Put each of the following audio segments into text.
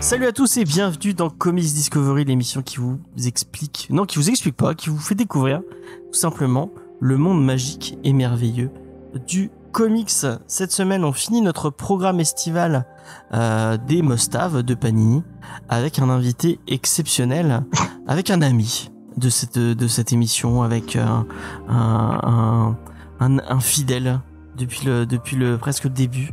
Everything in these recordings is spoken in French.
Salut à tous et bienvenue dans Comics Discovery, l'émission qui vous explique, non, qui vous explique pas, qui vous fait découvrir tout simplement le monde magique et merveilleux du comics. Cette semaine, on finit notre programme estival euh, des Mustaves de Panini avec un invité exceptionnel, avec un ami de cette de cette émission, avec un un, un, un fidèle depuis le depuis le presque le début.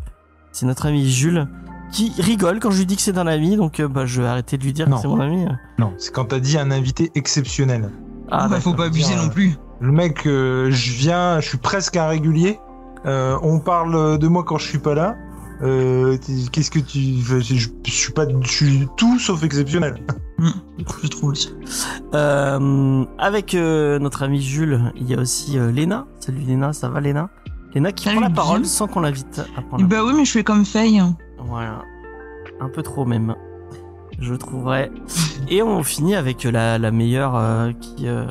C'est notre ami Jules qui rigole quand je lui dis que c'est un ami, donc euh, bah, je vais arrêter de lui dire Non. que c'est mon ami. Non, c'est quand t'as dit un invité exceptionnel. Ah, bah, faut pas abuser Dire, non plus. Le mec, euh, je viens, je suis presque un régulier. Euh, on parle de moi quand je suis pas là. Euh, Qu'est-ce que tu, je, je- je suis pas, je suis tout sauf exceptionnel. Je trouve aussi. Euh, avec euh, notre ami Jules, il y a aussi euh, Léna. Salut Léna, ça va Léna? Léna qui Salut, prend la parole Jules. sans qu'on l'invite à prendre la Bah oui, mais je fais comme Faye. Voilà. Un peu trop même. Je trouverais. Et on finit avec la, la meilleure euh, qui, euh,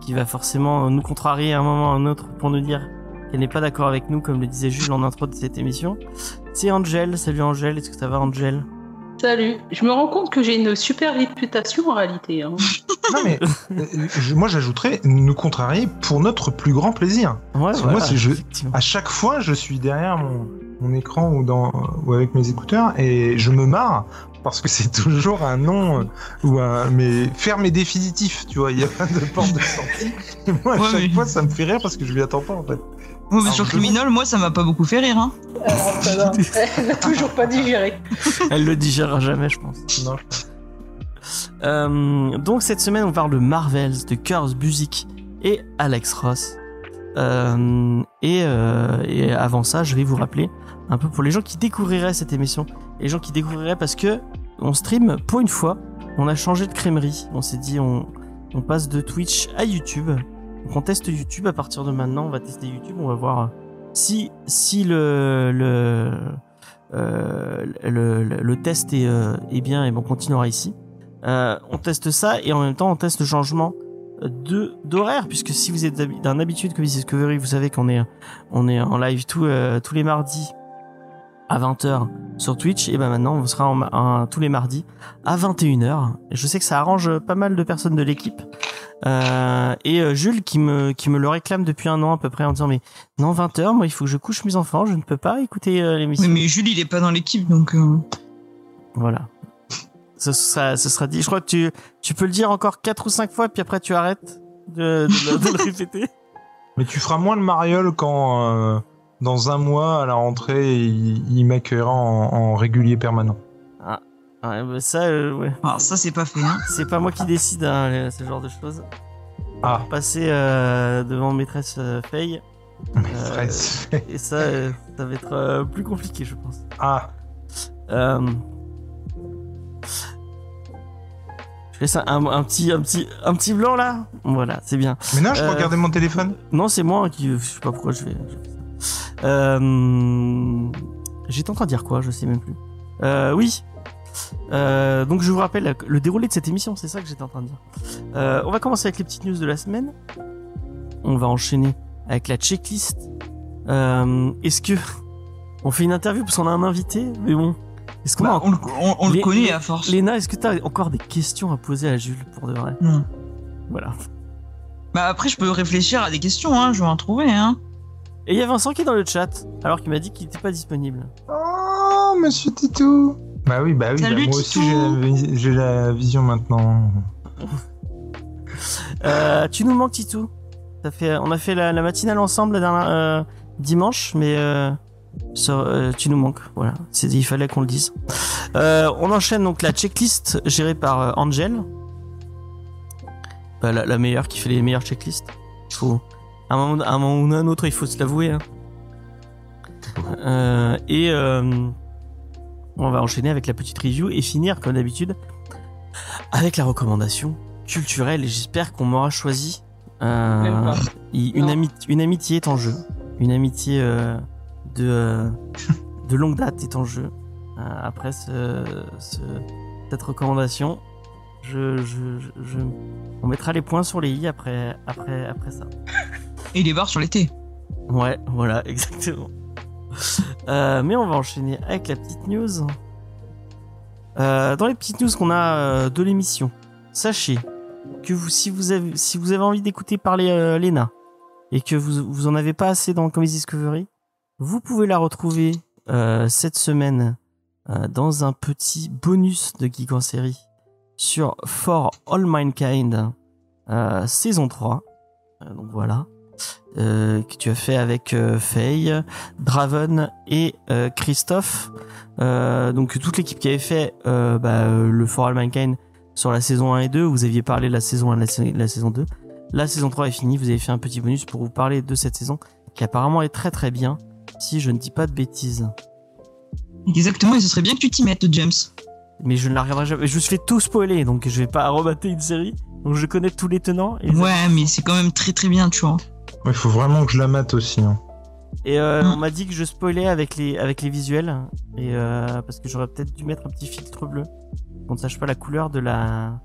qui va forcément nous contrarier à un moment ou à un autre pour nous dire qu'elle n'est pas d'accord avec nous, comme le disait Jules en intro de cette émission. C'est Angel. Salut Angel, est-ce que ça va Angel Salut, je me rends compte que j'ai une super réputation en réalité. hein. Non mais, euh, moi j'ajouterais nous contrarier pour notre plus grand plaisir. Ouais, Parce que moi, c'est je-. À chaque fois, je suis derrière mon, mon écran ou dans ou avec mes écouteurs et je me marre parce que c'est toujours un nom euh, ou un mais ferme et définitif, tu vois, il y a pas de porte de sortie. Et moi, à Ouais, chaque fois, ça me fait rire parce que je m'y attends pas en fait. Sur je- Criminal, moi, ça m'a pas beaucoup fait rire. Hein. Alors, va. Elle n'a toujours pas digéré. Elle le digérera jamais, je pense. Non. Euh, donc cette semaine, on parle de Marvels, de Curse Busiek et Alex Ross. Euh, et, euh, et avant ça, je vais vous rappeler un peu pour les gens qui découvriraient cette émission, les gens qui découvriraient parce que on stream pour une fois, on a changé de crèmerie. On s'est dit on, on passe de Twitch à YouTube. Donc on teste YouTube à partir de maintenant. On va tester YouTube. On va voir si si le le euh, le, le, le test est, euh, bien et on continuera ici. Euh, on teste ça et en même temps on teste le changement de d'horaire puisque si vous êtes d'un habitude comme Discovery, vous savez qu'on est on est en live tous euh, tous les mardis à 20h sur Twitch et ben maintenant on sera en, tous les mardis à 21h. Et je sais que ça arrange pas mal de personnes de l'équipe. Euh, et euh, Jules qui me qui me le réclame depuis un an à peu près en disant mais non 20h moi il faut que je couche mes enfants, je ne peux pas écouter euh, l'émission. Oui, mais Jules, il est pas dans l'équipe, donc. euh, Voilà. Ce sera, ce sera dit. Je crois que tu, tu peux le dire encore quatre ou cinq fois, puis après tu arrêtes de, de le- de le répéter. Mais tu feras moins le mariole quand euh, dans un mois à la rentrée il, il m'accueillera en, en régulier permanent. Ouais, bah ça, euh, ouais. Alors, ça, c'est pas fait. Hein. c'est pas moi qui décide hein, les- ce genre de choses. Ah, Passer euh, devant maîtresse euh, Faye, maîtresse. et ça, euh, ça va être euh, plus compliqué, je pense. Ah, Euh... Je laisse un, un, un petit, un petit, un petit blanc là. Voilà, c'est bien. mais non, je peux Euh, regarder mon téléphone. Non, c'est moi qui. Je sais pas pourquoi je fais, je fais ça. Euh... J'étais en train de dire quoi Je sais même plus. Euh, oui. Euh, donc je vous rappelle le déroulé de cette émission, c'est ça que j'étais en train de dire. Euh, on va commencer avec les petites news de la semaine. On va enchaîner avec la checklist. Euh, Est-ce que on fait une interview parce qu'on a un invité? Mais bon, est-ce qu'on a Bah, on le, on- on le connaît à force. Léna, est-ce que t'as encore des questions à poser à Jules pour de vrai? Non. Voilà. Bah, après, je peux réfléchir à des questions, hein. Je vais en trouver, hein. Et il y a Vincent qui est dans le chat, alors qu'il m'a dit qu'il n'était pas disponible. Oh, monsieur Titou. Bah oui, bah oui, bah moi aussi j'ai la, vision maintenant. Euh, tu nous manques, Titou. Ça fait, on a fait la, la matinale ensemble la dernière, euh, dimanche, mais euh, ça, euh, tu nous manques. Voilà, c'est il fallait qu'on le dise. Euh, on enchaîne donc la checklist gérée par euh, Angel, Bah, la, la meilleure qui fait les meilleures checklists. Il faut, à un moment, à un moment ou à un autre, il faut se l'avouer. hein. Euh, et euh, on va enchaîner avec la petite review et finir comme d'habitude avec la recommandation culturelle. Et j'espère qu'on m'aura choisi. Euh, une, Non. ami- une amitié est en jeu. Une amitié euh, de, euh, de longue date est en jeu. après ce, ce- cette recommandation. Je, je, je, je- on mettra les points sur les i après, après, après ça. Et les barres sur l'été. Ouais, voilà, exactement. Euh, mais on va enchaîner avec la petite news. Euh, dans les petites news qu'on a euh, de l'émission, sachez que si vous avez, envie d'écouter parler Lena et que vous, vous en avez pas assez dans Comedy Discovery, vous pouvez la retrouver cette semaine dans un petit bonus de Geek en série sur For All Mankind saison 3. Euh, donc voilà que tu as fait avec euh, Faye, Draven et euh, Christophe. Euh, donc toute l'équipe qui avait fait euh, bah, euh, le For All Mankind sur la saison 1 et 2, vous aviez parlé de la saison 1 et de la saison 2. La saison 3 est finie, vous avez fait un petit bonus pour vous parler de cette saison qui apparemment est très très bien, si je ne dis pas de bêtises. Exactement, et ce serait bien que tu t'y mettes, James. Mais je ne la regarderai jamais. Je me suis fait tout spoiler, donc je vais pas remater une série. Donc je connais tous les tenants. Et, Ouais, mais c'est quand même très très bien, tu vois. Il faut vraiment que je la mate aussi. hein. Et euh, Mm. on m'a dit que je spoilais avec les, avec les visuels. Et euh, parce que j'aurais peut-être dû mettre un petit filtre bleu. Qu'on ne sache pas la couleur de la,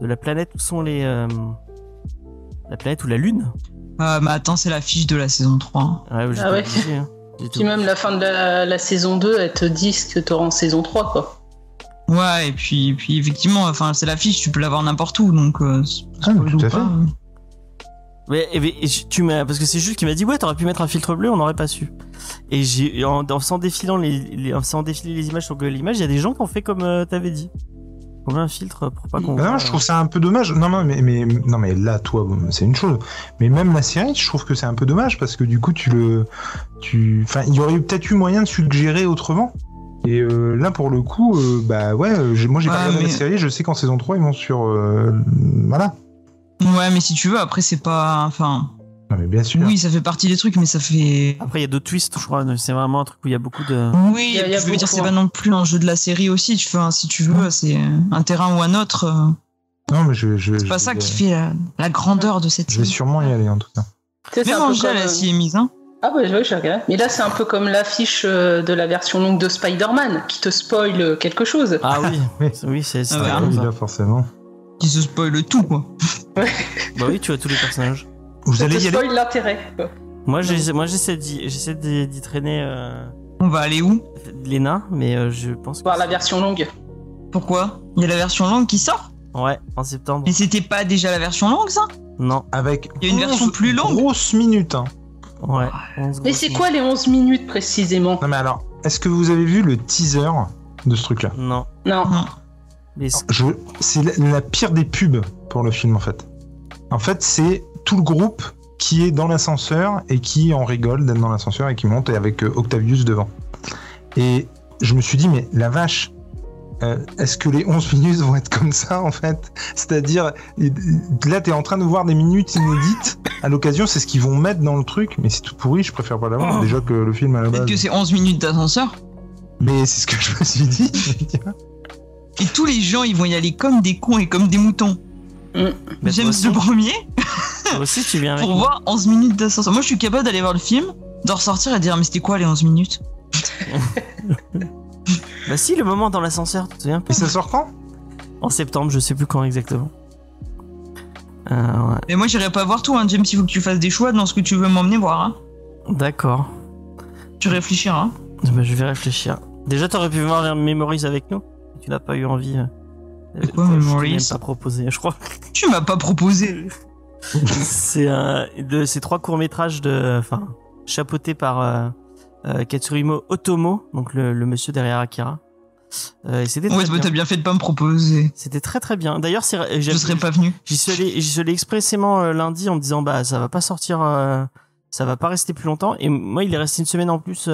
de la planète où sont les. euh, la planète ou la lune. Ah, mais attends, c'est la fiche de la saison 3. Ouais, j'étais Ah ouais. obligé, hein. Puis même la fin de la, la saison 2, elle te dit ce que t'auras en saison 3, quoi. Ouais, et puis, puis effectivement, enfin, c'est la fiche, tu peux l'avoir n'importe où, donc. euh, Ah, tout ou à fait. pas, euh. Mais, et- et je- tu m'as parce que c'est juste qu'il m'a dit ouais t'aurais pu mettre un filtre bleu on n'aurait pas su et j'ai en, en sans défilant les, les en faisant défiler les images sur Google Images il y a des gens qui ont fait comme euh, t'avais dit on met un filtre pour pas qu'on Bah non, je trouve ça un peu dommage. Non, non, mais, mais, non, mais là, toi, bon, c'est une chose. Mais même la série, je trouve que c'est un peu dommage parce que du coup, tu le. Tu... Enfin, il y aurait peut-être eu moyen de suggérer autrement. Et euh, là, pour le coup, euh, bah ouais, euh, j'ai- moi j'ai pas regardé mais- la série, je sais qu'en saison 3, ils vont sur. euh, Voilà. Ouais, mais si tu veux, après, c'est pas. Enfin, Non, mais bien sûr. oui, ça fait partie des trucs, mais ça fait. après il y a d'autres twists je crois c'est vraiment un truc où il y a beaucoup de Oui, Il y a- y je veux dire, c'est hein. pas non plus l'enjeu de la série aussi. Tu fais, un- si tu veux, c'est un terrain ou un autre. euh, Non, mais je. je C'est pas je ça qui fait la, la grandeur de cette Je vais série. sûrement y aller en tout cas. Même un Angèle, comme, elle euh, s'y est mise, hein. Ah ouais, ouais, j'ai regardé. Mais là, c'est un peu comme l'affiche euh, de la version longue de Spider-Man, qui te spoil quelque chose. ah oui Oui. oui c'est c'est Ah ouais, très Ah comme oui, ça. là, forcément. Qui se spoil tout, quoi. bah oui tu as tous les personnages Vous allez y aller spoil l'intérêt. moi j'essaie d'y j'essaie d'y d'y traîner euh, On va aller où? Lena mais euh, je pense que Voir la version longue. Pourquoi? Il y a la version longue qui sort? Ouais en septembre Mais c'était pas déjà la version longue, ça? Non Avec. Il y a une version 11 plus longue Grosses minutes. Hein. ouais 11 Mais c'est quoi les 11 minutes précisément? Non, mais alors, est-ce que vous avez vu le teaser de ce truc-là? Non Non. Mais C'est la, la pire des pubs pour le film en fait. En fait, c'est tout le groupe qui est dans l'ascenseur et qui en rigole d'être dans l'ascenseur et qui monte et avec euh, Octavius devant. Et je me suis dit, mais la vache, euh, est-ce que les 11 minutes vont être comme ça en fait? C'est-à-dire, là t'es en train de voir des minutes inédites. À l'occasion, c'est ce qu'ils vont mettre dans le truc, mais c'est tout pourri, je préfère pas l'avoir. Oh. Déjà que le film à la Peut-être base. que c'est 11 minutes d'ascenseur? Mais c'est ce que je me suis dit. Et tous les gens, ils vont y aller comme des cons et comme des moutons. James aussi, le premier toi aussi tu viens avec pour voir 11 minutes d'ascenseur. Moi, je suis capable d'aller voir le film, de ressortir et dire, mais c'était quoi les 11 minutes? Bah si, le moment dans l'ascenseur, tu te souviens pas? Et ça sort quand? En septembre, je sais plus quand exactement. Euh, ouais. Mais moi, j'irai pas voir tout, hein, James. Il faut que tu fasses des choix dans ce que tu veux m'emmener voir. Hein. D'accord. Tu réfléchiras. Hein. Bah, je vais réfléchir. Déjà, t'aurais pu voir Memories avec nous? Tu n'as pas eu envie. euh, C'est quoi, Memories pas proposé, je crois. Tu m'as pas proposé. c'est un de ces trois courts métrages de, enfin, chapeautés par euh, euh, Katsurimo Otomo, donc le, le monsieur derrière Akira. Euh, c'était Ouais, bah, t'as bien. bien fait de pas me proposer. C'était très très bien. D'ailleurs, c'est Je serais pas venu. J'y suis allé, j'y suis allé expressément euh, lundi en me disant bah ça va pas sortir, euh, ça va pas rester plus longtemps. Et moi, il est resté une semaine en plus.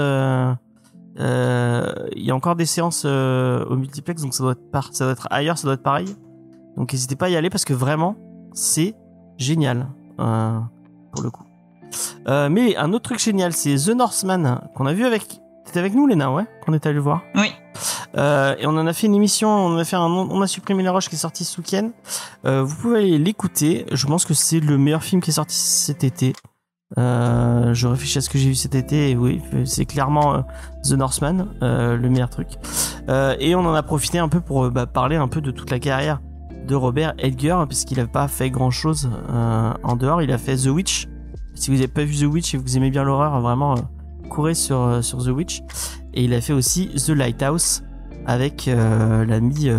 Euh, Il y a encore des séances euh, au multiplex, donc ça doit être par, ça doit être ailleurs, ça doit être pareil. Donc n'hésitez pas à y aller parce que vraiment c'est génial euh, pour le coup. Euh, mais un autre truc génial, c'est The Northman qu'on a vu avec. T'étais avec nous, Léna, ouais, qu'on est allé voir. Oui. Euh, et on en a fait une émission, on a fait un, on a supprimé les roches qui est sorti ce week-end. Euh, vous pouvez aller l'écouter. Je pense que c'est le meilleur film qui est sorti cet été. Euh, je réfléchis à ce que j'ai vu cet été et oui, c'est clairement euh, The Northman, euh, le meilleur truc. Et on en a profité un peu pour bah, parler un peu de toute la carrière de Robert Edgar, puisqu'il n'a pas fait grand chose en dehors. Il a fait The Witch. Si vous n'avez pas vu The Witch et que vous aimez bien l'horreur, vraiment courez sur, sur The Witch. Et il a fait aussi The Lighthouse avec l'ami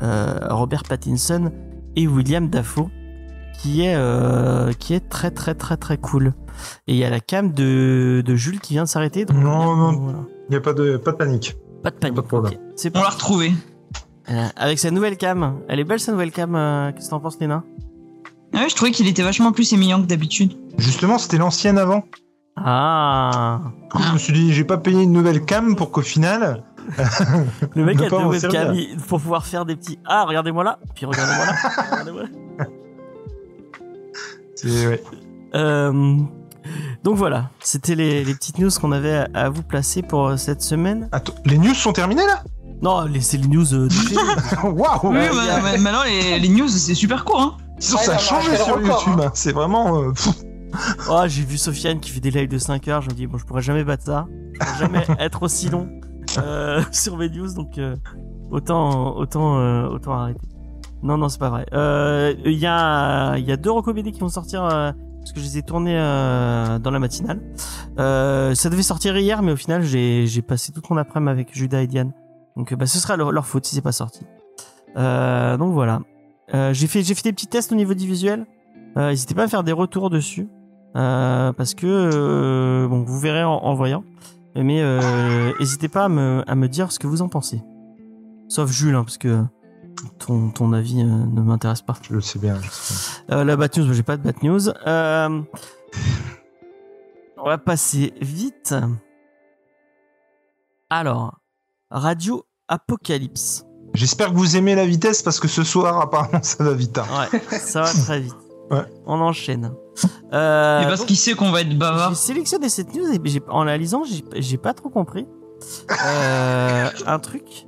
Robert Pattinson et William Dafoe, qui est, euh, qui est très très très très cool. Et il y a la cam de, de Jules qui vient de s'arrêter. donc- Non, non. voilà. Il n'y a pas de, pas de panique. Pas de panique. Pas de problème. On l'a parti. retrouvé. Euh, avec sa nouvelle cam. Elle est belle sa nouvelle cam. euh, Qu'est-ce que t'en penses, Léna? Ah ouais, je trouvais qu'il était vachement plus émillant que d'habitude. Justement, c'était l'ancienne avant. Ah Du coup, je me suis dit, j'ai pas payé une nouvelle cam pour qu'au final. Le mec a pas deux webcams il- pour pouvoir faire des petits Ah, regardez-moi là, puis regardez-moi là. regardez-moi là. Ouais. Euh, donc voilà, c'était les, les petites news qu'on avait à, à vous placer pour euh, cette semaine. Attends, les news sont terminées là? Non, c'est les news euh. Waouh Oui, Ouais, bah, bah, maintenant les, les news c'est super court. Hein. Ça a changé sur YouTube. hein. C'est vraiment. euh. Oh, j'ai vu Sofiane qui fait des lives de 5 heures. Je me dis, bon, je pourrais jamais battre ça. Je pourrais jamais être aussi long euh, sur mes news. Donc, euh, autant, autant, euh, autant arrêter. Non, non, c'est pas vrai. Euh, Il y, a, y a deux qui vont sortir. euh, parce que je les ai tournés euh, dans la matinale. Euh, ça devait sortir hier, mais au final, j'ai passé toute mon après-midi avec Judas et Diane. Donc, bah, ce sera leur, faute si c'est pas sorti. Donc voilà. J'ai fait, fait des petits tests au niveau du visuel. N'hésitez pas à faire des retours dessus. Parce que bon, vous verrez en, voyant. Mais n'hésitez pas à me, à me dire ce que vous en pensez. Sauf Jules, hein, parce que ton, ton avis euh, ne m'intéresse pas. Je le sais bien. je sais bien. Euh, la bad news, j'ai pas de bad news. Euh, on va passer vite. Alors, Radio Apocalypse. J'espère que vous aimez la vitesse parce que ce soir, apparemment, ça va vite. hein. Ouais, ça va très vite. Ouais. On enchaîne. Euh, Et parce qu'il sait qu'on va être bavard. J'ai sélectionné cette news et en la lisant, j'ai j'ai pas trop compris. Euh, un truc,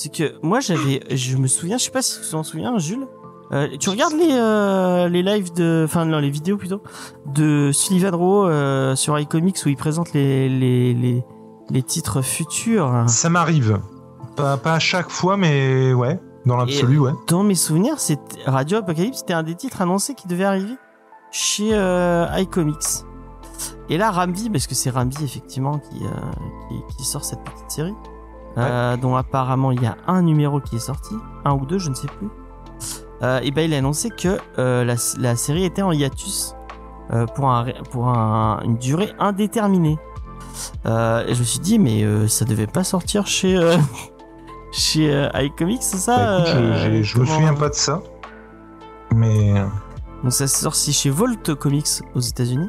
c'est que moi j'avais, je me souviens, je sais pas si tu t'en souviens, Jules. euh, tu regardes les euh, les lives de, enfin non, les vidéos plutôt de Sullivan Rowe euh, sur iComics où il présente les les les, les titres futurs. Ça m'arrive. Pas, pas à chaque fois, mais ouais. Dans l'absolu, ouais. Dans mes souvenirs, c'était Radio Apocalypse, c'était un des titres annoncés qui devait arriver chez iComics. Et là, Ramvi, parce que c'est Ramvi effectivement qui, qui, qui sort cette petite série, euh, dont apparemment il y a un numéro qui est sorti, un ou deux, je ne sais plus. Euh, et ben il a annoncé que euh, la, la série était en hiatus pour, un, ré- pour un- une durée indéterminée. Et je me suis dit, mais ça devait pas sortir chez chez iComics, c'est ça Bah, écoute, je- me souviens pas de ça. Mais Donc ça sort sorti chez Volt Comics aux États-Unis.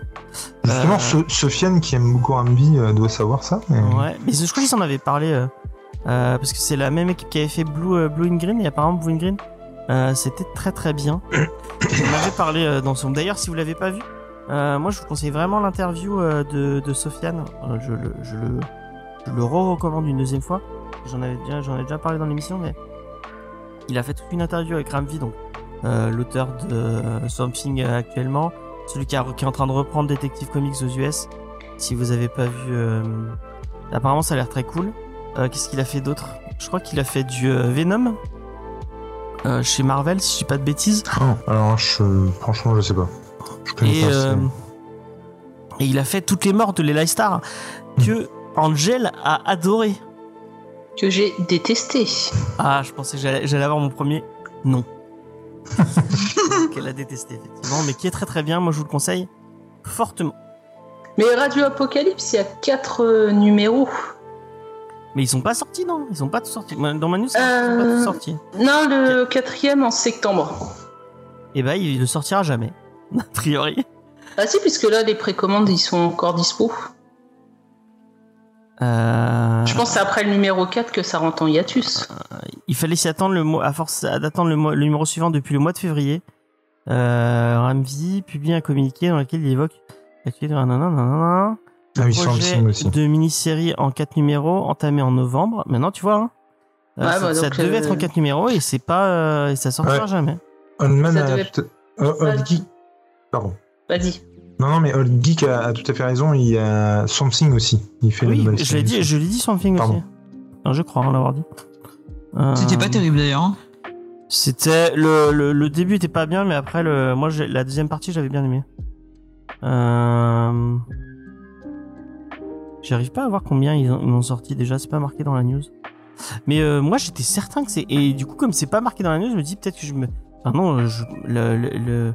justement, Euh, So- Sofiane, qui aime beaucoup Rambi, euh, doit savoir ça. Mais... Ouais, mais je crois qu'ils en avaient parlé euh, euh, parce que c'est la même équipe qui avait fait Blue, euh, Blue and Green et apparemment Blue and Green, euh, c'était très très bien. On avait parlé euh, dans son. D'ailleurs, si vous l'avez pas vu, euh, moi je vous conseille vraiment l'interview de, de Sofiane. Je le, je le, je le re-recommande une deuxième fois. J'en avais déjà, j'en ai déjà parlé dans l'émission, mais il a fait toute une interview avec Ramvi, donc l'auteur de Something actuellement, celui qui, a- qui est en train de reprendre Detective Comics aux US. Si vous avez pas vu, apparemment ça a l'air très cool. Euh, Qu'est-ce qu'il a fait d'autre Je crois qu'il a fait du euh, Venom euh, chez Marvel, si je dis pas de bêtises. Oh, alors, je, franchement, je sais pas. Je connais Et, pas. euh, c'est- et il a fait toutes les morts de Leila Star que Angel a adoré. Que j'ai détesté. Ah, je pensais que j'allais j'allais avoir mon premier. Non. Qu'elle a détesté, effectivement, mais qui est très très bien. Moi, je vous le conseille fortement. Mais Radio Apocalypse, il y a quatre euh, numéros. Mais ils sont pas sortis, non? Ils sont pas tous sortis. Dans ma news, ils sont pas Euh, tous sortis. Non, le quatrième en septembre. Et bah, il ne sortira jamais. A priori. Ah si, puisque là, les précommandes, ils sont encore dispo. Euh, Je pense que c'est après le numéro 4 que ça rentre en hiatus. il fallait s'y attendre le mois, à force d'attendre le, mois- le numéro suivant depuis le mois de février. Euh, Ramvi publie un communiqué dans lequel il évoque Ah oui, projet aussi. de mini-série en 4 numéros entamé en novembre. Maintenant, tu vois, hein, euh, Ouais, ça, bah, ça devait euh, être en 4 numéros et c'est pas, euh, et ça sortira Ouais. jamais. Old Man Ça a devait- Old. Geek. Pardon. Vas-y. Non, non, mais Old Geek a, a tout à fait raison. Il y a Something aussi. Il fait Oui, je l'ai série dit, je l'ai dit Something Pardon. aussi. Hein, je crois en l'avoir dit. Euh, C'était pas terrible d'ailleurs. hein. C'était le, le, le début était pas bien, mais après le moi la deuxième partie j'avais bien aimé. Euh... J'arrive pas à voir combien ils, ont- ils ont sorti déjà, c'est pas marqué dans la news. Mais euh, moi j'étais certain que c'est et du coup comme c'est pas marqué dans la news, je me dis peut-être que je me enfin non, je... le, le,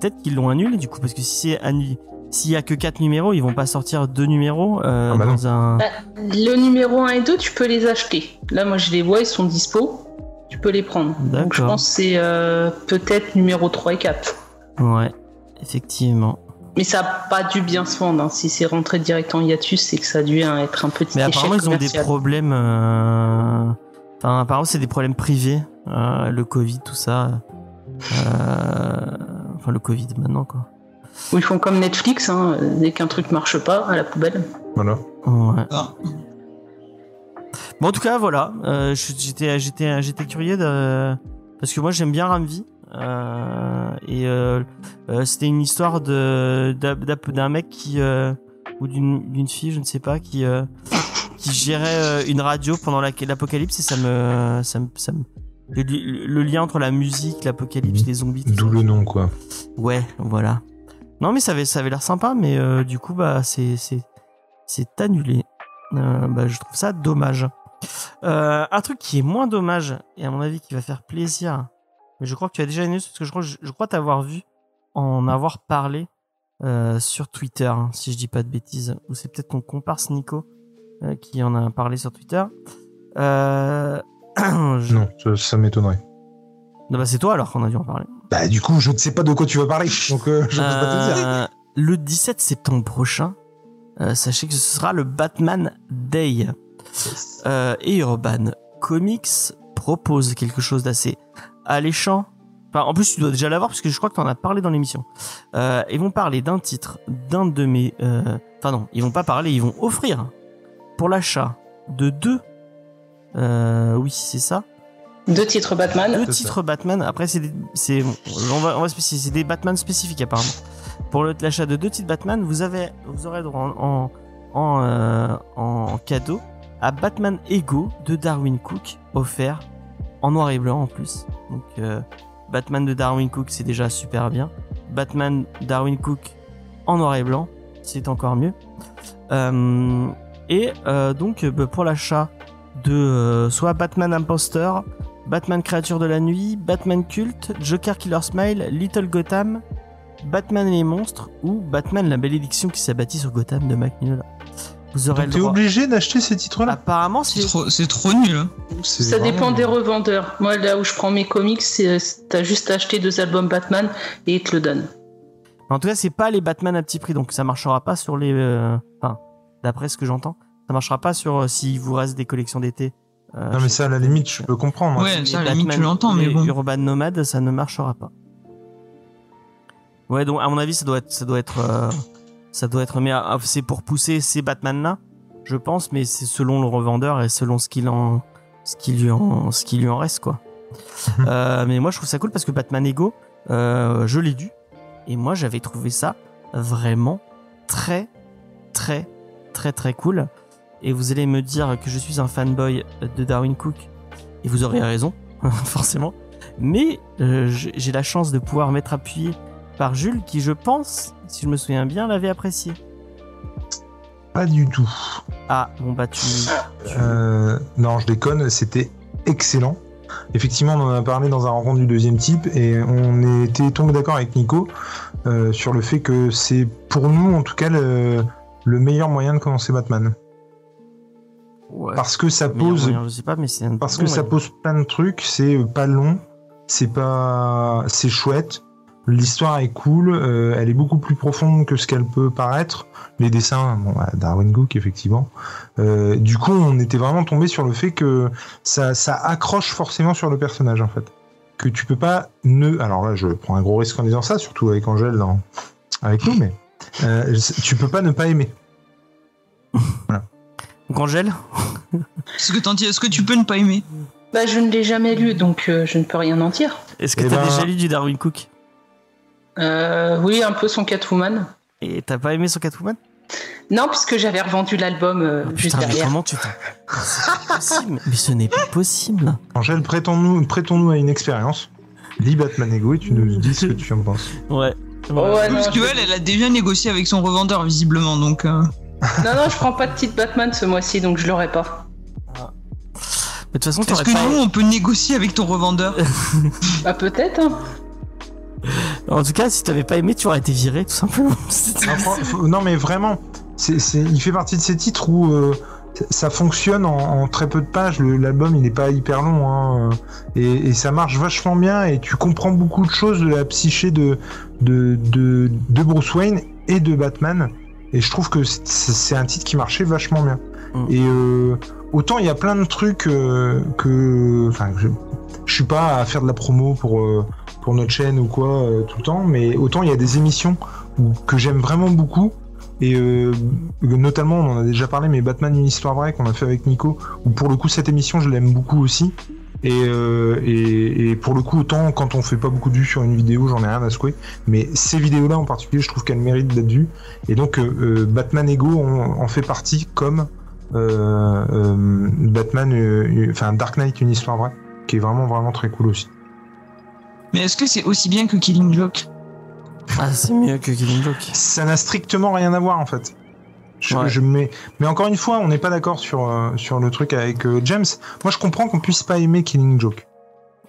peut-être qu'ils l'ont annulé du coup parce que si c'est annulé s'il y a que quatre numéros, ils vont pas sortir deux numéros euh, Ah bah dans un Bah, le numéro 1 et 2, tu peux les acheter. Là, moi, je les vois, ils sont dispo. Tu peux les prendre. Donc, je pense que c'est euh, peut-être numéro 3 et 4. Ouais, effectivement. Mais ça n'a pas dû bien se vendre. hein. Si c'est rentré direct en hiatus, c'est que ça a dû hein, être un petit Mais échec apparemment, ils ont des problèmes. euh, Enfin, apparemment, c'est des problèmes privés. euh, le Covid, tout ça. Euh, Enfin, le Covid maintenant, quoi. Ou ils font comme Netflix, hein, dès qu'un truc marche pas, à la poubelle. Voilà. Ouais. Ah. Bon, en tout cas, voilà. Euh, j'étais, j'étais, j'étais curieux de parce que moi, j'aime bien Ramvi. Euh, et euh, euh, c'était une histoire de d'un- mec qui ou d'une fille, je ne sais pas, qui qui gérait une radio pendant la- l'apocalypse et ça me ça me ça me le, le lien entre la musique, l'apocalypse, les zombies. D'où le nom, quoi. Ouais, voilà. Non, mais ça avait, ça avait l'air sympa, mais euh, du coup, bah, c'est, c'est, c'est annulé. Euh, bah, je trouve ça dommage. Euh, un truc qui est moins dommage, et à mon avis qui va faire plaisir, mais je crois que tu as déjà une news, parce que je crois, je, je crois t'avoir vu en avoir parlé euh, sur Twitter, hein, si je dis pas de bêtises, ou c'est peut-être ton comparse Nico euh, qui en a parlé sur Twitter. Euh... je- Non, ça, ça m'étonnerait. Non, bah, c'est toi alors qu'on a dû en parler. Bah, du coup, je ne sais pas de quoi tu vas parler, donc euh, je ne peux pas te dire. Euh, le 17 septembre prochain, euh, sachez que ce sera le Batman Day. Euh, et Urban Comics propose quelque chose d'assez alléchant. Enfin, en plus, tu dois déjà l'avoir parce que je crois que tu en as parlé dans l'émission. Euh, ils vont parler d'un titre d'un de mes. euh, Enfin, non, ils vont pas parler, ils vont offrir pour l'achat de deux. euh, oui, c'est ça Deux titres Batman. deux titres Batman. Après, c'est des, c'est, on va, on va spécifier, c'est des Batman spécifiques apparemment. Pour l'achat de deux titres Batman, vous avez, vous aurez droit en, en, en, euh, en cadeau à Batman Ego de Darwin Cook offert en noir et blanc en plus. Donc euh, Batman de Darwin Cook, c'est déjà super bien. Batman Darwin Cook en noir et blanc, c'est encore mieux. Euh, et euh, donc bah, pour l'achat de soit Batman Imposteur, Batman Créature de la Nuit, Batman Culte, Joker Killer Smile, Little Gotham, Batman et les monstres ou Batman la malédiction qui s'abattit sur Gotham de Mac Mignola. Vous aurez t'es obligé d'acheter ces titres-là Apparemment, C'est c'est trop, c'est trop nul. hein. C'est Ça vraiment- dépend des revendeurs. Moi, là où je prends mes comics, c'est c'est- t'as juste acheté deux albums Batman et ils te le donnent. En tout cas, c'est pas les Batman à petit prix, donc ça marchera pas sur les. euh, Enfin, d'après ce que j'entends, ça marchera pas sur euh, s'il vous reste des collections d'été. euh, Non, mais ça, à la limite, je peux comprendre. Ouais, les ça, à la limite, tu l'entends, mais bon. Urban Nomad, ça ne marchera pas. Ouais, donc à mon avis, ça doit être, ça doit être, euh, ça doit être, mais euh, c'est pour pousser ces Batman-là, je pense, mais c'est selon le revendeur et selon ce qu'il en, ce qui lui en, ce qui lui en reste, quoi. Euh, mais moi, je trouve ça cool parce que Batman Ego, euh, je l'ai dû, et moi, j'avais trouvé ça vraiment très, très, très, très cool. Et vous allez me dire que je suis un fanboy de Darwin Cook, et vous aurez raison, forcément. Mais euh, j'ai j'ai la chance de pouvoir m'être appuyé par Jules, qui, je pense, si je me souviens bien, l'avait apprécié. Pas du tout. Ah, bon, bah, tu. tu- Euh, non, je déconne, c'était excellent. Effectivement, on en a parlé dans un rencontre du deuxième type et on était tombé d'accord avec Nico euh, sur le fait que c'est pour nous, en tout cas, le, le meilleur moyen de commencer Batman. Ouais, Parce que ça pose, moyen, je sais pas, mais c'est un parce bon que ça pose plein de trucs. C'est pas long, c'est pas, c'est chouette. L'histoire est cool, euh, elle est beaucoup plus profonde que ce qu'elle peut paraître. Les dessins, bon, bah, Darwin Cook effectivement. Euh, du coup, on était vraiment tombé sur le fait que ça, ça accroche forcément sur le personnage en fait. Que tu peux pas ne. Alors là, je prends un gros risque en disant ça, surtout avec Angèle dans... avec nous, mais euh, tu peux pas ne pas aimer. Donc, Angèle Est-ce que, dis- est-ce que tu peux ne pas aimer? Bah, je ne l'ai jamais lu, donc euh, je ne peux rien en dire. Est-ce que Eh t'as ben- déjà lu du Darwin Cook? Euh, oui, un peu son Catwoman. Et t'as pas aimé son Catwoman? Non, puisque j'avais revendu l'album euh, Oh, juste putain, mais derrière. comment tu possible. Mais ce n'est pas possible. Angèle, prêtons-nous prêtons-nous à une expérience. Lis Batman Ego et tu nous dis ce que tu en penses. Ouais. Oh, ouais, non, Parce je... que elle, elle a déjà négocié avec son revendeur visiblement, donc. euh, non, non, je prends pas de titre Batman ce mois-ci, donc je l'aurai pas. Mais de toute façon, Est-ce que pas. nous, on peut négocier avec ton revendeur? Bah peut-être. Hein. En tout cas, si t'avais pas aimé, tu aurais été viré, tout simplement. Non, mais vraiment, c'est, c'est- il fait partie de ces titres où euh, ça fonctionne en, en très peu de pages. Le- L'album, il n'est pas hyper long, hein, euh, et, et ça marche vachement bien. Et tu comprends beaucoup de choses de la psyché de, de, de, de Bruce Wayne et de Batman. Et je trouve que c'est, c'est un titre qui marchait vachement bien. Mm. Et euh, autant il y a plein de trucs euh, que, enfin, je, je suis pas à faire de la promo pour pour notre chaîne ou quoi euh, tout le temps, mais autant il y a des émissions où- que j'aime vraiment beaucoup. Et euh, notamment, on en a déjà parlé, mais Batman une histoire vraie qu'on a fait avec Nico, où pour le coup cette émission je l'aime beaucoup aussi. Et, euh, et, et pour le coup, autant quand on fait pas beaucoup de vues sur une vidéo, j'en ai rien à secouer. Mais ces vidéos-là en particulier, je trouve qu'elles méritent d'être vues. Et donc euh, euh, Batman Ego en, fait partie comme euh, euh, Batman, euh, enfin Dark Knight une histoire vraie, qui est vraiment vraiment très cool aussi. Mais est-ce que c'est aussi bien que Killing Joke Ah, c'est mieux que Killing Joke. ça n'a strictement rien à voir en fait. Je, Ouais. je mets... Mais encore une fois, on n'est pas d'accord sur, euh, sur le truc avec euh, James. Moi, je comprends qu'on puisse pas aimer Killing Joke.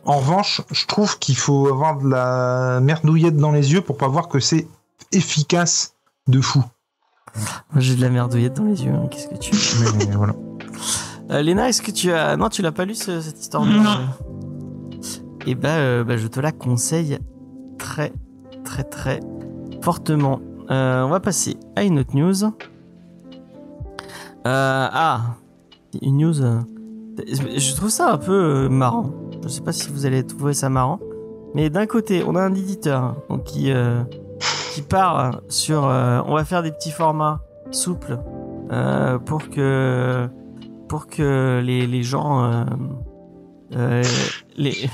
En revanche, je trouve qu'il faut avoir de la merdouillette dans les yeux pour pas voir que c'est efficace de fou. Moi, j'ai de la merdouillette dans les yeux. hein, Qu'est-ce que tu veux? Mais voilà. Euh, Léna, est-ce que tu as. Non, tu l'as pas lu ce- cette histoire de. Non. Et bah, euh, bah, je te la conseille très, très, très fortement. Euh, on va passer à une autre news. Euh, ah, une news. Je trouve ça un peu marrant. Je sais pas si vous allez trouver ça marrant. Mais d'un côté, on a un éditeur donc, qui, qui part sur. on va faire des petits formats souples pour que pour que les, les gens euh, les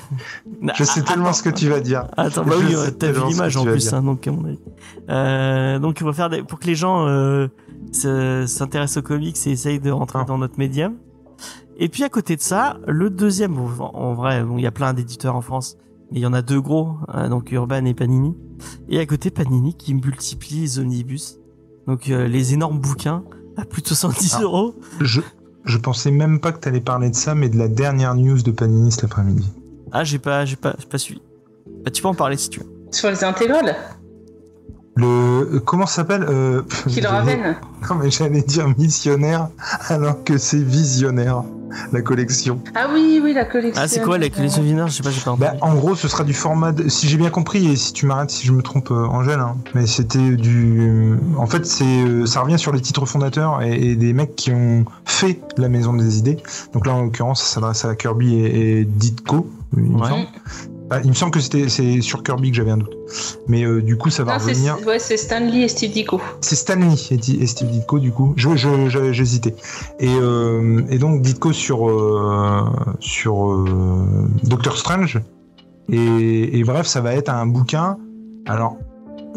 Je sais tellement ce que tu vas dire. Attends, bah oui, t'as vu l'image en plus, hein, donc à mon avis. Euh, donc on va faire des, pour que les gens euh, se- s'intéressent aux comics et essayent de rentrer Ah. dans notre médium. Et puis à côté de ça, le deuxième, bon, en vrai, bon, il y a plein d'éditeurs en France, mais il y en a deux gros, euh, donc Urban et Panini. Et à côté Panini qui multiplie les omnibus, donc euh, les énormes bouquins à plus de 70 Ah. euros. Je, je pensais même pas que t'allais parler de ça, mais de la dernière news de Panini cet après-midi. Ah, j'ai pas, j'ai pas, j'ai pas suivi. Bah, tu peux en parler si tu veux. Sur les intégrales, Le comment ça s'appelle euh, j'allais- Raven. Non mais j'allais dire missionnaire alors que c'est visionnaire la collection. Ah oui, oui, la collection. Ah, c'est quoi la collection Viner Je sais pas, j'ai pas entendu. Bah en gros ce sera du format de- si j'ai bien compris et si tu m'arrêtes si je me trompe euh, Angèle hein, mais c'était du en fait c'est euh, ça revient sur les titres fondateurs et, et des mecs qui ont fait la maison des idées. Donc là en l'occurrence ça s'adresse à Kirby et, et Ditko. Il me Ouais. Semble. Ah, il me semble que c'était c'est sur Kirby que j'avais un doute. Mais euh, du coup ça va Non, c'est revenir. ouais, c'est Stanley et Steve Ditko. C'est Stanley et, Steve Ditko du coup. Je je- je- j'hésitais. Et, euh, et donc Ditko sur euh, sur euh, Doctor Strange. Et, et bref, ça va être un bouquin. Alors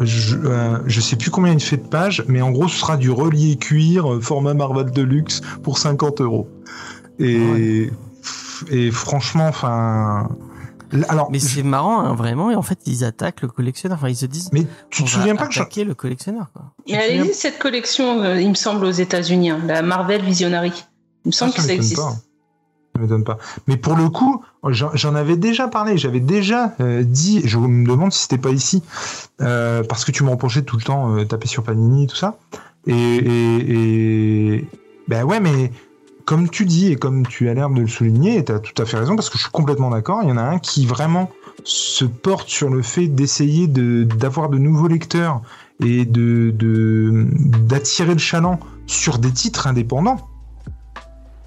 je, euh, je sais plus combien il fait de pages, mais en gros ce sera du relié cuir format Marvel Deluxe pour 50 euros. Et et franchement, enfin. Alors, Mais je- c'est marrant, hein, vraiment, et en fait, ils attaquent le collectionneur. Enfin, ils se disent. mais tu te souviens pas que attaquer le collectionneur, quoi. Mais elle existe cette collection, euh, il me semble, aux États-Unis, hein, la Marvel Visionary. Il me semble Ah, que ça existe. pas. Ça m'étonne pas. Mais pour le coup, j'en j'en avais déjà parlé. J'avais déjà euh, dit. Je me demande si c'était pas ici, euh, parce que tu me reprochais tout le temps euh, taper sur Panini et tout ça. Et, et, et- ben ouais, mais comme tu dis et comme tu as l'air de le souligner, et tu as tout à fait raison, parce que je suis complètement d'accord. Il y en a un qui vraiment se porte sur le fait d'essayer de d'avoir de nouveaux lecteurs et de de- d'attirer le chaland sur des titres indépendants.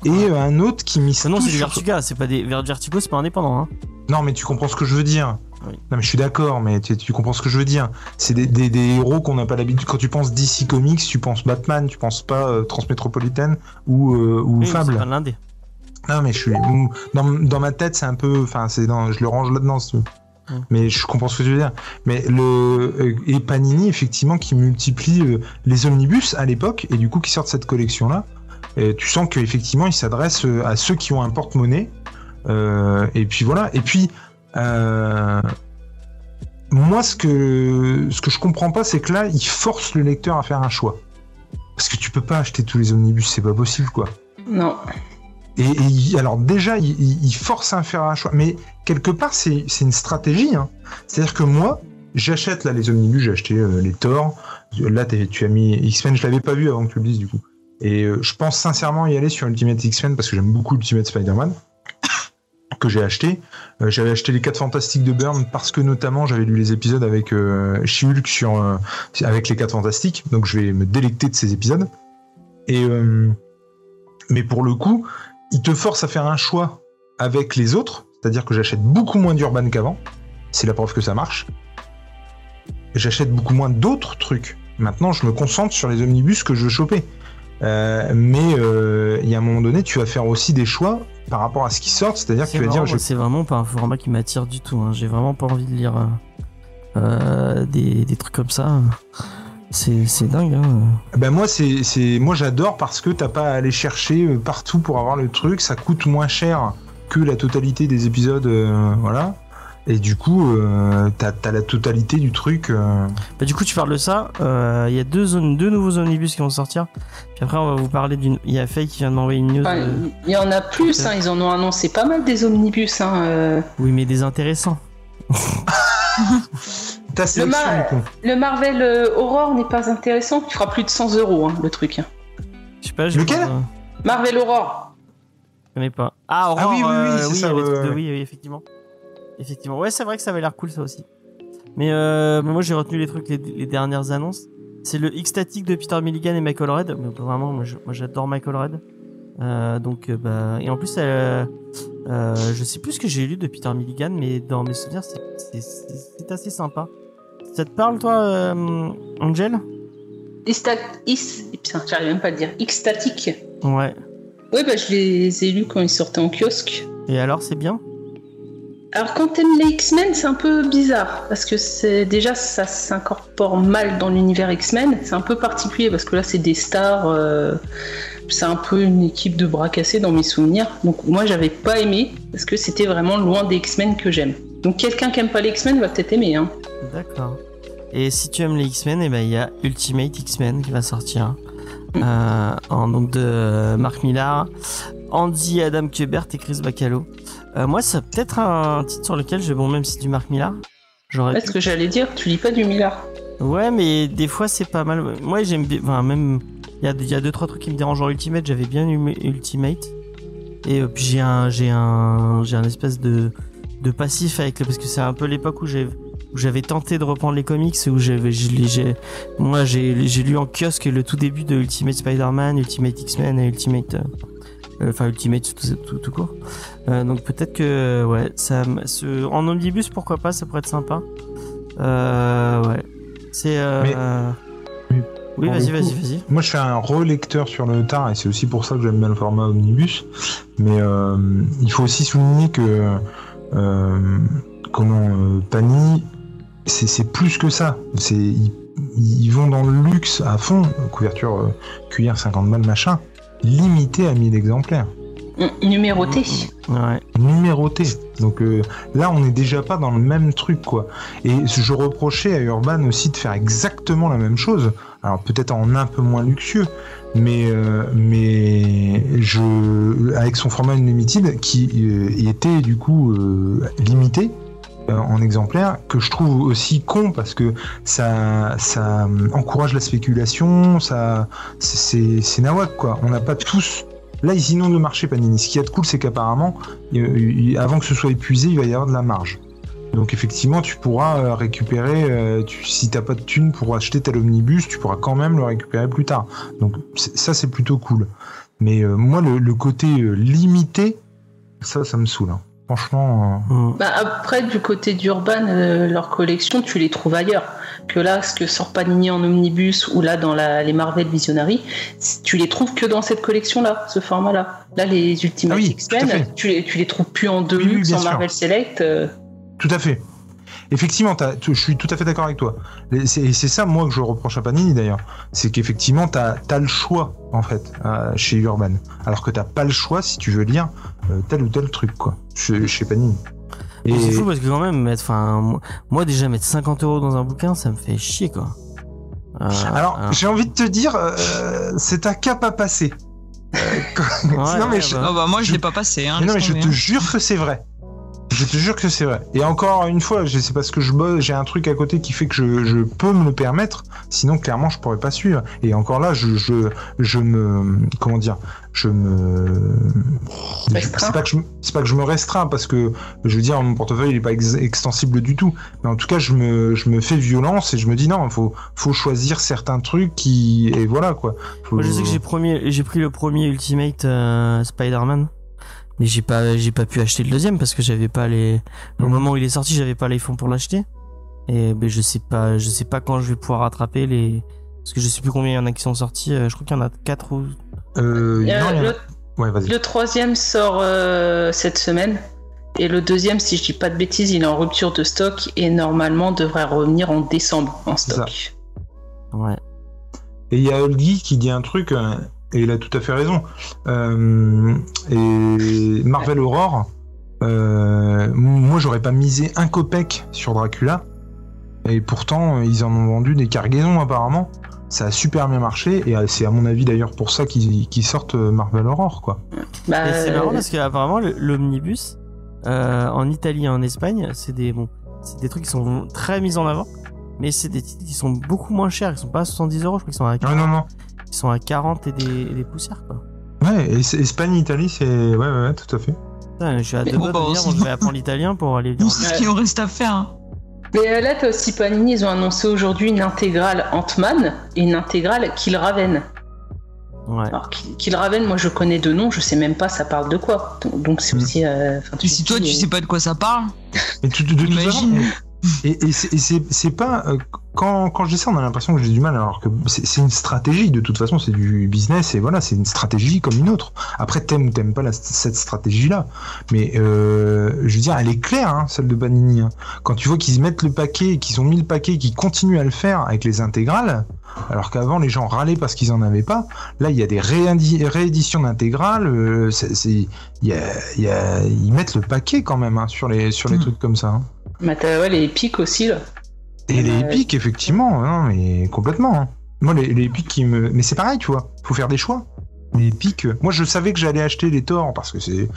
Et un autre qui mise Ah non, c'est du sur- Vertigo, c'est pas des Ver- Vertigo, c'est pas indépendant, hein. Non, mais tu comprends ce que je veux dire. Oui. Non, mais je suis d'accord, mais tu, tu comprends ce que je veux dire. C'est des, des- des héros qu'on n'a pas l'habitude. Quand tu penses DC Comics, tu penses Batman, tu penses pas euh, Transmétropolitaine ou, euh, ou Oui, Fable. pas l'indé. Non, mais je suis. Dans, dans ma tête, c'est un peu. Enfin, c'est dans, je le range là-dedans. si tu veux. Mm. Mais je comprends ce que tu veux dire. Mais le euh, et Panini effectivement qui multiplie euh, les omnibus à l'époque et du coup qui sortent cette collection là. Et tu sens qu'effectivement il s'adresse euh, à ceux qui ont un porte-monnaie. Euh, et puis voilà. Et puis euh, moi ce que ce que je comprends pas c'est que là il force le lecteur à faire un choix. Parce que tu peux pas acheter tous les omnibus, c'est pas possible quoi. Non. Et, et alors déjà, il, force à faire un choix. Mais quelque part, c'est une stratégie. hein. C'est-à-dire que moi, j'achète là les omnibus, j'ai acheté euh, les Thor. Là, tu as mis X-Men, je l'avais pas vu avant que tu le dises du coup. Et euh, je pense sincèrement y aller sur Ultimate X-Men parce que j'aime beaucoup Ultimate Spider-Man que j'ai acheté. Euh, j'avais acheté les 4 Fantastiques de Byrne parce que notamment j'avais lu les épisodes avec euh, sur euh, avec les 4 Fantastiques, donc je vais me délecter de ces épisodes. Et euh, mais pour le coup, il te force à faire un choix avec les autres, c'est-à-dire que j'achète beaucoup moins d'Urban qu'avant. C'est la preuve que ça marche. J'achète beaucoup moins d'autres trucs. Maintenant, je me concentre sur les omnibus que je veux choper. Mais il y a un moment donné, tu vas faire aussi des choix par rapport à ce qui sort, c'est-à-dire que tu vas dire, je... c'est vraiment pas un format qui m'attire du tout. hein. J'ai vraiment pas envie de lire euh, euh, des, des trucs comme ça. C'est dingue. Hein. ben moi c'est moi j'adore parce que t'as pas à aller chercher euh, partout pour avoir le truc, ça coûte moins cher que la totalité des épisodes, euh, voilà. Et du coup, euh, t'as as la totalité du truc. euh, Bah, du coup, tu parles de ça. euh, Il y a deux, zones, deux nouveaux omnibus qui vont sortir. Puis après, on va vous parler d'une. Il y a Faye qui vient de m'envoyer une news. Enfin, euh, il y en a plus, hein, ils en ont annoncé pas mal des omnibus. Hein, euh. Oui, mais des intéressants. Ta sélection, du coup. Le Marvel euh, Aurore n'est pas intéressant, tu feras plus de 100 euros hein, le truc. hein. Je sais pas. je Lequel? euh, Marvel Aurore. Je connais pas. Ah, Aurore, Ah oui, oui, oui, euh, c'est ça, ouais, ouais. oui, oui, effectivement. Effectivement. Ouais, c'est vrai que ça avait l'air cool, ça aussi. Mais euh, moi, j'ai retenu les trucs, les, les dernières annonces. C'est le X-Static de Peter Milligan et Michael Red. Mais vraiment, moi, j'adore Michael Red. Euh, donc, euh, bah, et en plus, euh, euh, je sais plus ce que j'ai lu de Peter Milligan, mais dans mes souvenirs, c'est- assez sympa. Ça te parle, toi, Angel? Putain, j'arrive même pas à le dire. X-Static. Ouais. Ouais, bah je les ai lus quand ils sortaient en kiosque. Et alors, c'est bien? Alors quand t'aimes les X-Men, c'est un peu bizarre parce que c'est déjà ça s'incorpore mal dans l'univers X-Men. C'est un peu particulier parce que là c'est des stars, euh, c'est un peu une équipe de bras cassés dans mes souvenirs. Donc moi j'avais pas aimé parce que c'était vraiment loin des X-Men que j'aime. Donc quelqu'un qui aime pas les X-Men va peut-être aimer. Hein. D'accord. Et si tu aimes les X-Men, eh ben il y a Ultimate X-Men qui va sortir. Euh, en, donc de Mark Millar, Andy Adam Kubert et Chris Bacalo. Euh, moi, c'est peut-être un titre sur lequel je bon même si c'est du Mark Millar. J'aurais Ouais, ce que j'allais dire, tu lis pas du Miller. Ouais, mais des fois c'est pas mal. Moi j'aime bien. Enfin, même. Il y a, y a deux trois trucs qui me dérangent en Ultimate. J'avais bien eu Ultimate. Et euh, puis j'ai un, j'ai un, j'ai un espèce de, de passif avec le. Parce que c'est un peu l'époque où j'ai. Où j'avais tenté de reprendre les comics, où j'avais, moi j'ai, j'ai lu en kiosque le tout début de Ultimate Spider-Man, Ultimate X-Men et Ultimate, euh, enfin Ultimate tout, tout, tout court. Euh, donc peut-être que ouais, ça, ce, en omnibus pourquoi pas, ça pourrait être sympa. Euh, ouais. C'est. Euh, Mais- Oui, vas-y, vas-y, vas-y. Moi, je fais un relecteur sur le tard et c'est aussi pour ça que j'aime bien le format omnibus. Mais euh, il faut aussi souligner que euh, comment euh, Pani, c'est plus que ça. C'est ils, ils vont dans le luxe à fond, couverture cuir 50 balles machin, limité à 1000 exemplaires, Numéroté. Ouais. numéroté. Donc euh, là, on n'est déjà pas dans le même truc quoi. Et je reprochais à Urban aussi de faire exactement la même chose. Alors peut-être en un peu moins luxueux, mais euh, mais je avec son format unlimited qui euh, était du coup euh, limité euh, en exemplaires que je trouve aussi con parce que ça ça encourage la spéculation, ça c'est nawak quoi. On n'a pas tous Là, ils inondent le marché Panini. Ce qui est de cool, c'est qu'apparemment, avant que ce soit épuisé, il va y avoir de la marge. Donc effectivement, tu pourras euh, récupérer, euh, tu, si t'as pas de thune pour acheter tel omnibus, tu pourras quand même le récupérer plus tard. Donc ça, c'est plutôt cool. Mais moi, le, côté limité, ça, ça me saoule. hein. Franchement, euh, Mm. Bah, après, du côté d'Urban, euh, leur collection, tu les trouves ailleurs. Que là, ce que sort Panini en omnibus ou là dans la- les Marvel Visionary, tu les trouves que dans cette collection-là, ce format-là. Là, les Ultimate Ah oui, X-Men, tu les, tu les trouves plus en Oui, oui, Deluxe, bien en sûr. Marvel Select. euh, tout à fait. Effectivement, tu- je suis tout à fait d'accord avec toi. Et c'est ça, moi, que je reproche à Panini d'ailleurs. C'est qu'effectivement, t'as as le choix, en fait, euh, chez Urban. Alors que t'as pas le choix si tu veux lire euh, tel ou tel truc, quoi, chez, chez Panini. Et Mais C'est fou parce que quand même, mettre, moi- déjà mettre 50 euros dans un bouquin, ça me fait chier quoi. Euh, alors, euh, j'ai envie de te dire, euh, c'est un cap à passer. Euh, quand- Ouais, non, mais ouais, je- bah. Ah bah moi je Je- l'ai pas passé. Hein, Mais non, mais je te hein. jure que c'est vrai. Je te jure que c'est vrai. Et encore une fois, je sais parce que je bosse, j'ai un truc à côté qui fait que je, je peux me le permettre. Sinon, clairement, je pourrais pas suivre. Et encore là, je, je, je me, comment dire, je me, Restreins. c'est pas que je, c'est pas que je me restreins parce que, je veux dire, mon portefeuille il est pas ex- extensible du tout. Mais en tout cas, je me, je me fais violence et je me dis non, faut, faut choisir certains trucs qui, et voilà quoi. Faut- Moi, je sais que j'ai premier, j'ai pris le premier Ultimate euh, Spider-Man, mais j'ai pas, j'ai pas pu acheter le deuxième parce que j'avais pas les. Au Mhm. moment où il est sorti, j'avais pas les fonds pour l'acheter. Et ben je sais pas, je sais pas quand je vais pouvoir rattraper les. Parce que je sais plus combien il y en a qui sont sortis. euh, Je crois qu'il y en a quatre ou. Euh, Euh, non, il y en a- le, Ouais, vas-y. le troisième sort euh, cette semaine. Et le deuxième, si je dis pas de bêtises, il est en rupture de stock et normalement devrait revenir en décembre en stock. Ouais. Et il y a Olgi qui dit un truc, euh, et il a tout à fait raison. Euh, et Marvel Aurore, euh, moi j'aurais pas misé un copec sur Dracula, et pourtant ils en ont vendu des cargaisons apparemment. Ça a super bien marché, et euh, c'est à mon avis d'ailleurs pour ça qu'ils sortent Marvel Aurore, quoi. Bah, Et c'est marrant parce qu'apparemment l'omnibus euh, en Italie et en Espagne, c'est des bon, c'est des trucs qui sont très mis en avant, mais c'est des titres qui sont beaucoup moins chers. Ils sont pas à 70 euros, je crois qu'ils sont à Ah 40, non, non. Ils sont à 40 et des, et des poussières quoi. Ouais, et c'est- Espagne, Italie, c'est. Ouais, ouais, ouais, tout à fait. Putain, je suis à Mais deux bon, doigts bah, de dire, bon, je vais apprendre l'italien pour aller. Nous, c'est ce qu'il nous reste à faire. hein. Mais euh, là, t'as aussi Panini, ils ont annoncé aujourd'hui une intégrale Ant-Man et une intégrale Kill Raven. Ouais. Alors, Kill Raven, moi je connais deux noms, je sais même pas ça parle de quoi. Donc- c'est Mm. aussi. euh, si toi tu sais pas de quoi ça parle, Mais tout- de, toute façon, imagine. Et et c'est pas euh, quand quand je dis ça, on a l'impression que j'ai du mal, alors que c'est une stratégie. De toute façon, c'est du business et voilà, c'est une stratégie comme une autre. Après, t'aimes ou t'aimes pas la- cette stratégie-là, mais euh, je veux dire, elle est claire, hein, celle de Panini. hein. Quand tu vois qu'ils mettent le paquet, qu'ils ont mis le paquet, qu'ils continuent à le faire avec les intégrales, alors qu'avant les gens râlaient parce qu'ils en avaient pas. Là, il y a des rééditions d'intégrales. euh, y a, y a- ils mettent le paquet quand même hein, sur les sur les Mm. trucs comme ça. Hein. Bah, t'as ouais, les épiques aussi là. Et les épiques, effectivement, non, mais complètement. hein. Moi, les, les épiques qui me. Mais c'est pareil, tu vois. Faut faire des choix. Les épiques. euh, Moi, je savais que j'allais acheter les Thor parce que c'est.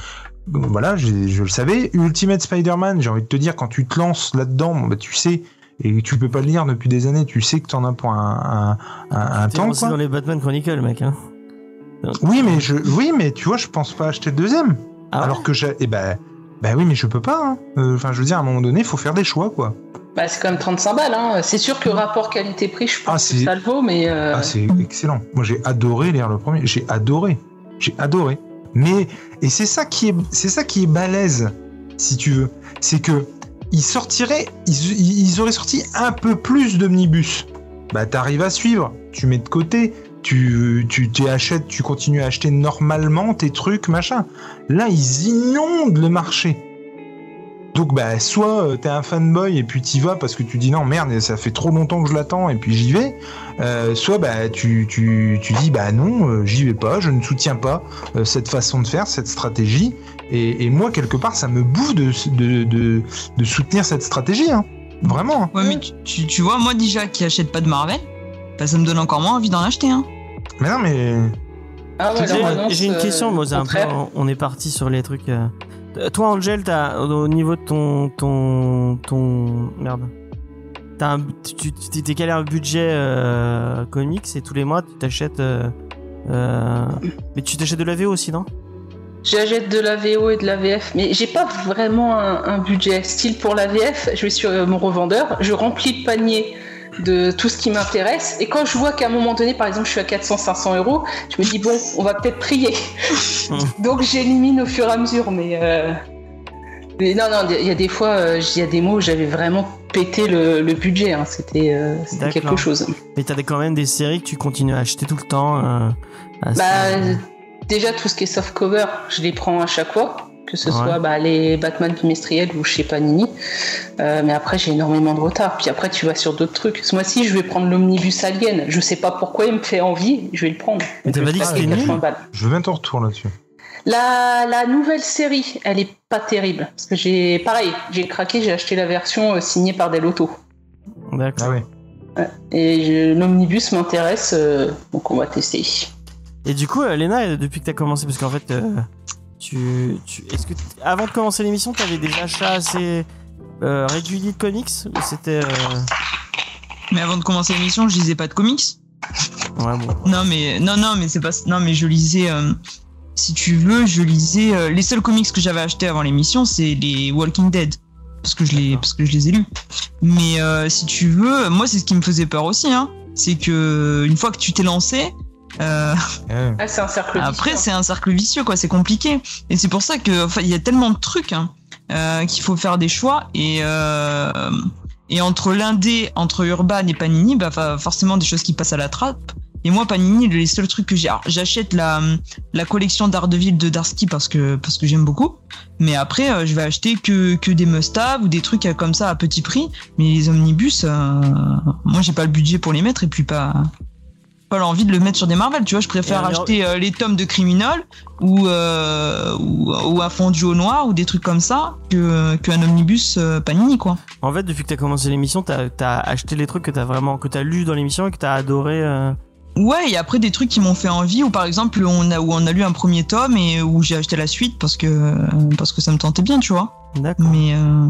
Voilà, j'ai- je le savais. Ultimate Spider-Man, j'ai envie de te dire, quand tu te lances là-dedans, bon, bah, tu sais. Et tu peux pas le lire depuis des années, tu sais que t'en as pour un, un, un, un temps, quoi. dans les Batman Chronicles, mec. Hein. Oui, mais je, oui, mais tu vois, je pense pas acheter le deuxième. Ah ouais alors que j'ai, eh ben, ben oui, mais je peux pas. hein. Euh, Enfin, je veux dire, à un moment donné, il faut faire des choix, quoi. Bah, c'est quand même 35 balles. Hein. C'est sûr que rapport qualité-prix, je pense Ah, que c'est- ça le vaut, mais. euh, Ah, c'est excellent. Moi, j'ai adoré lire le premier. J'ai adoré. J'ai adoré. Mais et c'est ça qui est, c'est ça qui est balèze, si tu veux. C'est que ils sortiraient, ils, ils auraient sorti un peu plus d'omnibus. Bah, t'arrives à suivre. Tu mets de côté. Tu, tu achètes, tu continues à acheter normalement tes trucs, machin. Là, ils inondent le marché. Donc bah soit euh, t'es un fanboy et puis t'y vas parce que tu dis non merde ça fait trop longtemps que je l'attends et puis j'y vais euh, soit bah tu, tu, tu dis bah non euh, j'y vais pas je ne soutiens pas cette façon de faire cette stratégie et, moi quelque part ça me bouffe de, de, de, soutenir cette stratégie hein. vraiment hein. Ouais, mais tu, tu vois, moi déjà qui achète pas de Marvel, bah, ça me donne encore moins envie d'en acheter. Hein. mais non mais Ah ouais, J'ai- une question, moi, un peu, on est parti sur les trucs. euh, euh, Toi, Angel, t'as, au niveau de ton, ton, ton, merde. T'as un, tu, tu t'es calé un budget euh, comics et tous les mois tu t'achètes. euh, euh, mais tu t'achètes de la VO aussi, non? J'achète de la VO et de la VF, mais j'ai pas vraiment un, un budget. Style pour la VF, je vais sur mon revendeur, je remplis le panier de tout ce qui m'intéresse, et quand je vois qu'à un moment donné, par exemple, je suis à 400-500 euros, je me dis bon, on va peut-être prier. Donc j'élimine au fur et à mesure, mais. euh, Mais non, non, il y a des fois, euh, il y a des mots où j'avais vraiment pété le, le budget, hein. c'était euh, quelque chose. Mais t'as des- quand même des séries que tu continues à acheter tout le temps. euh, Bah, déjà, tout ce qui est soft cover, je les prends à chaque fois, que ce Ouais. soit bah, les Batman bimestriels ou chez Panini. Euh, mais après, j'ai énormément de retard. Puis après, tu vas sur d'autres trucs. Ce mois-ci, je vais prendre l'omnibus Alien. Je sais pas pourquoi il me fait envie, je vais le prendre. Mais t'as Je pas vais dit que c'était nul 80 balles. Je veux bien ton retour là-dessus. La, la nouvelle série, elle est pas terrible. Parce que j'ai, pareil, j'ai craqué, j'ai acheté la version euh, signée par Del Auto. D'accord. Ah ouais. Et je- l'omnibus m'intéresse, euh, donc on va tester. Et du coup, euh, Léna, depuis que t'as commencé, parce qu'en fait, euh, tu, tu, est-ce que avant de commencer l'émission, t'avais des achats assez euh, réguliers de comics ou c'était euh, Mais avant de commencer l'émission, je lisais pas de comics. ouais bon. Non, mais non, non, mais c'est pas. Non, mais je lisais. euh, si tu veux, je lisais. euh, les seuls comics que j'avais achetés avant l'émission, c'est les Walking Dead, parce que je les, parce que je les ai lus. Mais si tu veux, moi, c'est ce qui me faisait peur aussi. Hein, c'est que une fois que tu t'es lancé. Euh, Ouais. Ah, c'est un cercle Après, vicieux. c'est un cercle vicieux, quoi. C'est compliqué. Et c'est pour ça que, enfin, il y a tellement de trucs hein, euh, qu'il faut faire des choix. Et euh, et entre l'indé, entre Urban et Panini, bah forcément des choses qui passent à la trappe. Et moi, Panini, les seuls trucs que j'ai, alors, j'achète la la collection d'Ardeville de Darsky parce que parce que j'aime beaucoup. Mais après, euh, je vais acheter que que des must-have ou des trucs euh, comme ça à petit prix. Mais les omnibus, euh, moi, j'ai pas le budget pour les mettre et puis pas pas l'envie de le mettre sur des Marvel, tu vois, je préfère acheter euh, les tomes de Criminal ou, euh, ou, ou un fondu au noir ou des trucs comme ça que qu'un omnibus euh, Panini, quoi. En fait, depuis que t'as commencé l'émission, t'as as acheté les trucs que t'as vraiment que t'as lu dans l'émission et que t'as adoré. euh, Ouais, et après des trucs qui m'ont fait envie, ou par exemple on a, où on a lu un premier tome et où j'ai acheté la suite parce que, parce que ça me tentait bien, tu vois. D'accord. Mais euh,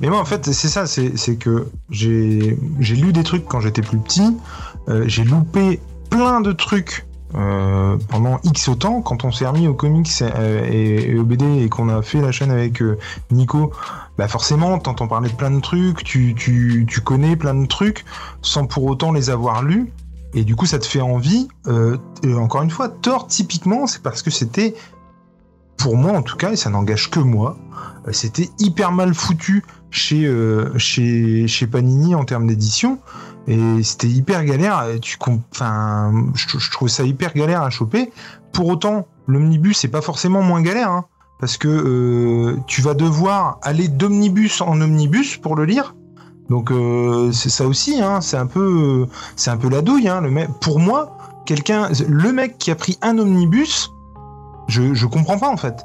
Mais moi, en fait, c'est ça, c'est c'est que j'ai j'ai lu des trucs quand j'étais plus petit. Euh, j'ai loupé plein de trucs euh, pendant X temps. Quand on s'est remis aux comics euh, et, et et qu'on a fait la chaîne avec Nico, bah forcément, t'entends parler de plein de trucs, tu, tu, connais plein de trucs sans pour autant les avoir lus. Et du coup, ça te fait envie. Encore une fois, Thor, typiquement, c'est parce que c'était, pour moi en tout cas, et ça n'engage que moi, euh, c'était hyper mal foutu chez, euh, chez, chez Panini en termes d'édition. Et c'était hyper galère. Tu, enfin, je, trouve ça hyper galère à choper. Pour autant, l'omnibus, c'est pas forcément moins galère. hein, parce que euh, tu vas devoir aller d'omnibus en omnibus pour le lire. Donc euh, c'est ça aussi, hein, c'est un peu, c'est un peu la douille. Hein, pour moi, quelqu'un, le mec qui a pris un omnibus, je, je comprends pas en fait.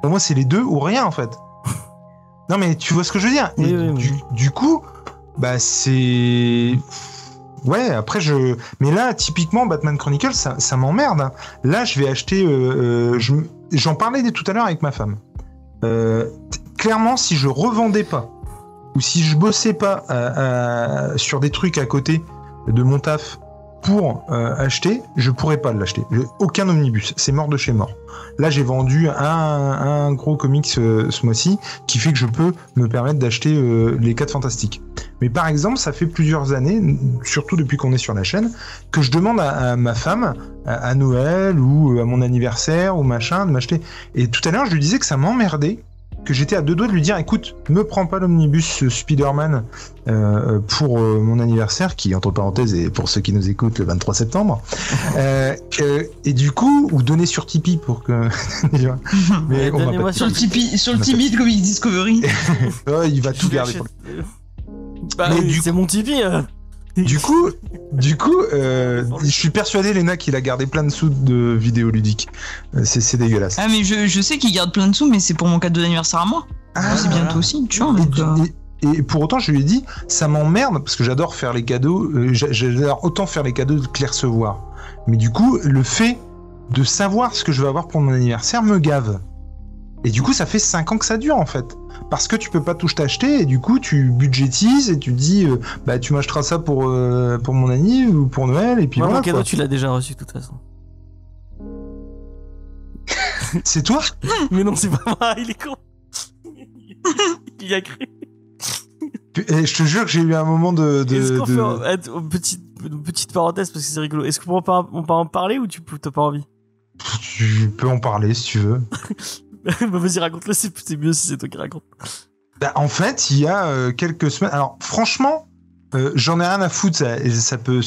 Pour moi, c'est les deux ou rien en fait. Non mais tu vois ce que je veux dire Oui, Et oui, du, oui. du coup, bah c'est ouais. Après je, mais là typiquement Batman Chronicles, ça, ça m'emmerde. Là, je vais acheter. euh, euh, je J'en parlais tout à l'heure avec ma femme. Euh, clairement, si je revendais pas ou si je bossais pas sur des trucs à côté de mon taf pour euh, acheter, je pourrais pas l'acheter. Aucun omnibus, c'est mort de chez mort. Là, j'ai vendu un, un gros comics euh, ce mois-ci qui fait que je peux me permettre d'acheter euh, les 4 fantastiques. Mais par exemple, ça fait plusieurs années, surtout depuis qu'on est sur la chaîne, que je demande à, à ma femme, à, à Noël ou à mon anniversaire ou machin, de m'acheter. Et tout à l'heure, je lui disais que ça m'emmerdait que j'étais à deux doigts de lui dire écoute, me prends pas l'omnibus euh, Spider-Man euh, pour euh, mon anniversaire, qui entre parenthèses est pour ceux qui nous écoutent le 23 septembre. Euh, et du coup, ou donner sur Tipeee pour que. mais on va Donnez-moi pas sur le Tipeee. Sur le Tipeee de Comics Discovery. Il va tout garder. pour- Bah c'est mon Tipeee. euh. Du coup, du coup, euh, je suis persuadé, Lena, qu'il a gardé plein de sous de vidéoludiques. Euh, C'est dégueulasse. Ah, mais je, je sais qu'il garde plein de sous, mais c'est pour mon cadeau d'anniversaire à moi. Ah, c'est bientôt aussi, tu vois. Donc, euh, et- pour autant, je lui ai dit, ça m'emmerde parce que j'adore faire les cadeaux. euh, j'a- j'adore autant faire les cadeaux que les recevoir. Mais du coup, le fait de savoir ce que je vais avoir pour mon anniversaire me gave. Et du coup, ça fait 5 ans que ça dure en fait. Parce que tu peux pas tout t'acheter et du coup, tu budgétises et tu dis, euh, bah, tu m'achèteras ça pour, euh, pour mon anniv ou pour Noël et puis voilà. mon cadeau, quoi. tu l'as déjà reçu de toute façon. C'est toi? Mais non, c'est pas moi, il est con. il y a cru. Et je te jure que j'ai eu un moment de. de, Est-ce qu'on de- fait attends, petite, une petite parenthèse parce que c'est rigolo. Est-ce qu'on peut, en- parler ou tu t'as pas envie? Tu peux en parler si tu veux. Bah, Vas-y, raconte-le, c'est mieux si c'est toi qui raconte. Bah, en fait, il y a euh, quelques semaines. Alors, franchement, Euh, J'en ai rien à foutre, ça, peut.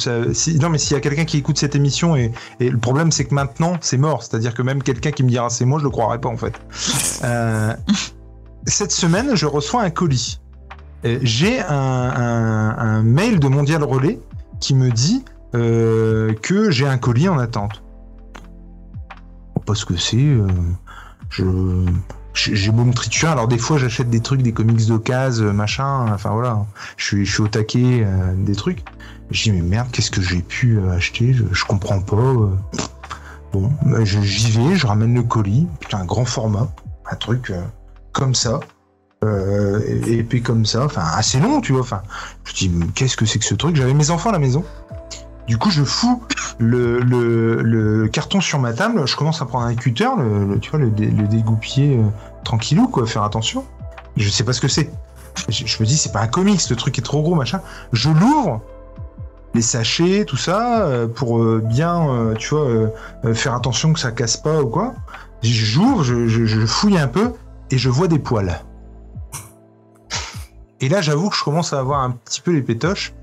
Non, mais s'il y a quelqu'un qui écoute cette émission, et, et le problème, c'est que maintenant, c'est mort. C'est-à-dire que même quelqu'un qui me dira c'est moi, je le croirais pas, en fait. Euh, cette semaine, je reçois un colis. J'ai un, mail de Mondial Relais qui me dit que j'ai un colis en attente. Pas ce que c'est. Euh, j'ai beau me triturer. Alors des fois, j'achète des trucs, des comics d'occasion, machin. Enfin voilà, je suis, je suis au taquet euh, des trucs. Je dis mais merde, qu'est-ce que j'ai pu euh, acheter? Je, comprends pas. euh. Bon, j'y vais, je ramène le colis. Putain, un grand format, un truc euh, comme ça. Euh, épais comme ça, enfin assez long, tu vois. Enfin, je dis qu'est-ce que c'est que ce truc? J'avais mes enfants à la maison. Du coup, je fous le, carton sur ma table. Je commence à prendre un cutter, le, le- tu vois, le, dé- le dégoupiller euh, tranquillou, quoi, faire attention. Je sais pas ce que c'est. Je, me dis, c'est pas un comics, ce truc est trop gros, machin. Je l'ouvre, les sachets, tout ça, euh, pour euh, bien, tu vois, faire attention que ça casse pas ou quoi. J'ouvre, je, je, je fouille un peu et je vois des poils. Et là, j'avoue que je commence à avoir un petit peu les pétoches.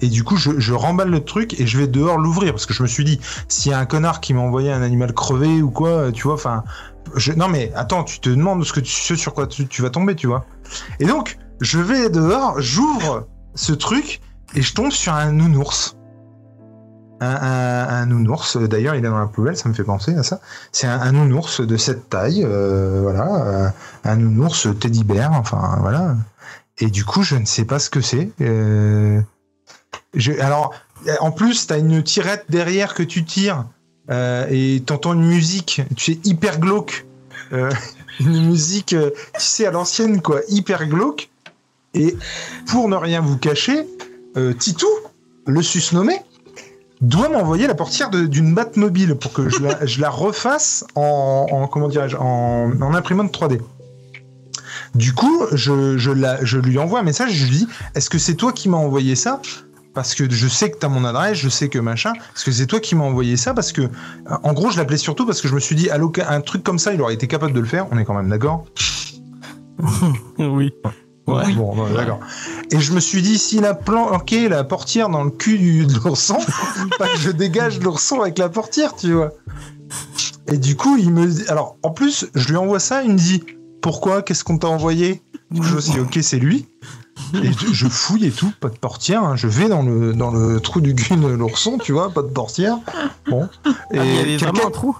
Et du coup, je, remballe le truc et je vais dehors l'ouvrir parce que je me suis dit, s'il y a un connard qui m'a envoyé un animal crevé ou quoi, tu vois, enfin, non mais attends, tu te demandes ce sur quoi tu, vas tomber, tu vois. Et donc, je vais dehors, j'ouvre ce truc et je tombe sur un nounours. Un, un- un nounours, d'ailleurs, il est dans la poubelle, ça me fait penser à ça. C'est un, un nounours de cette taille, euh, voilà, euh, un nounours teddy bear, enfin voilà. Et du coup, je ne sais pas ce que c'est. Euh, je- alors, en plus, t'as une tirette derrière que tu tires euh, et t'entends une musique, tu sais, hyper glauque. Euh, une musique, euh, tu sais, à l'ancienne, quoi, hyper glauque. Et pour ne rien vous cacher, euh, Titou, le susnommé, doit m'envoyer la portière d'une Batmobile pour que je la, je la refasse en, en- comment dirais-je, en, en imprimante 3D. Du coup, je, je, la- je lui envoie un message, je lui dis, est-ce que c'est toi qui m'as envoyé ça? Parce que je sais que t'as mon adresse, je sais que machin. Est-ce que c'est toi qui m'as envoyé ça Parce que, euh, en gros, je l'appelais surtout parce que je me suis dit, un truc comme ça, il aurait été capable de le faire. On est quand même d'accord oui. Ouais. Bon, d'accord. Et je me suis dit, s'il a planqué la portière dans le cul du, de l'ourson, pas que je dégage l'ourson avec la portière, tu vois. Et du coup, il me dit, alors, en plus, je lui envoie ça, il me dit, pourquoi Qu'est-ce qu'on t'a envoyé? Je me suis dit, ok, c'est lui. Et je, fouille et tout, pas de portière. hein. Je vais dans le, dans le trou du cul de l'ourson, tu vois, pas de portière. Bon. Et Ah, il y avait quelqu'un- vraiment un trou.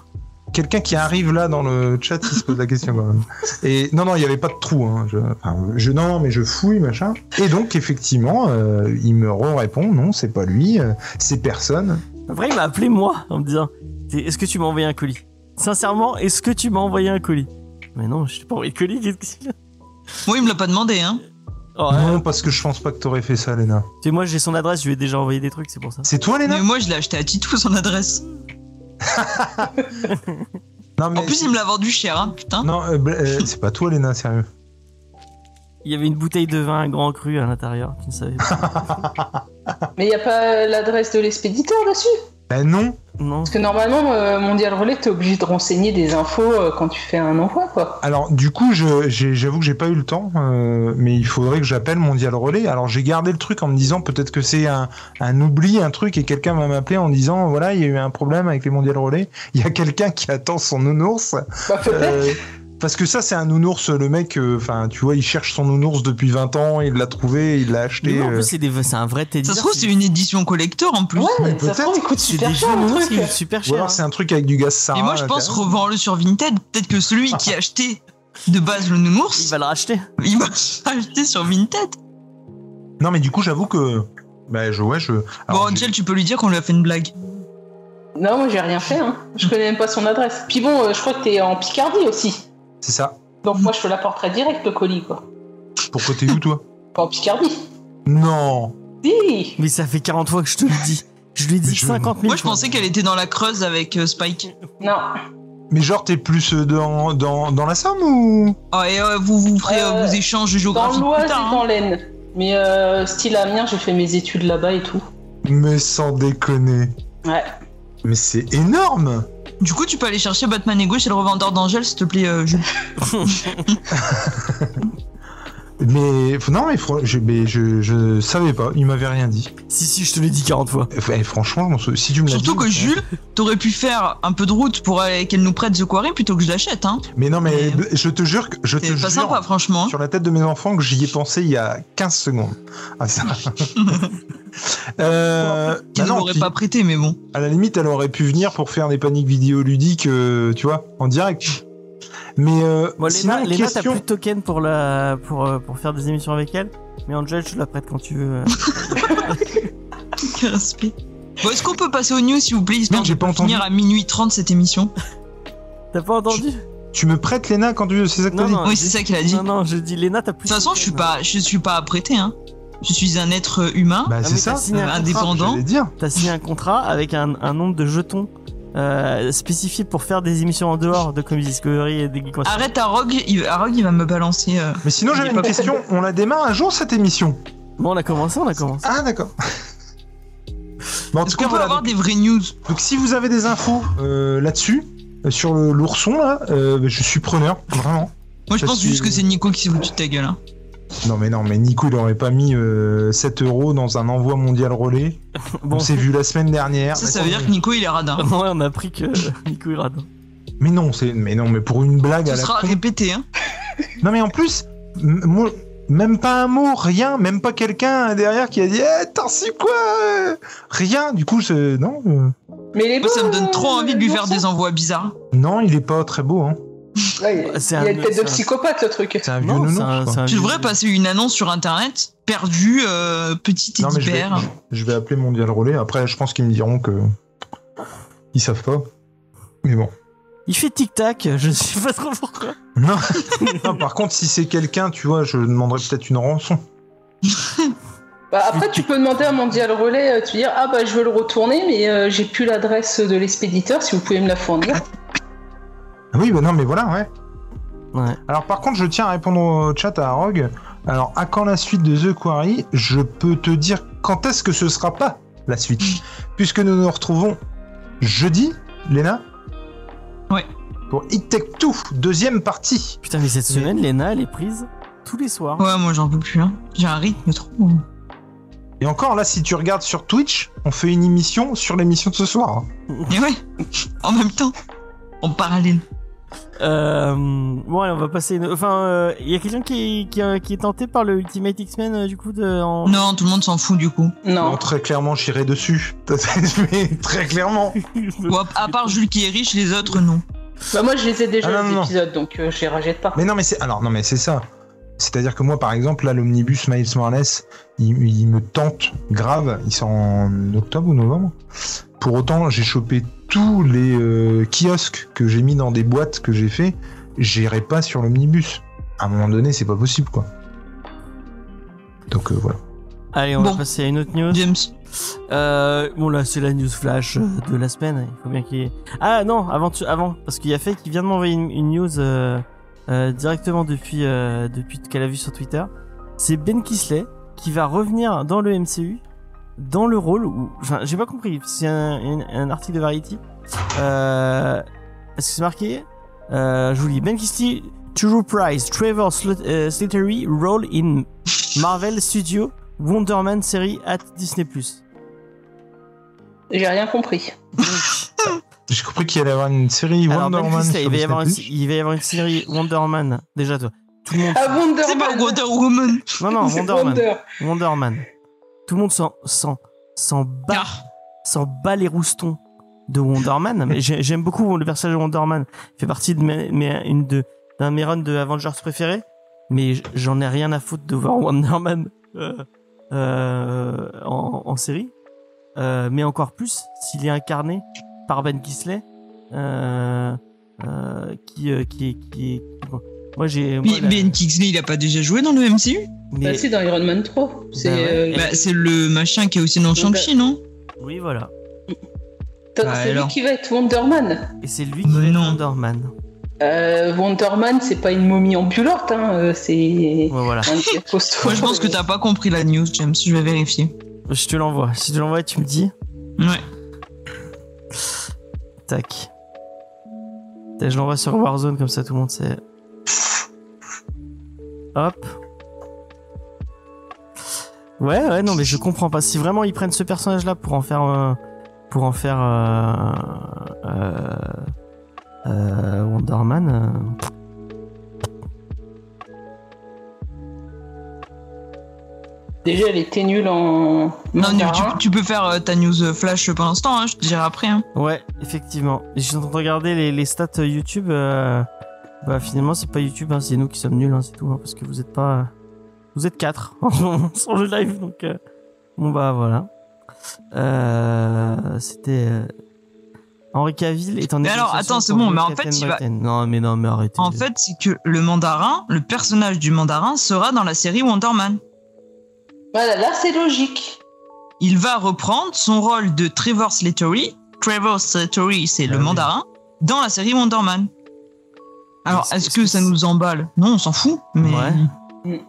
quelqu'un qui arrive là dans le chat, il se pose la question quand même. Et non, non, il n'y avait pas de trou. Hein. Je, enfin, je, non, non, mais je fouille, machin. Et donc, effectivement, euh, il me répond non, c'est pas lui, euh, c'est personne. Après, il m'a appelé moi en me disant Est-ce que tu m'as envoyé un colis? Sincèrement, est-ce que tu m'as envoyé un colis? Mais non, je t'ai pas envoyé de colis. qu'est-ce que Moi, il me l'a pas demandé, hein. Oh, ouais. Non, parce que je pense pas que t'aurais fait ça, Léna. Tu sais, moi, j'ai son adresse, je lui ai déjà envoyé des trucs, c'est pour ça. C'est toi, Léna? Mais moi, je l'ai acheté à Titou, son adresse. Non, mais En plus, il me l'a vendu cher, hein, putain. non, euh, bl- euh, c'est pas toi, Léna, sérieux. Il y avait une bouteille de vin, un grand cru à l'intérieur, tu ne savais pas. Mais il n'y a pas l'adresse de l'expéditeur dessus? Ben non. Non. Parce que normalement, euh, Mondial Relais, t'es obligé de renseigner des infos euh, quand tu fais un envoi, quoi. Alors, du coup, j'avoue que j'ai pas eu le temps, euh, mais il faudrait que j'appelle Mondial Relais. Alors, j'ai gardé le truc en me disant peut-être que c'est un, un oubli, un truc, et quelqu'un va m'appeler en disant voilà, il y a eu un problème avec les Mondial Relais. Il y a quelqu'un qui attend son nounours. Bah, peut-être. Parce que ça, c'est un nounours, le mec, euh, enfin, tu vois, il cherche son nounours depuis 20 ans, il l'a trouvé, il l'a Mais acheté. non, en euh, plus, c'est un vrai teddy Ça se trouve, c'est une édition collector en plus. ouais, mais ça se trouve, il coûte C'est super des cher, jeux le nounours truc. qui coûtent super Ou cher. alors c'est un truc avec du gaz Sarah. Et moi, je pense, carrément. revends-le sur Vinted. Peut-être que celui qui a acheté de base le Il nounours, va le racheter. il va acheter sur Vinted. Non, mais du coup, j'avoue que. Bah, je, ouais, je. alors, bon, Angel, tu peux lui dire qu'on lui a fait une blague. Non, moi, j'ai rien fait, hein. Je connais même pas son adresse. Puis bon, euh, je crois que t'es en Picardie aussi. C'est ça. Donc moi, je te l'apporterai direct, le colis, quoi. Pourquoi t'es où, toi Pas en Picardie. Non. Si Mais ça fait 40 fois que je te le dis. Je lui ai dit Mais je- 50 000 Moi, je fois. pensais qu'elle était dans la Creuse avec euh, Spike. Non. Mais genre, t'es plus euh, dans, dans, dans la Somme ou? Ah, et euh, vous, vous ferez euh, Euh, vos échanges Dans géographiques plus l'Oise et hein. dans l'Aisne. Mais euh, style Amiens, j'ai fait mes études là-bas et tout. Mais sans déconner. Ouais. Mais c'est énorme Du coup, tu peux aller chercher Batman Ego chez le revendeur d'Angel, s'il te plaît, euh, Jules. Mais non, mais, fr- je, mais je, je savais pas. Il m'avait rien dit. Si, si, je te l'ai dit 40 fois. Eh, franchement, m'en sou- si tu me Surtout dit, que. Jules, t'aurais pu faire un peu de route pour aller- qu'elle nous prête The Quarry plutôt que je l'achète, hein. Mais non, mais Mais- je te jure que je te C'est pas jure sympa, franchement. sur la tête de mes enfants que j'y ai pensé il y a 15 secondes. À ça. euh, Qui bah pas prêté, mais bon. à la limite, elle aurait pu venir pour faire des paniques vidéoludiques, euh, tu vois, en direct. Mais euh, Bon, sinon, Léna, Léna, t'as question... plus de token pour, la, pour, euh, pour faire des émissions avec elle. Mais Angel, je te la prête quand tu veux. Bon, est-ce qu'on peut passer aux news, s'il vous plaît, histoire j'ai pas entendu. finir à minuit 30 cette émission? T'as pas entendu? Tu me prêtes Léna quand tu veux, c'est ça que t'as dit? Oui, c'est ça qu'il a dit. Non, non, je dis Léna, t'as plus De toute façon, je suis pas, je suis pas apprêté, hein. Je suis un être humain. Bah Ah, c'est ça. t'as signé un euh, contrat. indépendant. T'as signé un contrat avec un, un nombre de jetons euh, spécifiés pour faire des émissions en dehors de Comedy Discovery et des Connection. Arrête, Arog, il, va me balancer. euh. Mais sinon, j'avais une question. On la démarre un jour cette émission? Bon, on a commencé, on a commencé. Ah d'accord. Bon, en Est-ce tout cas, qu'on peut voilà. avoir Donc, des vraies news? Donc, si vous avez des infos euh, là-dessus, euh, sur le- l'ourson là, euh, je suis preneur, vraiment. Moi, je Parce pense juste que- que c'est Nico qui s'est foutu de ta gueule. Hein. Non mais non, mais Nico il aurait pas mis euh, 7 euros dans un envoi mondial relais. Bon, On s'est vu la semaine dernière. Ça, Mais ça veut dire que Nico, il est radin. ouais, on a appris que Nico est radin. Mais non, c'est mais non, mais pour une blague à Ce la sera con. répété, hein. Non mais en plus, moi, même pas un mot, rien, même pas quelqu'un derrière qui a dit Eh, t'en sais quoi euh Rien, du coup, c'est... Non, euh, Mais les Moi, ça me donne trop envie de lui euh, faire des envois bizarres. non, il est pas très beau, hein. Ouais, il un- a une tête de un- psychopathe le truc. C'est un vieux Non, c'est nounours, un, quoi. c'est un Tu vieux- devrais passer une annonce sur internet, perdu, euh, petit Non, mais je vais, édipère. je vais appeler Mondial Relais. Après, je pense qu'ils me diront que ils savent pas. Mais bon. Il fait tic-tac, je sais pas trop pourquoi. Non. Non, par contre, si c'est quelqu'un, tu vois, je demanderais peut-être une rançon. Bah, après, tu peux demander à Mondial Relais, euh, tu dire Ah bah je veux le retourner, mais euh, j'ai plus l'adresse de l'expéditeur, si vous pouvez me la fournir. Ah Oui, bah non, mais voilà, ouais. Ouais. Alors, par contre, je tiens à répondre au chat à Rogue. Alors, à quand la suite de The Quarry Je peux te dire quand est-ce que ce sera pas la suite? Puisque nous nous retrouvons jeudi, Léna? Ouais. Pour It Take Two, deuxième partie. Putain, mais cette semaine, Léna, elle est prise tous les soirs. Ouais, moi, j'en peux plus, hein. J'ai un rythme trop. Et encore, là, si tu regardes sur Twitch, on fait une émission sur l'émission de ce soir. Et ouais, en même temps, en parallèle. Euh, bon, allez, on va passer. une- Enfin, il y a quelqu'un qui, est- qui, est- qui est tenté par le Ultimate X-Men, euh, du coup, de. En... Non, tout le monde s'en fout du coup. Non. Non, très clairement, j'irai dessus. Très clairement. Ou à, à part Jules qui est riche, les autres non. Bah moi je les ai déjà Ah, non, les non, épisodes, donc euh, je les rejette pas. Mais non, mais c'est alors non, mais c'est ça. C'est-à-dire que moi, par exemple, là, l'omnibus Miles Morales, il, il me tente grave. Il sort en octobre ou novembre. Pour autant, j'ai chopé tous les euh, kiosques que j'ai mis dans des boîtes que j'ai fait. J'irai pas sur l'omnibus. À un moment donné, c'est pas possible, quoi. Donc euh, voilà. Allez, on Bon. va passer à une autre news. James. Euh, bon là c'est la news flash de la semaine. Il faut bien qu'il y ait... Ah non, avant, tu- avant parce qu'il y a fait qui vient de m'envoyer une, une news euh, euh, directement depuis euh, depuis qu'elle a vu sur Twitter. C'est Ben Kisley qui va revenir dans le MCU dans le rôle où, enfin j'ai pas compris. C'est un, un, un article de Variety. Euh, Est-ce que c'est marqué euh, Je vous lis. Ben Kisley to reprise Trevor euh, Slattery role in Marvel Studio Wonder Man série at Disney+. J'ai rien compris. J'ai compris qu'il allait y avoir une série Alors, Wonder Ben Man. Il va, y avoir une, il va y avoir une série Wonder Man. Déjà, toi. Tout le monde. Ah Wonder C'est pas. Wonder Woman. Non, non, Wonder Man. Wonder Man. Tout le monde s'en, s'en, s'en bat, Ah, s'en bat les roustons de Wonder Man. Mais j'ai- j'aime beaucoup le personnage de Wonder Man. Il fait partie de mes, mes- une de, d'un mes runs de Avengers préférés. Mais j'en ai rien à foutre de voir Wonder Man, euh, euh, en, en série. Euh, mais encore plus s'il est incarné par Ben Kisley, euh, qui, qui, bon. Moi j'ai, moi, mais la- Ben Kingsley, il a pas déjà joué dans le MCU mais- Bah, c'est dans Iron Man 3. C'est Bah ouais. euh, Bah, c'est le machin qui est aussi dans Shang-Chi, non? Oui, voilà. Bah, c'est lui qui va être Wonder Man. Et c'est lui qui Mais est non. Wonder Man. Euh, Wonder Man, c'est pas une momie ambulante, hein, euh, c'est Ouais, voilà. un costaud. Moi, je pense que t'as pas compris la news, James. Je vais vérifier. Je te l'envoie. Si tu l'envoies, tu me dis. Ouais. Tac. Tac, Je l'envoie sur Warzone comme ça tout le monde sait. Hop. Ouais, ouais, non, mais je comprends pas. Si vraiment ils prennent ce personnage-là pour en faire, euh, pour en faire euh, euh, euh, Wonder Man, euh, Déjà, elle était nulle en. Non, tu, peux faire euh, ta news flash pour l'instant, hein, je te dirai après. Hein. ouais, effectivement. Je suis en train de regarder les, les stats euh, YouTube. Euh, bah finalement, c'est pas YouTube, hein, c'est nous qui sommes nuls, hein, c'est tout, hein, parce que vous êtes pas, vous êtes quatre sur le live, donc euh, bon bah voilà. Euh, C'était euh, Henri Cavill est en Mais alors, attends, c'est bon, mais en fait, il va-. Non, mais non, mais arrêtez. En fait, c'est que le mandarin, le personnage du mandarin sera dans la série Wonder Man. Voilà, là, c'est logique. Il va reprendre son rôle de Trevor Slattery. Trevor Slattery, c'est Ah le oui. mandarin, dans la série Wonder Man. Alors, Est-ce- que que ça nous emballe? Non, on s'en fout. Mais Ouais.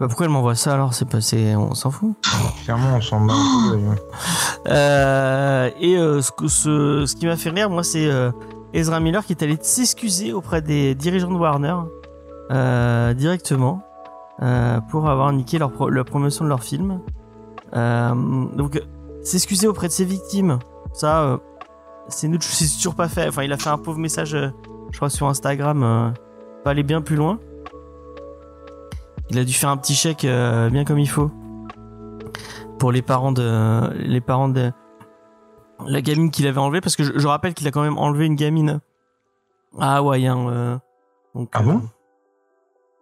Bah pourquoi elle m'envoie ça alors? C'est pas, c'est, on s'en fout. Clairement, on s'en bat un peu. d'ailleurs. Euh, et euh, ce, que- ce, ce qui m'a fait rire, moi, c'est euh, Ezra Miller qui est allé s'excuser auprès des dirigeants de Warner euh, directement euh, pour avoir niqué leur pro- la promotion de leur film. Euh, donc, s'excuser auprès de ses victimes, ça, euh, c'est nous, c'est toujours pas fait. Enfin, il a fait un pauvre message, euh, je crois, sur Instagram, euh, pas aller bien plus loin. Il a dû faire un petit chèque euh, bien comme il faut pour les parents de les parents de la gamine qu'il avait enlevée parce que je, je rappelle qu'il a quand même enlevé une gamine à Hawaï hein, euh, donc, Ah bon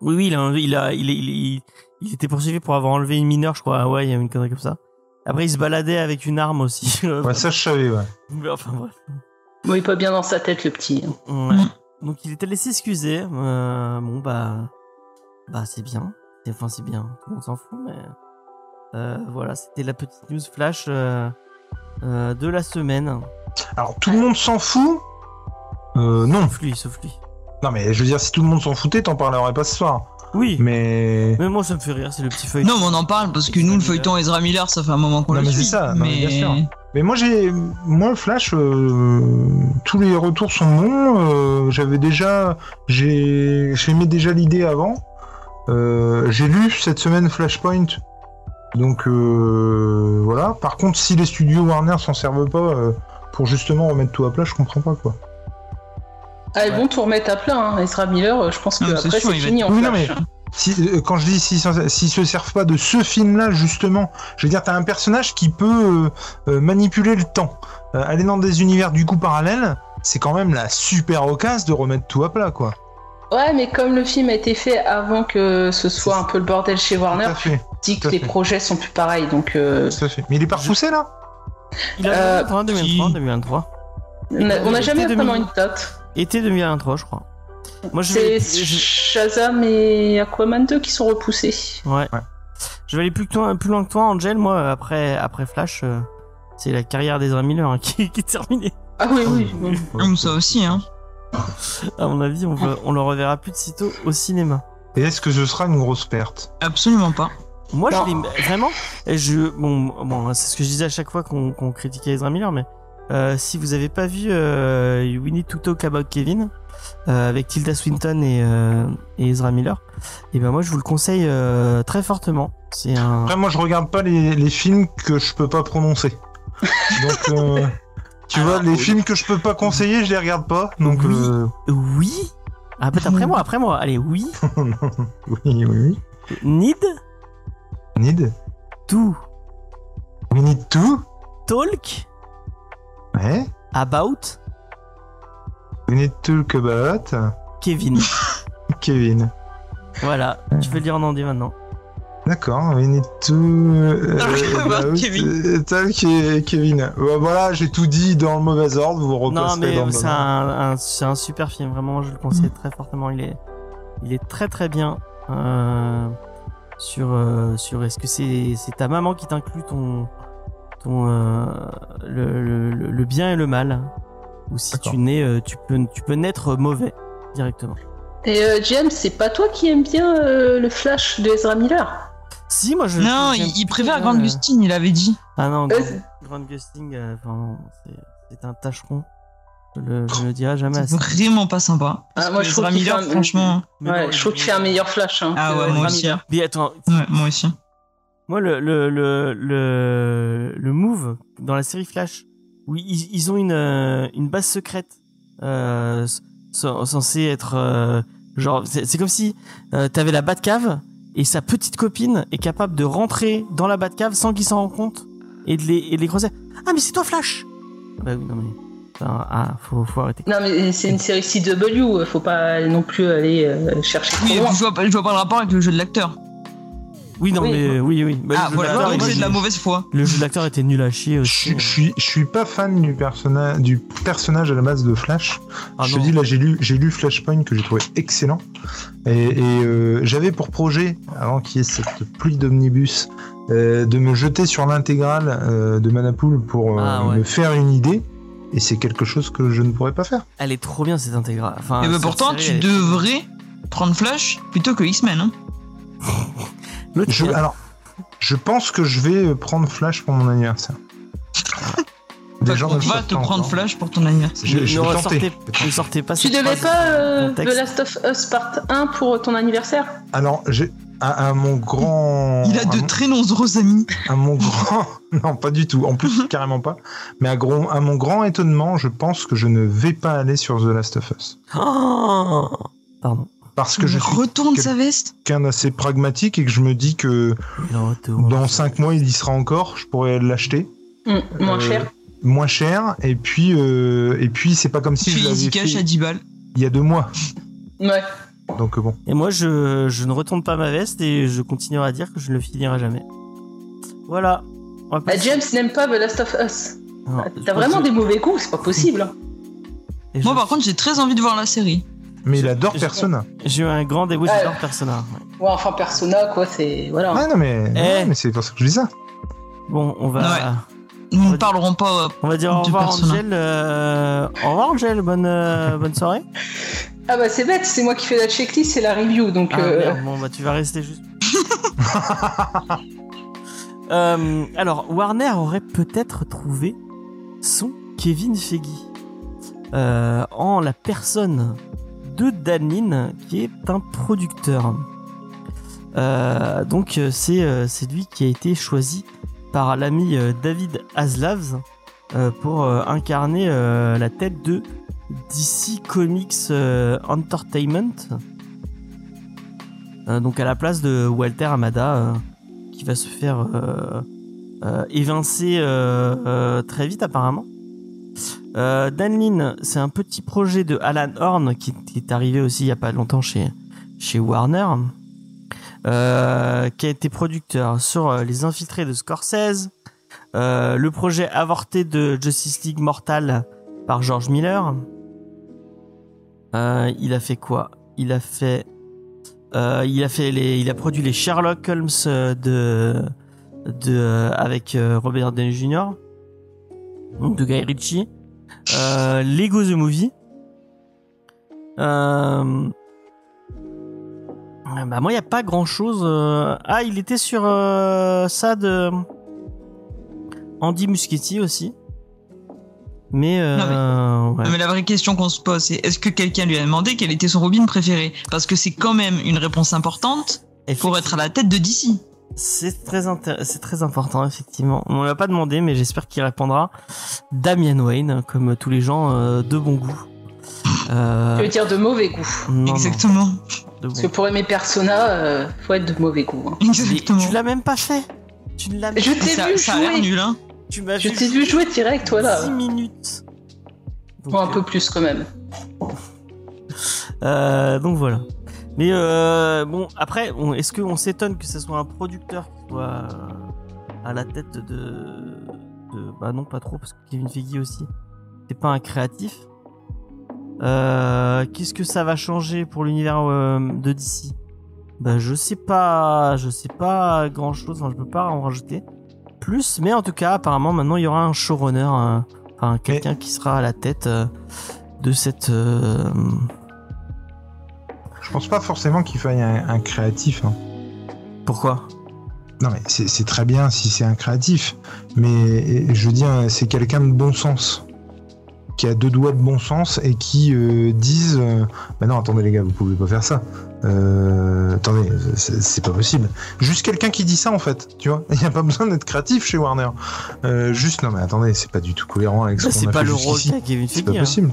oui oui il a enlevé- il a il, il, il, il était poursuivi pour avoir enlevé une mineure je crois à Hawaï une connerie comme ça après il se baladait avec une arme aussi Ouais, ça, je savais, ouais. Mais enfin bref Bon, il est pas bien dans sa tête, le petit. Ouais. Donc il était laissé excuser euh, bon bah bah c'est bien enfin c'est bien tout le monde s'en fout mais euh, voilà c'était la petite news flash euh, euh, de la semaine Alors, tout le monde s'en fout? Euh, Non. sauf lui sauf lui Non, mais je veux dire, si tout le monde s'en foutait, t'en parlerais pas ce soir. oui Mais. Mais moi, ça me fait rire, c'est le petit feuille. Non, mais on en parle parce que nous, le feuilleton Ezra Miller, ça fait un moment qu'on Non, le mais c'est suit. ça, non, mais bien sûr. Mais moi, j'ai. Moi, Flash, euh, tous les retours sont bons. euh, J'avais déjà. J'ai. J'aimais déjà l'idée avant. Euh, j'ai lu cette semaine Flashpoint. Donc, euh, voilà. Par contre, si les studios Warner s'en servent pas euh, pour justement remettre tout à plat, je comprends pas, quoi. Ah, ils Ouais. vont tout remettre à plat, hein. Ezra Miller, je pense que Non, mais c'est après sûr, c'est va fini en Oui, non, flash. Si, euh, quand je dis s'ils s'ils se servent pas de ce film-là, justement, je veux dire, t'as un personnage qui peut euh, euh, manipuler le temps. Euh, aller dans des univers du coup parallèles, c'est quand même la super occasion de remettre tout à plat, quoi. Ouais, mais comme le film a été fait avant que ce soit un peu le bordel chez Warner, tu dis tout que les fait. projets sont plus pareils, donc euh, tout à fait. Mais il est pas repoussé, là? Il a Euh, 2023, 2023, qui- 2023. on n'a jamais Été vraiment 2000. une date. Été 2023, je crois. Moi, je C'est vais, je, Shazam et Aquaman 2 qui sont repoussés. ouais. Ouais. Je vais aller plus, que toi, plus loin que toi, Angel. Moi, après, après Flash, euh, c'est la carrière d'Ezra Miller hein, qui, qui est terminée. Ah oui, oui. oui. Hum, ça aussi, hein. À mon avis, on, le- on le reverra plus de sitôt au cinéma. Et est-ce que ce sera une grosse perte? Absolument pas. Moi, Non. je l'ai vraiment. et Je, bon, bon, c'est ce que je disais à chaque fois qu'on qu'on critiquait Ezra Miller, mais euh, si vous avez pas vu euh, We Need to Talk About Kevin euh, avec Tilda Swinton et, euh, et Ezra Miller, et ben moi, je vous le conseille euh, très fortement. C'est un. Après, moi, je regarde pas les, les films que je peux pas prononcer. Donc, euh, tu vois, les oui. films que je peux pas conseiller, je les regarde pas. Donc, Oui. euh, Oui. Ah, peut-être après moi, après moi. Allez, oui. oui, oui, oui. Need Need to We need to talk Ouais. about We need to talk about Kevin. Kevin. voilà. Tu peux le dire en anglais maintenant. D'accord, we need to euh, Talk about about, Kevin. euh, Kevin. Ouais, Voilà, j'ai tout dit dans le mauvais ordre, vous mais dans le c'est bon ordre. un, un- c'est un super film. Vraiment, je le conseille très fortement. Il est, il est très très bien. Euh, sur, euh, sur est-ce que c'est, c'est ta maman qui t'inclut ton, ton, euh, le- le bien et le mal, ou si tu nais, euh, tu peux, tu peux naître mauvais directement. Et euh, James, c'est pas toi qui aimes bien euh, le Flash de Ezra Miller? Si, moi je. Non, il, préfère bien, Grant euh, Gustin, il avait dit. Ah non, Euh, Grand, Grand euh, non, c'est, un tâcheron. Je le, je le dirai jamais C'est assez. vraiment pas sympa. Ah, moi, je trouve Miller, un- franchement. Ouais, je trouve il- qu'il fait un meilleur Flash. Hein, Ah ouais, moi Ezra aussi. Miller. Mais attends, Ouais, moi aussi. Moi, le, le, le, le, le move dans la série Flash, où ils, ils ont une, euh, une base secrète euh, censée être euh, genre, c'est c'est comme si euh, t'avais la Batcave et sa petite copine est capable de rentrer dans la Batcave sans qu'ils s'en rendent compte et de les, et de les croiser. Ah mais c'est toi Flash. Bah oui non mais enfin, ah faut, faut arrêter. Non, mais c'est une série CW, faut pas non plus aller euh, chercher Oui, je vois, pas, je vois pas le rapport avec le jeu de l'acteur. Oui non Oui. mais oui oui. Bah, ah, voilà, donc c'est de la mauvaise foi. Le jeu d'acteur était nul à chier Je, aussi. suis- je suis, je suis pas fan du personnage, du personnage à la base de Flash. Ah je non. te dis là, j'ai lu, j'ai lu Flashpoint que j'ai trouvé excellent. Et, et, euh, j'avais pour projet, avant qu'il y ait cette pluie d'omnibus, euh, de me jeter sur l'intégrale euh, de Manapool pour euh, Ah ouais. me faire une idée. Et c'est quelque chose que je ne pourrais pas faire. Elle est trop bien cette intégrale. Enfin, Et bah pourtant, série, tu est- devrais prendre Flash plutôt que X-Men. Hein. Je, alors, je pense que je vais euh, prendre Flash pour mon anniversaire. Enfin, gens on va te prendre encore. Flash pour ton anniversaire. Je- ne, je ne vais ressortez, tenter. ne sortez pas Tu devais pas euh, The. Last of Us Part 1 pour ton anniversaire Alors, j'ai à, à mon grand. Il a de mon- très nombreux amis. à mon grand non pas du tout en plus carrément pas mais à, gros... à mon grand étonnement je pense que je ne vais pas aller sur The Last of Us Oh Pardon. Parce que je suis retourne sa veste? quelqu'un d'assez pragmatique et que je me dis que dans 5 mois il y sera encore je pourrais l'acheter Hum, Moins Euh, cher. moins cher et puis euh, et puis c'est pas comme si Tu je fais l'avais Easy Cash fait à 10 balles. il y a deux mois Ouais. donc euh, bon Et moi, je, je ne retourne pas ma veste et je continuerai à dire que je ne le finirai jamais. Voilà. On va Bah, James n'aime pas The Last of Us. T'as vraiment des mauvais goûts, c'est pas possible. hein. Moi, je- par contre, j'ai très envie de voir la série. Mais il adore je- Persona J'ai eu un grand dégoût Ouais. j'adore Persona. ouais. Ouais, enfin, Persona, quoi, c'est. Voilà. ah non mais, Eh. mais c'est pour ça que je dis ça Bon, on va, Ouais. Nous ne parlerons pas. euh, on va dire au revoir Persona. Angel. euh, Au revoir Angel, bonne, euh, bonne soirée. Ah bah, c'est bête, c'est moi qui fais la checklist et la review, donc. Ah, euh, merde, bon bah tu vas rester juste. Euh, alors Warner aurait peut-être trouvé son Kevin Feige euh, en la personne de Dan Lin qui est un producteur. Euh, donc euh, c'est euh, c'est lui qui a été choisi par l'ami David Aslavs pour incarner la tête de DC Comics Entertainment. Donc à la place de Walter Amada qui va se faire évincer très vite apparemment. Euh, Dan Lin, c'est un petit projet de Alan Horn qui, est arrivé aussi il y a pas longtemps chez Warner, euh, qui a été producteur sur euh, Les Infiltrés de Scorsese, le projet avorté de Justice League Mortal par George Miller. Il a fait quoi? Il a produit les Sherlock Holmes avec Robert Downey Jr. Donc de Guy Ritchie. Euh, Lego the Movie. Euh, bah moi il y a pas grand chose. Ah il était sur euh, ça de Andy Muschietti aussi. Mais, euh, ouais. Mais la vraie question qu'on se pose, c'est est-ce que quelqu'un lui a demandé quel était son Robin préféré? Parce que c'est quand même une réponse importante pour être à la tête de DC. C'est très c'est très important effectivement. On l'a pas demandé, mais j'espère qu'il répondra. Damian Wayne, comme tous les gens euh, de bon goût. Euh, Tu veux dire de mauvais goût. non, non, Exactement. de bon Parce que pour aimer Persona, euh, faut être de mauvais goût. hein. Exactement. Tu l'as même pas fait. Tu ne l'as même Je pas t'ai ça, vu ça a l'air jouer. nul, hein Tu m'as Je t'ai vu jouer direct, voilà. 10 minutes. Donc, Bon, un peu plus quand même. euh, donc voilà. Mais euh, bon, après, on- est-ce qu'on s'étonne que ce soit un producteur qui soit euh, à la tête de, de- Bah non, pas trop, parce que Kevin Feige aussi, c'est pas un créatif. Euh, Qu'est-ce que ça va changer pour l'univers euh, de DC Bah je sais pas, je sais pas grand chose, enfin, je peux pas en rajouter plus, mais en tout cas, apparemment maintenant il y aura un showrunner, un- enfin quelqu'un qui sera à la tête de cette. euh, je pense pas forcément qu'il faille un, un créatif hein. Pourquoi? Non, mais c'est très bien si c'est un créatif, mais je veux dire, c'est quelqu'un de bon sens, qui a deux doigts de bon sens et qui euh, disent euh, Bah non, attendez les gars, vous pouvez pas faire ça. Euh, attendez, c'est pas possible. Juste quelqu'un qui dit ça en fait, tu vois. Il n'y a pas besoin d'être créatif chez Warner. Euh, juste, non mais attendez, c'est pas du tout cohérent avec ce Bah, qu'on c'est a pas fait le rôle qu'a Kevin C'est pas hein.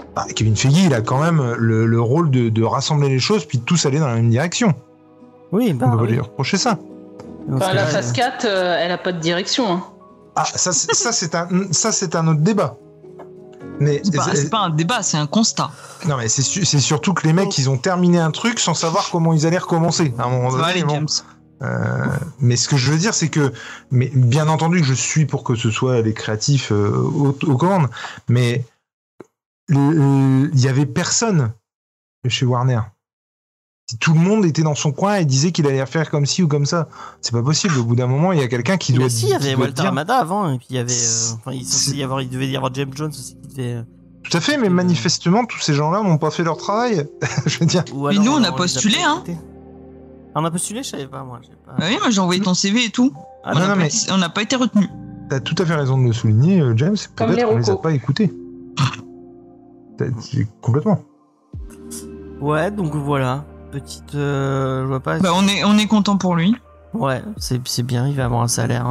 Possible. Ah, Kevin Feige, il a quand même le, le rôle de, de rassembler les choses puis de tous aller dans la même direction. Oui, bah, On peut pas oui. lui reprocher ça. Enfin, la phase 4, euh, elle a pas de direction. hein. Ah, ça, c'est- ça c'est un, ça c'est un autre débat. Mais C'est pas, c'est pas un débat, c'est un constat. non, mais c'est su- c'est surtout que les mecs, ils ont terminé un truc sans savoir comment ils allaient recommencer. À un moment donné, aller, bon. James. Euh, mais ce que je veux dire, c'est que, mais bien entendu, je suis pour que ce soit les créatifs euh, aux, aux commandes, mais il y avait personne chez Warner. Tout le monde était dans son coin et disait qu'il allait faire comme ci ou comme ça. C'est pas possible. Au bout d'un moment, il y a quelqu'un qui doit. Si, il y avait Walter Amada avant, et puis il y avait. euh, enfin, il, C'est- censé y avoir, il devait y avoir James Jones aussi qui devait. euh, Tout à fait, mais manifestement, tous ces gens-là n'ont pas fait leur travail. je veux dire. Mais nous, on a postulé, hein. Ah, on a postulé, je savais pas, moi. Pas... Bah oui, moi j'ai envoyé ton CV et tout. Ah, on n'a pas, mais- été- pas retenu. T'as tout à fait raison de le souligner, euh, James. Peut-être qu'on les a pas écoutés. Complètement. Ouais, donc voilà. Petite. euh, je vois pas. Bah on est, on est content pour lui. Ouais, c'est c'est bien, il va avoir un salaire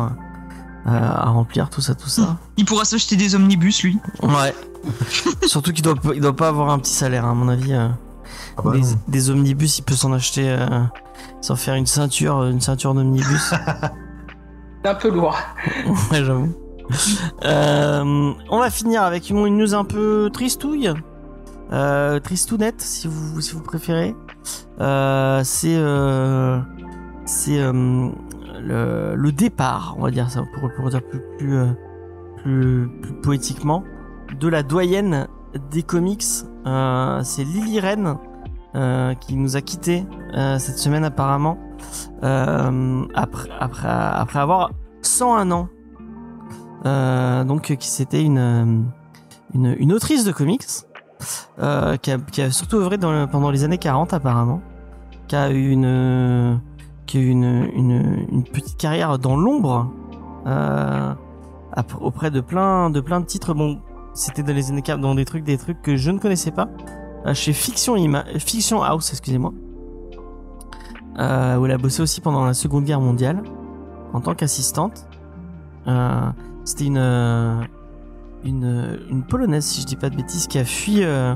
euh, à remplir, tout ça, tout ça. Il pourra s'acheter des omnibus, lui. Ouais. Surtout qu'il doit, pas- il doit pas avoir un petit salaire, à mon avis. euh. Ah bah des, omnibus, il peut s'en acheter, euh, s'en faire une ceinture, une ceinture d'omnibus. C'est un peu lourd. ouais, j'avoue. Euh, on va finir avec une news un peu tristouille. Euh, tristounette, si vous, si vous préférez. Euh, c'est euh, c'est euh, le, le départ, on va dire ça, pour, pour dire plus, plus, euh, plus, plus poétiquement, de la doyenne des comics. C'est Lily Ren qui nous a quittés euh, cette semaine apparemment. Après, après, après avoir 101 ans. Euh, donc qui c'était une, euh, une une autrice de comics euh, qui, a, qui a surtout œuvré dans le- pendant les années 40 apparemment, qui a eu une qui a eu une, une, une petite carrière dans l'ombre euh, auprès de plein de plein de titres. Bon, c'était dans les années 40 dans des trucs des trucs que je ne connaissais pas chez Fiction Ima Fiction House, excusez-moi. Euh, où elle a bossé aussi pendant la Seconde Guerre mondiale en tant qu'assistante. C'était une, euh, une une polonaise si je dis pas de bêtises qui a fui euh,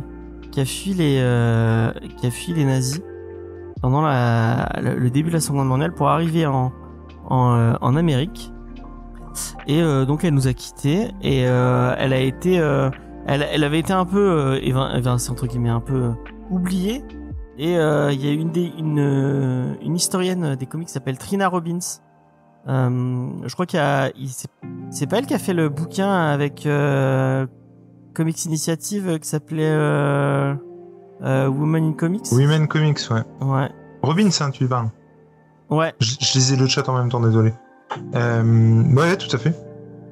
qui a fui les euh, qui a fui les nazis pendant le, début de la Seconde Guerre mondiale pour arriver en en, Amérique. Et donc elle nous a quittés et elle a été elle, elle avait été un peu entre guillemets un peu oubliée. Et il y a une une une historienne des comics qui s'appelle Trina Robbins je crois qu'il y a, c'est- pas elle qui a fait le bouquin avec euh, Comics Initiative euh, qui s'appelait euh, euh, Woman in Comics? Women Comics, ouais. Ouais. Robin, ça, tu parles. Ouais. Je, je lisais le chat en même temps, désolé. Euh, ouais, tout à fait.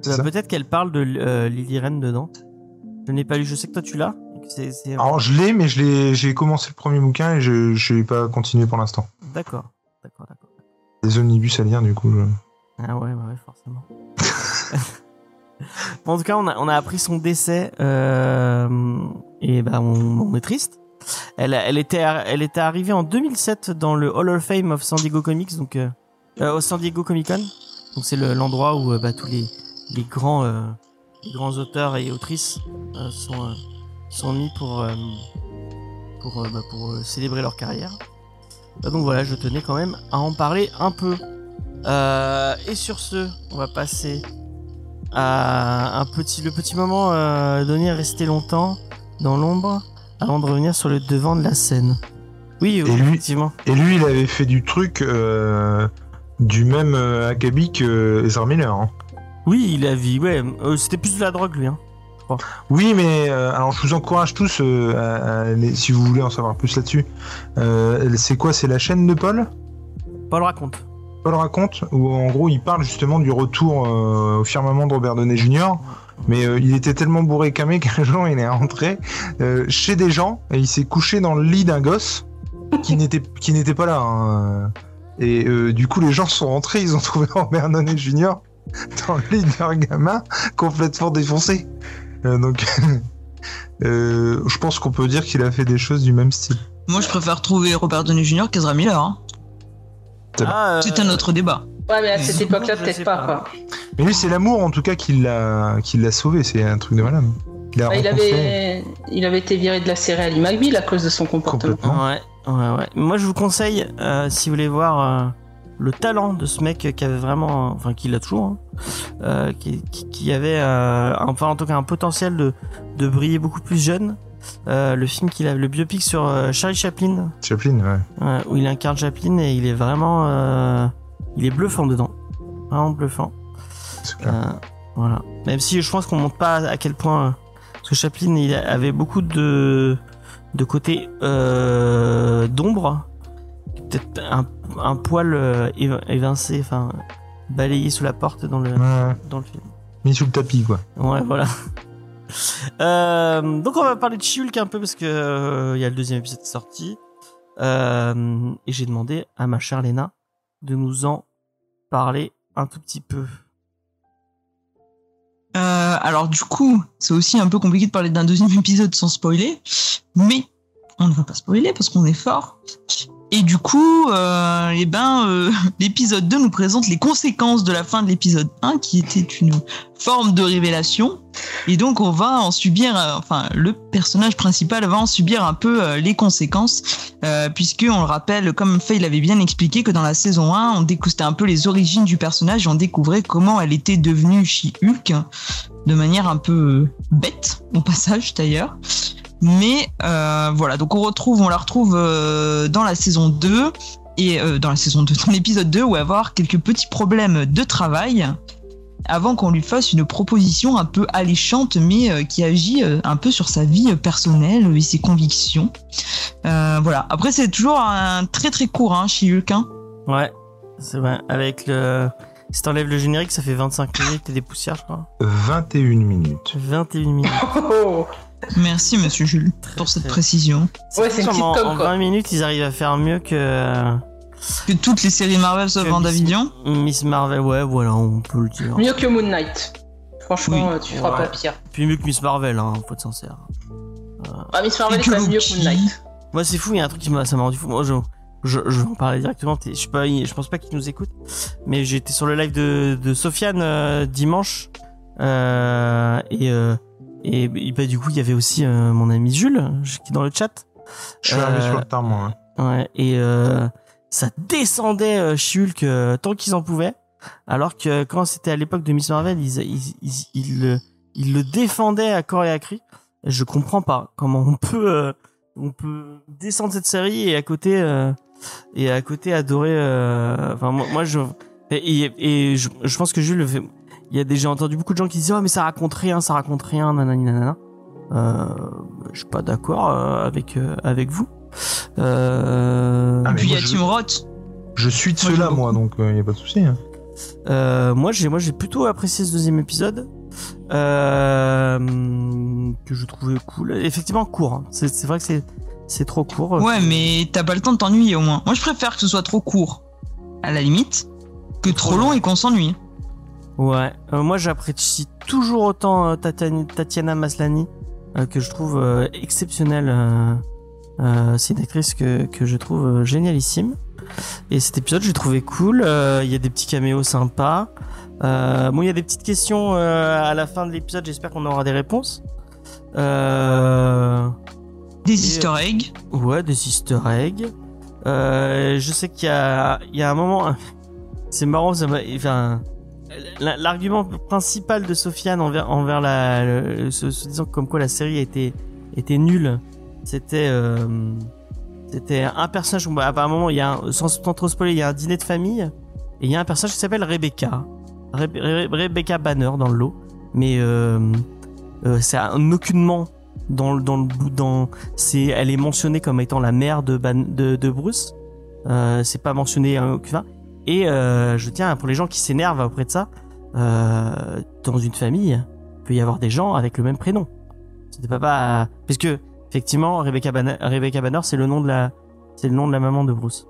Bah. Peut-être qu'elle parle de euh, Lily Ren dedans. Je n'ai pas lu. Je sais que toi tu l'as. Alors, je l'ai, mais j'ai commencé le premier bouquin et je, je n'ai pas continué pour l'instant. D'accord. D'accord. D'accord. Des omnibus à lire, du coup. je- Ah ouais, ouais, ouais, forcément. En tout cas, on a, on a appris son décès euh, et ben on, est triste. Elle, elle était, elle était arrivée en 2007 dans le Hall of Fame of San Diego Comics, donc euh, euh, au San Diego Comic Con. Donc c'est le- l'endroit où euh, bah, tous les, les grands, euh, les grands auteurs et autrices euh, sont, euh, sont mis pour, euh, pour, euh, bah, pour euh, célébrer leur carrière. Euh, donc voilà, je tenais quand même à en parler un peu. Euh, et sur ce, on va passer à un petit, le petit moment euh, donné à rester longtemps dans l'ombre avant de revenir sur le devant de la scène. Oui, oui Et lui- effectivement. Et lui, il avait fait du truc euh, du même acabit que Ezra Miller. hein. Oui, il a vu, ouais, c'était plus de la drogue lui. Hein. Oui, mais euh, alors je vous encourage tous, euh, à- à aller- si vous voulez en savoir plus là-dessus. Euh, c'est quoi C'est la chaîne de Paul? Paul raconte. Paul raconte, où en gros il parle justement du retour au firmament de Robert Downey Jr. Mais il était tellement bourré camé qu'un jour il est rentré chez des gens et il s'est couché dans le lit d'un gosse qui n'était qui n'était pas là. hein. Et euh, du coup les gens sont rentrés, ils ont trouvé Robert Downey Jr. dans le lit d'un gamin complètement défoncé. Euh, donc euh, je pense qu'on peut dire qu'il a fait des choses du même style. Moi, je préfère trouver Robert Downey Jr. qu'Ezra Miller. Hein. Ah, euh, C'est un autre débat. Ouais, mais à cette époque-là, peut-être pas, pas. quoi. Mais lui, c'est l'amour en tout cas qui l'a qui l'a sauvé. C'est un truc de malade. Il a Bah, il, rencontré avait... il avait été viré de la série Ali McBeal à cause de son comportement. Ouais, ouais, ouais. Moi, je vous conseille, euh, si vous voulez voir euh, le talent de ce mec qui avait vraiment, enfin, qui l'a toujours, hein, euh, qui, qui, qui avait, euh, enfin, en tout cas, un potentiel de, de briller beaucoup plus jeune. Euh, le film qu'il a, le biopic sur Charlie Chaplin, Chaplin, ouais. où il incarne Chaplin et il est vraiment, il est bluffant dedans, vraiment bluffant. voilà. Même si je pense qu'on montre pas à quel point parce que Chaplin il avait beaucoup de de côté d'ombre, peut-être un, un poil euh, év- évincé, enfin balayé sous la porte dans le Ouais, dans le film. mis sous le tapis, quoi. Ouais, voilà. Euh, donc on va parler de She-Hulk un peu parce que euh, il y a le deuxième épisode sorti Euh, et j'ai demandé à ma chère Léna de nous en parler un tout petit peu. Euh, alors du coup, c'est aussi un peu compliqué de parler d'un deuxième épisode sans spoiler, mais on ne va pas spoiler parce qu'on est fort. Et du coup, euh, eh ben, euh, l'épisode 2 nous présente les conséquences de la fin de l'épisode 1, qui était une forme de révélation. Et donc, on va en subir, euh, enfin, le personnage principal va en subir un peu les conséquences, puisque on le rappelle, comme Faye l'avait bien expliqué, que dans la saison 1, on découvrait un peu les origines du personnage et on découvrait comment elle était devenue She-Hulk de manière un peu bête au passage d'ailleurs. Mais euh, voilà, donc on retrouve, on la retrouve euh, dans la saison 2 et euh, dans la saison 2, dans l'épisode 2 où elle va avoir quelques petits problèmes de travail avant qu'on lui fasse une proposition un peu alléchante mais euh, qui agit euh, un peu sur sa vie personnelle et ses convictions. Euh, voilà. Après c'est toujours un très très court hein, chez Hulk. hein. Ouais, c'est vrai. Avec le. Si t'enlèves le générique, ça fait 25 minutes et des poussières, je crois. 21 minutes. 21 minutes. Merci Monsieur Jules pour cette très- précision. Ouais, c'est une petite en, com, en quoi. 20 minutes, ils arrivent à faire mieux que Que toutes les séries Marvel sauf Vendavision. Miss Marvel. Ouais, voilà, on peut le dire. Mieux que Moon Knight. Franchement, Oui. euh, tu feras Ouais. pas pire. Puis mieux que Miss Marvel, hein, faut être sincère. Ah, Miss Marvel Et est quand même mieux que. Moon Knight. Moi, c'est fou, il y a un truc qui m'a, ça m'a rendu fou. Moi, je, je, je vais en parler directement. Je suis pas, je pense pas qu'il nous écoute. Mais j'étais sur le live de, de Sofiane euh, dimanche. Euh, et, euh, et, et bah, du coup, il y avait aussi euh, mon ami Jules, qui est dans le chat. Je suis arrivé Euh, sur le tard, moi. hein. Ouais, et euh, ça descendait euh, She-Hulk euh, tant qu'ils en pouvaient. Alors que quand c'était à l'époque de Miss Marvel, ils, ils, ils, ils le, ils le défendaient à corps et à cri. Je comprends pas comment on peut, euh, on peut descendre cette série et à côté, euh, et à côté adorer. euh, Enfin, moi, moi, je et, et, et je, je pense que Jules, le fait- il y a déjà entendu beaucoup de gens qui disent oh mais ça raconte rien, ça raconte rien, nanani nanana. Euh, je suis pas d'accord euh, avec euh, avec vous. Euh, Ah, mais Puis il y a Tim Roth. Je suis de ceux-là, moi, donc il n'y a pas de souci. hein. Euh, moi j'ai moi j'ai plutôt apprécié ce deuxième épisode euh, que je trouvais cool. Effectivement court. hein. C'est c'est vrai que c'est c'est trop court. Ouais, mais t'as pas le temps de t'ennuyer au moins. Moi, je préfère que ce soit trop court, à la limite, que trop long et qu'on s'ennuie. Ouais. Euh, moi j'apprécie toujours autant euh, Tatiana Maslany euh, que je trouve exceptionnelle. c'est une actrice que que je trouve génialissime. Et cet épisode j'ai trouvé cool. Il y a des petits caméos sympas. Bon, il y a des petites questions à la fin de l'épisode. J'espère qu'on aura des réponses. Euh, Des Et, easter eggs. Ouais, des easter eggs. Euh, je sais qu'il y a, il y a un moment, c'est marrant, ça m'a, enfin, l'argument principal de Sofiane envers, envers la, le- se, se disant comme quoi la série était, était nulle, c'était, euh, c'était un personnage, bon, bah, à un moment, il y a, sans, trop spoiler, il y a un dîner de famille, et il y a un personnage qui s'appelle Rebecca. Rebe- Re- Rebecca Banner dans le lot, mais, euh, euh, c'est un aucunement dans le, dans le, bout- dans, c'est elle est mentionnée comme étant la mère de Ban- de, de Bruce. Euh, c'est pas mentionné hein, aucun et euh, je tiens pour les gens qui s'énervent auprès de ça euh, dans une famille il peut y avoir des gens avec le même prénom. C'était pas parce que effectivement Rebecca Banner, Rebecca Banner c'est le nom de la c'est le nom de la maman de Bruce.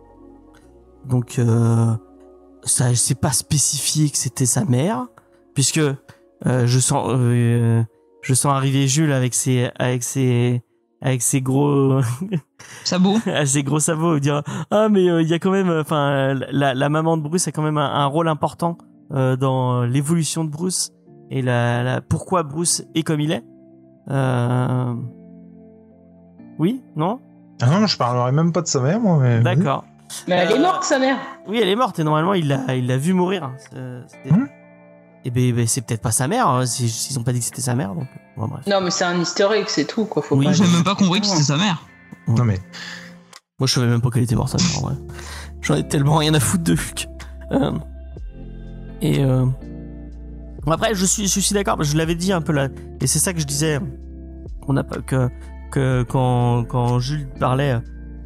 Donc euh, ça c'est pas spécifié que c'était sa mère puisque euh, je sens euh, je sens arriver Jules avec ses avec ses avec ses gros Sabot. à ses gros sabots dire ah mais euh, il y a quand même enfin la, la maman de Bruce a quand même un, un rôle important euh, dans l'évolution de Bruce et la, la pourquoi Bruce est comme il est euh... oui non? Ah non, je parlerai même pas de sa mère, moi. Mais... d'accord Mais elle est Euh, morte, sa mère. oui elle est morte et normalement il l'a il l'a vu mourir hein. C'est- c'était- Hmm. et ben, ben, c'est peut-être pas sa mère hein, si- s'ils ont pas dit que c'était sa mère donc bon, bref Non, mais c'est un easter egg, c'est tout, quoi. Faut Oui, pas J'ai même pas compris que c'était sa mère. Non, mais Moi, je savais même pas qu'elle était morte, sa mère, en vrai. J'en ai tellement rien à foutre de Hulk. Euh, et euh, bon, après, je suis, je suis d'accord. Je l'avais dit un peu là, et c'est ça que je disais. On n'a pas que que quand quand Jules parlait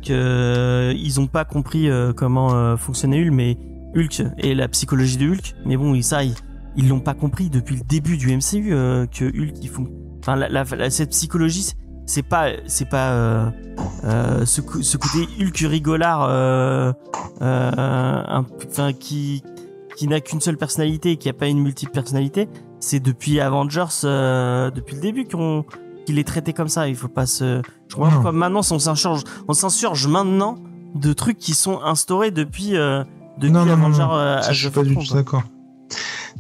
que ils ont pas compris euh, comment euh, fonctionnait Hulk, mais Hulk et la psychologie de Hulk. Mais bon, ils ça, ils ils l'ont pas compris depuis le début du MCU euh, que Hulk ils font. Enfin, la, la- la- cette psychologie, c'est- pas c'est pas euh, euh, ce, ce côté Hulk rigolard euh, euh, un- enfin qui qui n'a qu'une seule personnalité et qui a pas une multiple personnalité c'est depuis Avengers euh, depuis le début qu'on qu'il est traité comme ça il faut pas se je comprends pourquoi maintenant on s'insurge on s'insurge maintenant de trucs qui sont instaurés depuis euh, depuis non, non, non, Avengers non. euh, Ça, je suis pas du tout d'accord.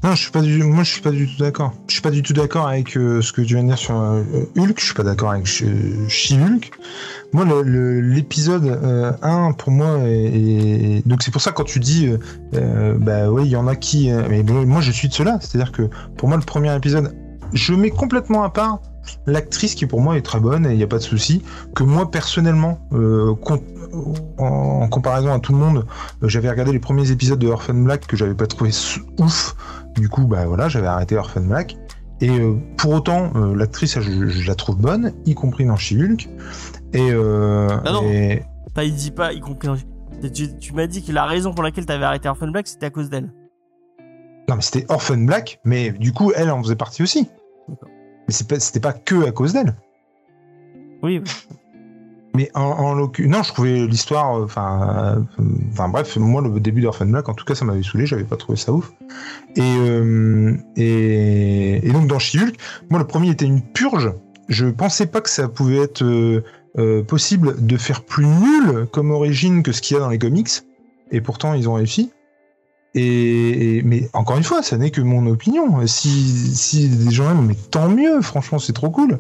Non, je suis pas du, moi je suis pas du tout d'accord. Je suis pas du tout d'accord avec euh, ce que tu viens de dire sur euh, Hulk. Je suis pas d'accord avec Sh- She-Hulk. Moi, l'épisode euh, 1 pour moi est, donc c'est pour ça quand tu dis, euh, euh, bah oui, il y en a qui, euh, mais moi je suis de cela. C'est-à-dire que pour moi le premier épisode, je mets complètement à part l'actrice qui pour moi est très bonne et il n'y a pas de souci. Que moi personnellement, euh, en, comparaison à tout le monde, euh, j'avais regardé les premiers épisodes de Orphan Black que j'avais pas trouvé ouf. Du coup, bah voilà, j'avais arrêté Orphan Black. Et euh, pour autant, euh, l'actrice, je, je la trouve bonne, y compris dans She-Hulk. Et, euh, Ah non. et- il dit pas y compris dans- tu, tu m'as dit que la raison pour laquelle t'avais arrêté Orphan Black c'était à cause d'elle non, mais c'était Orphan Black, mais du coup, elle en faisait partie aussi. Mais c'est pas, c'était pas que à cause d'elle. oui Mais en, en l'occu- non, je trouvais l'histoire, euh, enfin, euh, enfin bref, moi le début d'Orphan Black, en tout cas, ça m'avait saoulé, j'avais pas trouvé ça ouf. Et euh, et, donc dans She-Hulk, moi le premier était une purge. Je pensais pas que ça pouvait être possible de faire plus nul comme origine que ce qu'il y a dans les comics. Et pourtant, ils ont réussi. Et, mais encore une fois, ça n'est que mon opinion. Si, si des gens aiment, mais tant mieux. Franchement, c'est trop cool.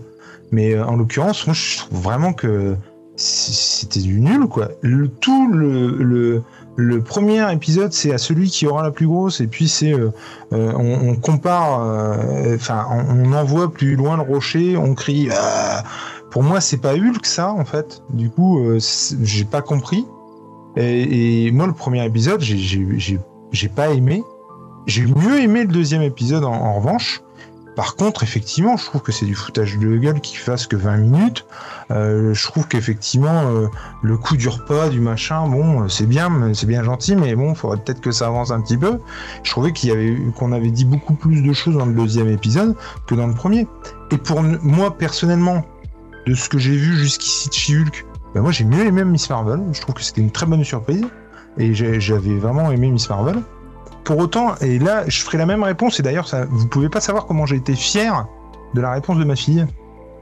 Mais en l'occurrence, moi, je trouve vraiment que c'était du nul, quoi. Le, tout le, le, premier épisode, c'est à celui qui aura la plus grosse, et puis c'est, euh, euh, on, compare, euh, enfin, on, envoie plus loin le rocher, on crie. Pour moi, c'est pas Hulk, ça, en fait. Du coup, j'ai pas compris. Et, moi, le premier épisode, j'ai- pas aimé. J'ai mieux aimé le deuxième épisode en revanche. Par contre, effectivement, je trouve que c'est du foutage de gueule qui fasse que 20 minutes. Euh, je trouve qu'effectivement, euh, le coup dure pas, du machin, bon, euh, c'est bien, c'est bien gentil, mais bon, faudrait peut-être que ça avance un petit peu. Je trouvais qu'il qu'on avait dit beaucoup plus de choses dans le deuxième épisode que dans le premier. Et pour moi, personnellement, de ce que j'ai vu jusqu'ici de She-Hulk, ben moi j'ai mieux aimé Miss Marvel. Je trouve que c'était une très bonne surprise. Et j'avais vraiment aimé Miss Marvel. Pour autant, et là, je ferai la même réponse, et d'ailleurs, ça, vous pouvez pas savoir comment j'ai été fier de la réponse de ma fille,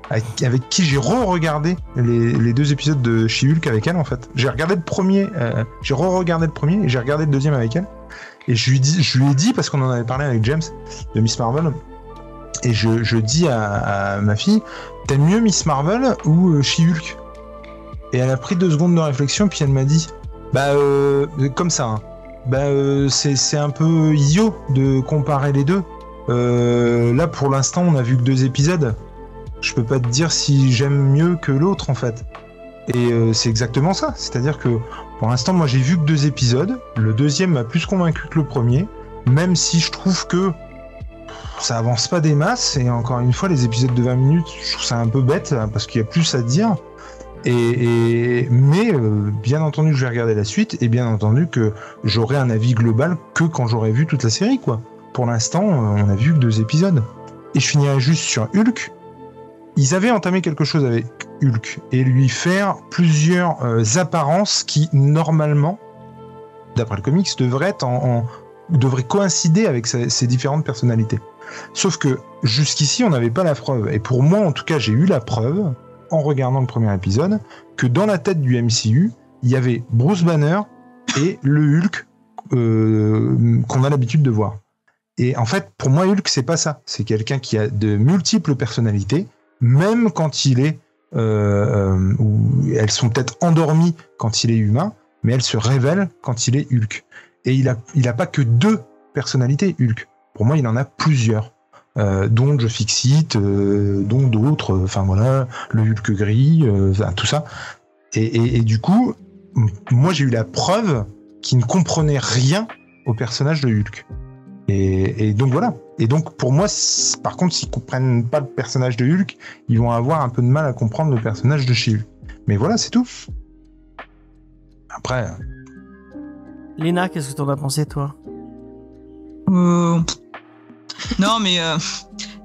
avec, qui j'ai re-regardé les, deux épisodes de She-Hulk avec elle, en fait. J'ai regardé le premier, euh, j'ai re-regardé le premier, et j'ai regardé le deuxième avec elle. Et je lui, ai dit, parce qu'on en avait parlé avec James, de Miss Marvel, et je, dis à, ma fille, t'aimes mieux Miss Marvel ou euh, She-Hulk Et elle a pris deux secondes de réflexion, puis elle m'a dit, bah, euh, comme ça, hein bah, euh, c'est un peu idiot de comparer les deux. Euh, là, pour l'instant, on a vu que deux épisodes. Je peux pas te dire si j'aime mieux que l'autre, en fait. Et euh, c'est exactement ça. C'est-à-dire que pour l'instant, moi, j'ai vu que deux épisodes. Le deuxième m'a plus convaincu que le premier, même si je trouve que ça avance pas des masses. Et encore une fois, les épisodes de 20 minutes, je trouve ça un peu bête hein, parce qu'il y a plus à dire. Et, mais euh, bien entendu que je vais regarder la suite et bien entendu que j'aurai un avis global que quand j'aurai vu toute la série quoi. Pour l'instant, euh, on a vu que deux épisodes. Et je finirai juste sur Hulk. Ils avaient entamé quelque chose avec Hulk et lui faire plusieurs euh, apparences qui normalement, d'après le comics, devraient coïncider avec ses différentes personnalités. Sauf que jusqu'ici, on n'avait pas la preuve. Et pour moi, en tout cas, j'ai eu la preuve en regardant le premier épisode que dans la tête du MCU, il y avait Bruce Banner et le Hulk euh, qu'on a l'habitude de voir. Et en fait, pour moi, Hulk, c'est pas ça. C'est quelqu'un qui a de multiples personnalités, même quand il est, euh, euh, elles sont peut-être endormies quand il est humain, mais elles se révèlent quand il est Hulk. Et il a, il a pas que deux personnalités, Hulk. Pour moi, il en a plusieurs. Euh, dont je Fixit, euh, dont d'autres, enfin voilà, le Hulk gris, euh, tout ça. Et, et- et du coup, moi j'ai eu la preuve qu'il ne comprenait rien au personnage de Hulk. Et, et donc voilà. Et donc pour moi, par contre, s'ils comprennent pas le personnage de Hulk, ils vont avoir un peu de mal à comprendre le personnage de chez Hulk. Mais voilà, c'est tout. Après, Léna, qu'est-ce que t'en as pensé, toi? Euh, Non, mais euh,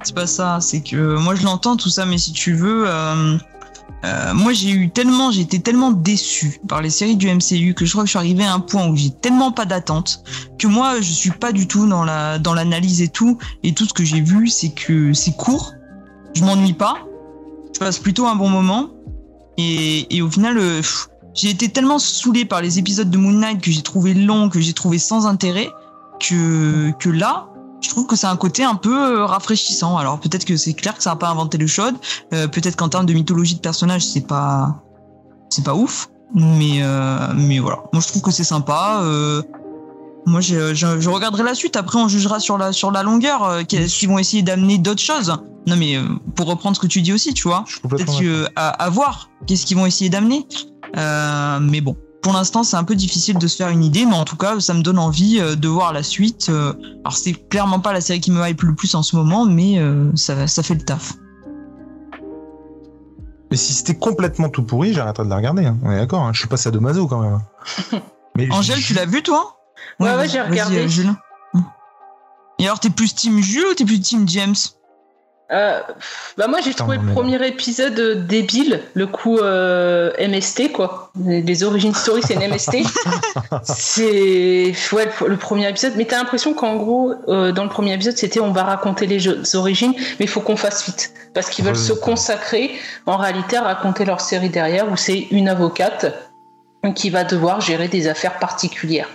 c'est pas ça. C'est que moi je l'entends tout ça, mais si tu veux, euh, euh, moi j'ai eu tellement, j'ai été tellement déçu par les séries du MCU que je crois que je suis arrivé à un point où j'ai tellement pas d'attente que moi je suis pas du tout dans la dans l'analyse et tout. Et tout ce que j'ai vu, c'est que c'est court. Je m'ennuie pas. Je passe plutôt un bon moment. Et, et au final, j'ai été tellement saoulé par les épisodes de Moon Knight que j'ai trouvé long, que j'ai trouvé sans intérêt, que, que là, je trouve que c'est un côté un peu euh, rafraîchissant. Alors peut-être que c'est clair que ça n'a pas inventé le chaude, euh, peut-être qu'en termes de mythologie de personnage, c'est pas, c'est pas ouf, mais euh, mais voilà. Moi je trouve que c'est sympa. euh, moi je, je, je regarderai la suite. Après on jugera sur la sur la longueur. qu'est-ce qu'ils vont essayer d'amener d'autres choses. Non mais pour reprendre ce que tu dis aussi, tu vois peut-être à, à voir qu'est-ce qu'ils vont essayer d'amener. Mais bon, pour l'instant, c'est un peu difficile de se faire une idée, mais en tout cas, ça me donne envie euh, de voir la suite. Euh, alors, c'est clairement pas la série qui me hype le plus en ce moment, mais euh, ça, ça fait le taf. Mais si c'était complètement tout pourri, j'arrêterais de la regarder. hein. On est d'accord, hein. je suis pas sadomaso quand même. Mais Angèle, tu l'as vu, toi? Ouais, ouais, j'ai regardé. euh, Jules. Et alors, t'es plus Team Jules ou t'es plus Team James? Euh, bah moi j'ai trouvé le premier épisode euh, débile, le coup euh, MST quoi. Les, origines story c'est une MST. c'est ouais le, premier épisode, mais t'as l'impression qu'en gros euh, dans le premier épisode c'était on va raconter les jeux- origines, mais il faut qu'on fasse vite parce qu'ils veulent se consacrer en réalité à raconter leur série derrière où c'est une avocate qui va devoir gérer des affaires particulières.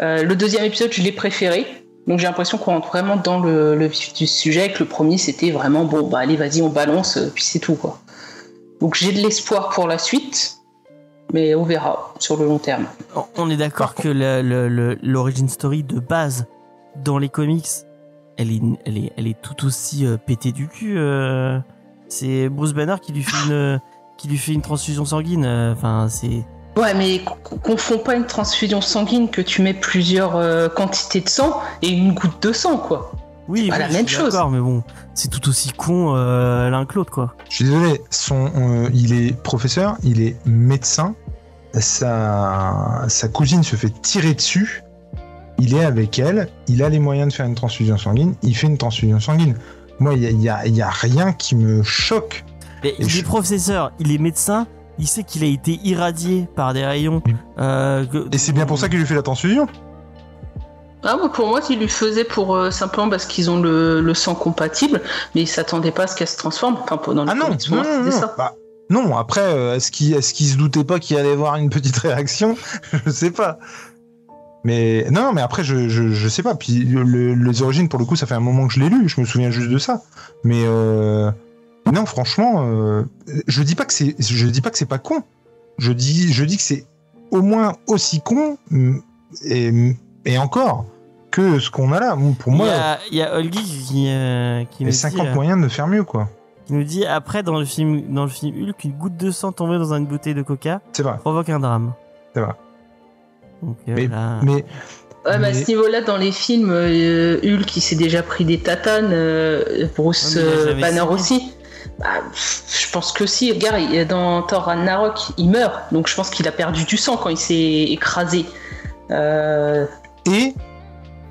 Euh, le deuxième épisode je l'ai préféré. Donc j'ai l'impression qu'on rentre vraiment dans le, vif du sujet, que le premier c'était vraiment bon, bah allez vas-y on balance, euh, puis c'est tout quoi. Donc j'ai de l'espoir pour la suite, mais on verra sur le long terme. On- est d'accord que l'origin story de base dans les comics, elle est, elle est, elle est tout aussi euh, pétée du cul. euh. C'est Bruce Banner qui lui fait une, qui lui fait une transfusion sanguine. Enfin, c'est. Ouais mais co- confonds pas une transfusion sanguine que tu mets plusieurs euh, quantités de sang et une goutte de sang quoi. Oui, pas oui, la je suis même chose. D'accord, mais bon, c'est tout aussi con euh, l'un que l'autre, quoi. Je suis désolé, son, euh, il est professeur, il est médecin, sa, sa cousine se fait tirer dessus, il est avec elle, il a les moyens de faire une transfusion sanguine, il fait une transfusion sanguine. Moi, il y a, il y a- il y a rien qui me choque. Mais il je- est professeur, il est médecin, il sait qu'il a été irradié par des rayons. Oui. euh, que- Et c'est bien pour ça qu'il lui fait la transfusion. Ah moi pour moi ils lui faisaient pour euh, simplement parce qu'ils ont le, le sang compatible, mais ils s'attendaient pas à ce qu'elle se transforme. Enfin pour- dans Ah non, non, non, non. ça. Bah, non, après, euh, est-ce qu'il est qu'il se doutait pas qu'il allait avoir une petite réaction? Je sais pas. Mais non, mais après, je, je, je sais pas. Puis le- les origines, pour le coup, ça fait un moment que je l'ai lu. Je me souviens juste de ça. Mais euh, non, franchement, euh, je dis pas que c'est, je dis pas que c'est pas con. Je dis, je dis que c'est au moins aussi con mm, et, et encore que ce qu'on a là. Pour Il moi, y a, il y a Holgi qui, euh, qui, il y nous a dit, 50 euh, moyens de faire mieux, quoi. qui nous dit après dans le film dans le film Hulk, une goutte de sang tombée dans une bouteille de coca vrai. provoque un drame. C'est vrai. Donc, euh, Mais, là- mais Ouais, mais à ce niveau-là, dans les films, euh, Hulk, il s'est déjà pris des tatanes, euh, Bruce euh, Banner aussi. Bah, je pense que si. Regarde, il- dans Thor Ragnarok, il meurt. Donc je pense qu'il a perdu du sang quand il s'est écrasé. Euh, et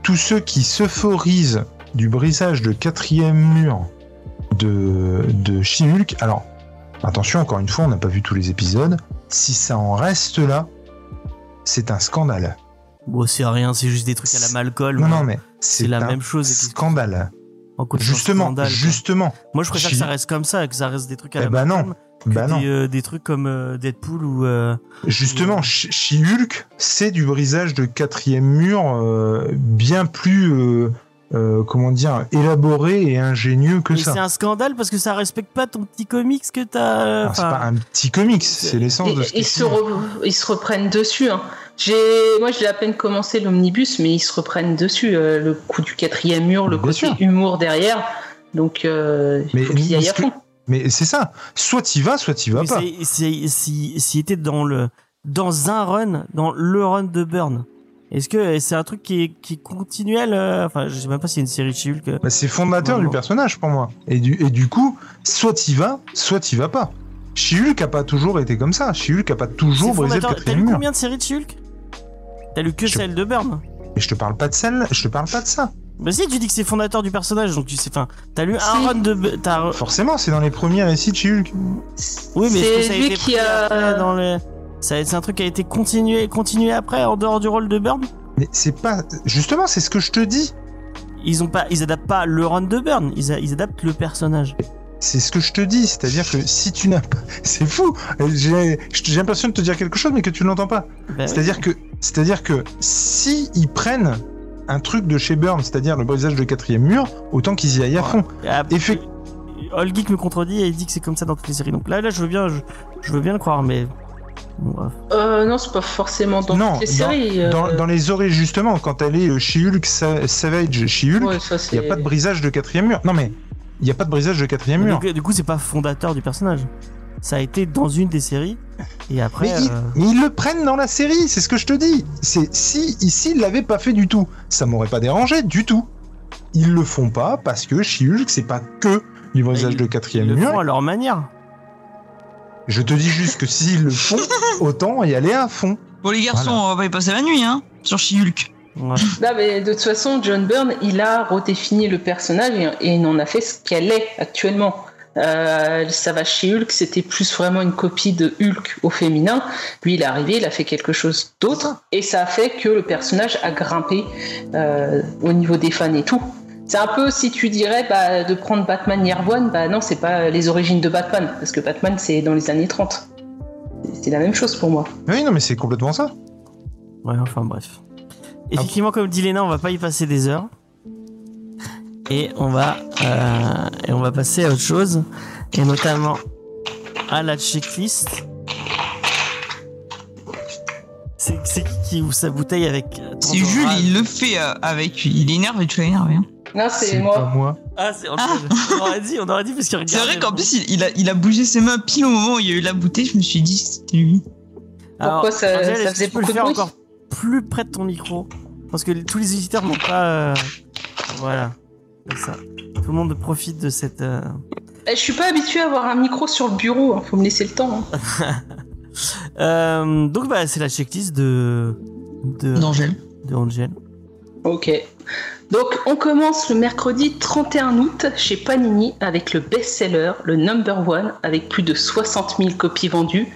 tous ceux qui s'euphorisent du brisage de quatrième mur de, de She-Hulk, alors attention, encore une fois, on n'a pas vu tous les épisodes, si ça en reste là, c'est un scandale. bon, c'est rien, c'est juste des trucs à la Malcolm. Non, non, mais c'est la un même chose. Scandale. En Justement, scandale, quoi. justement. Moi, je préfère que ça reste comme ça, que ça reste des trucs à Eh la ben non. Malcolm, que Bah non. des, euh, des trucs comme euh, Deadpool ou euh, Justement, Sh- She-Hulk, c'est du brisage de quatrième mur euh, bien plus, euh, comment dire, élaboré et ingénieux que mais c'est ça. un scandale parce que ça respecte pas ton petit comics que t'as. Alors, C'est pas un petit comics, c'est l'essence de ce ils, se re- ils se reprennent dessus. hein. J'ai, moi, j'ai à peine commencé l'omnibus, mais ils se reprennent dessus. euh, le coup du quatrième mur, le Bien côté sûr. humour derrière. Donc, euh, il Mais faut qu'ils aillent à que-. Mais c'est ça. Soit t'y vas, soit t'y vas mais pas. c'est- c'est- si s'il était dans le dans un run, dans le run de Burn, est-ce que c'est un truc qui est, qui est continuel euh, Enfin, je sais même pas s'il y a une série de euh, Bah, c'est fondateur du personnage pour moi. Et du, et du coup, soit t'y vas, soit t'y vas pas. She-Hulk a pas toujours été comme ça. She-Hulk a pas toujours c'est brisé le. T'as quatrième lu mur. combien de séries de She-Hulk T'as lu que Je- celle de Burn Et je te parle pas de celle, je te parle pas de ça. Bah si, tu dis que c'est fondateur du personnage, donc tu sais, enfin, t'as lu un Si. run de, Forcément, c'est dans les premiers récits de She-Hulk. oui, mais c'est a lui été qui a. après dans les, c'est un truc qui a été continué, continué après en dehors du rôle de Burn. Mais c'est pas. Justement, c'est ce que je te dis. Ils ont pas, ils adaptent pas le run de Burn, ils, a- ils adaptent le personnage. C'est ce que je te dis. C'est-à-dire que si tu n'as pas. C'est fou. J'ai l'impression de te dire quelque chose, mais que tu ne l'entends pas. Bah oui. C'est-à-dire que, c'est-à-dire que si ils prennent un truc de chez Burn, c'est-à-dire le brisage de quatrième mur, autant qu'ils y aillent à fond. Et après, Effect- All Geek me contredit et il dit que c'est comme ça dans toutes les séries. Donc là, là, je veux bien, je, je veux bien le croire, mais bref. Euh, non, c'est pas forcément dans Non, toutes les dans- séries. euh, Dans, dans les oreilles, justement, quand elle est euh, She-Hulk, Sa- Savage, She-Hulk, ouais, ça, il n'y a pas de brisage de quatrième mur. Non, mais il n'y a pas de brisage de quatrième mur. Donc, du coup, c'est pas fondateur du personnage. Ça a été dans une des séries et après. Mais, ils, euh, mais ils le prennent dans la série, c'est ce que je te dis. C'est si ici ils l'avaient pas fait du tout, ça m'aurait pas dérangé du tout. Ils le font pas parce que She-Hulk c'est pas que du brisage ils- de ils quatrième le font mur. à leur manière. Je te dis juste que s'ils le font, autant y aller à fond. Bon, les garçons, Voilà. on va pas y passer la nuit, hein, sur She-Hulk. Ouais. Non, mais de toute façon, John Byrne, il a redéfini le personnage et, et il en a fait ce qu'elle est actuellement. Euh, ça va chez Hulk, c'était plus vraiment une copie de Hulk au féminin. Lui, il est arrivé, il a fait quelque chose d'autre et ça a fait que le personnage a grimpé euh, au niveau des fans et tout. C'est un peu si tu dirais bah, de prendre Batman Year One, bah non, c'est pas les origines de Batman parce que Batman c'est dans les années 30. C'est la même chose pour moi. Oui, non, mais c'est complètement ça. Ouais, enfin bref. Effectivement, comme dit Léna, on va pas y passer des heures. Et on va, euh, et on va passer à autre chose. Et notamment à la checklist. C'est qui qui ouvre sa bouteille avec. euh, C'est Jules, il le fait euh, avec. Il est énervé, tu l'as énervé. Hein. Non, c'est pas moi. moi. Ah, c'est on aurait dit, on aurait dit parce qu'il C'est regarde. vrai qu'en plus, il, il a, il a bougé ses mains pile au moment où il y a eu la bouteille. Je me suis dit, c'était lui. Pourquoi ça- ça est-ce que faisait tu peux le beaucoup de faire encore plus près de ton micro Parce que tous les visiteurs n'ont pas. euh, Voilà. C'est ça. Tout le monde profite de cette. euh, Eh, Je suis pas habituée à avoir un micro sur le bureau, hein, faut me laisser le temps. hein. Euh, donc bah c'est la checklist de de, D'Angèle. de Angel. Ok. Donc on commence le mercredi 31 août chez Panini avec le best-seller, le number one, avec plus de 60 000 copies vendues,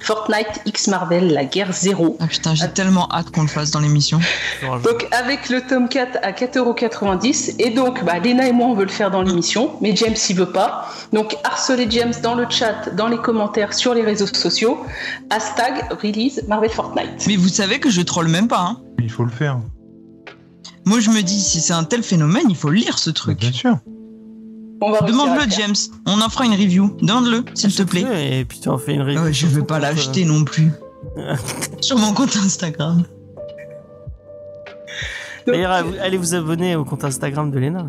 Fortnite X Marvel, la guerre zéro. Ah putain, j'ai tellement hâte qu'on le fasse dans l'émission. Donc avec le tome 4 à 4,90€ et donc bah, Léna et moi on veut le faire dans l'émission, mais James il veut pas. Donc harcelez James dans le chat, dans les commentaires, sur les réseaux sociaux. Hashtag release Marvel Fortnite. Mais vous savez que je troll même pas. Hein. Il faut le faire. Moi, je me dis, si c'est un tel phénomène, il faut lire ce truc. Bien sûr. Demande-le. James. On en fera une review. Demande-le, s'il te plaît. Et puis tu en fais une Ah review. ouais, je sur vais pas l'acheter non plus. Sur mon compte Instagram. euh. D'ailleurs, allez- allez vous abonner au compte Instagram de Léna.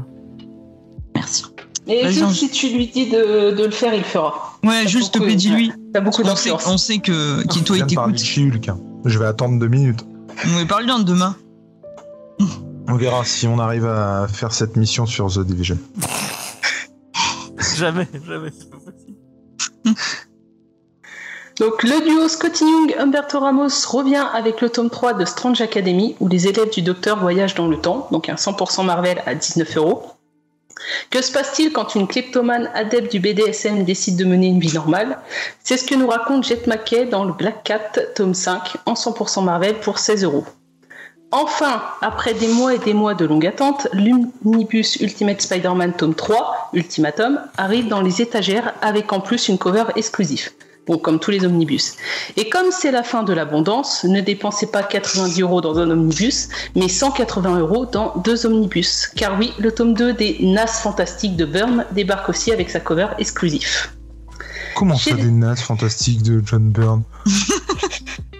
Merci. Et Vas-y, juste si tu lui dis de, de le faire, il le fera. Ouais, juste te plaît, dis-lui. T'as beaucoup On sait, d'influence. on sait que toi Je il t'écoute. Je vais attendre deux minutes. On va parler demain. On verra si on arrive à faire cette mission sur The Division. jamais, jamais. c'est pas possible. Donc le duo Scotty Young Humberto Ramos revient avec le tome 3 de Strange Academy où les élèves du docteur voyagent dans le temps, donc un 100% Marvel à 19 euros. Que se passe-t-il quand une kleptomane adepte du BDSM décide de mener une vie normale? C'est ce que nous raconte Jet McKay dans le Black Cat tome 5 en 100% Marvel pour 16 euros. Enfin, après des mois et des mois de longue attente, l'Omnibus Ultimate Spider-Man tome 3, Ultimatum, arrive dans les étagères avec en plus une cover exclusive. Bon, comme tous les omnibus. Et comme c'est la fin de l'abondance, ne dépensez pas 90 euros dans un omnibus, mais 180 euros dans deux omnibus. Car oui, le tome 2 des Nas Fantastiques de Byrne débarque aussi avec sa cover exclusive. Comment Chez ça, les- des nasses fantastiques de John Byrne?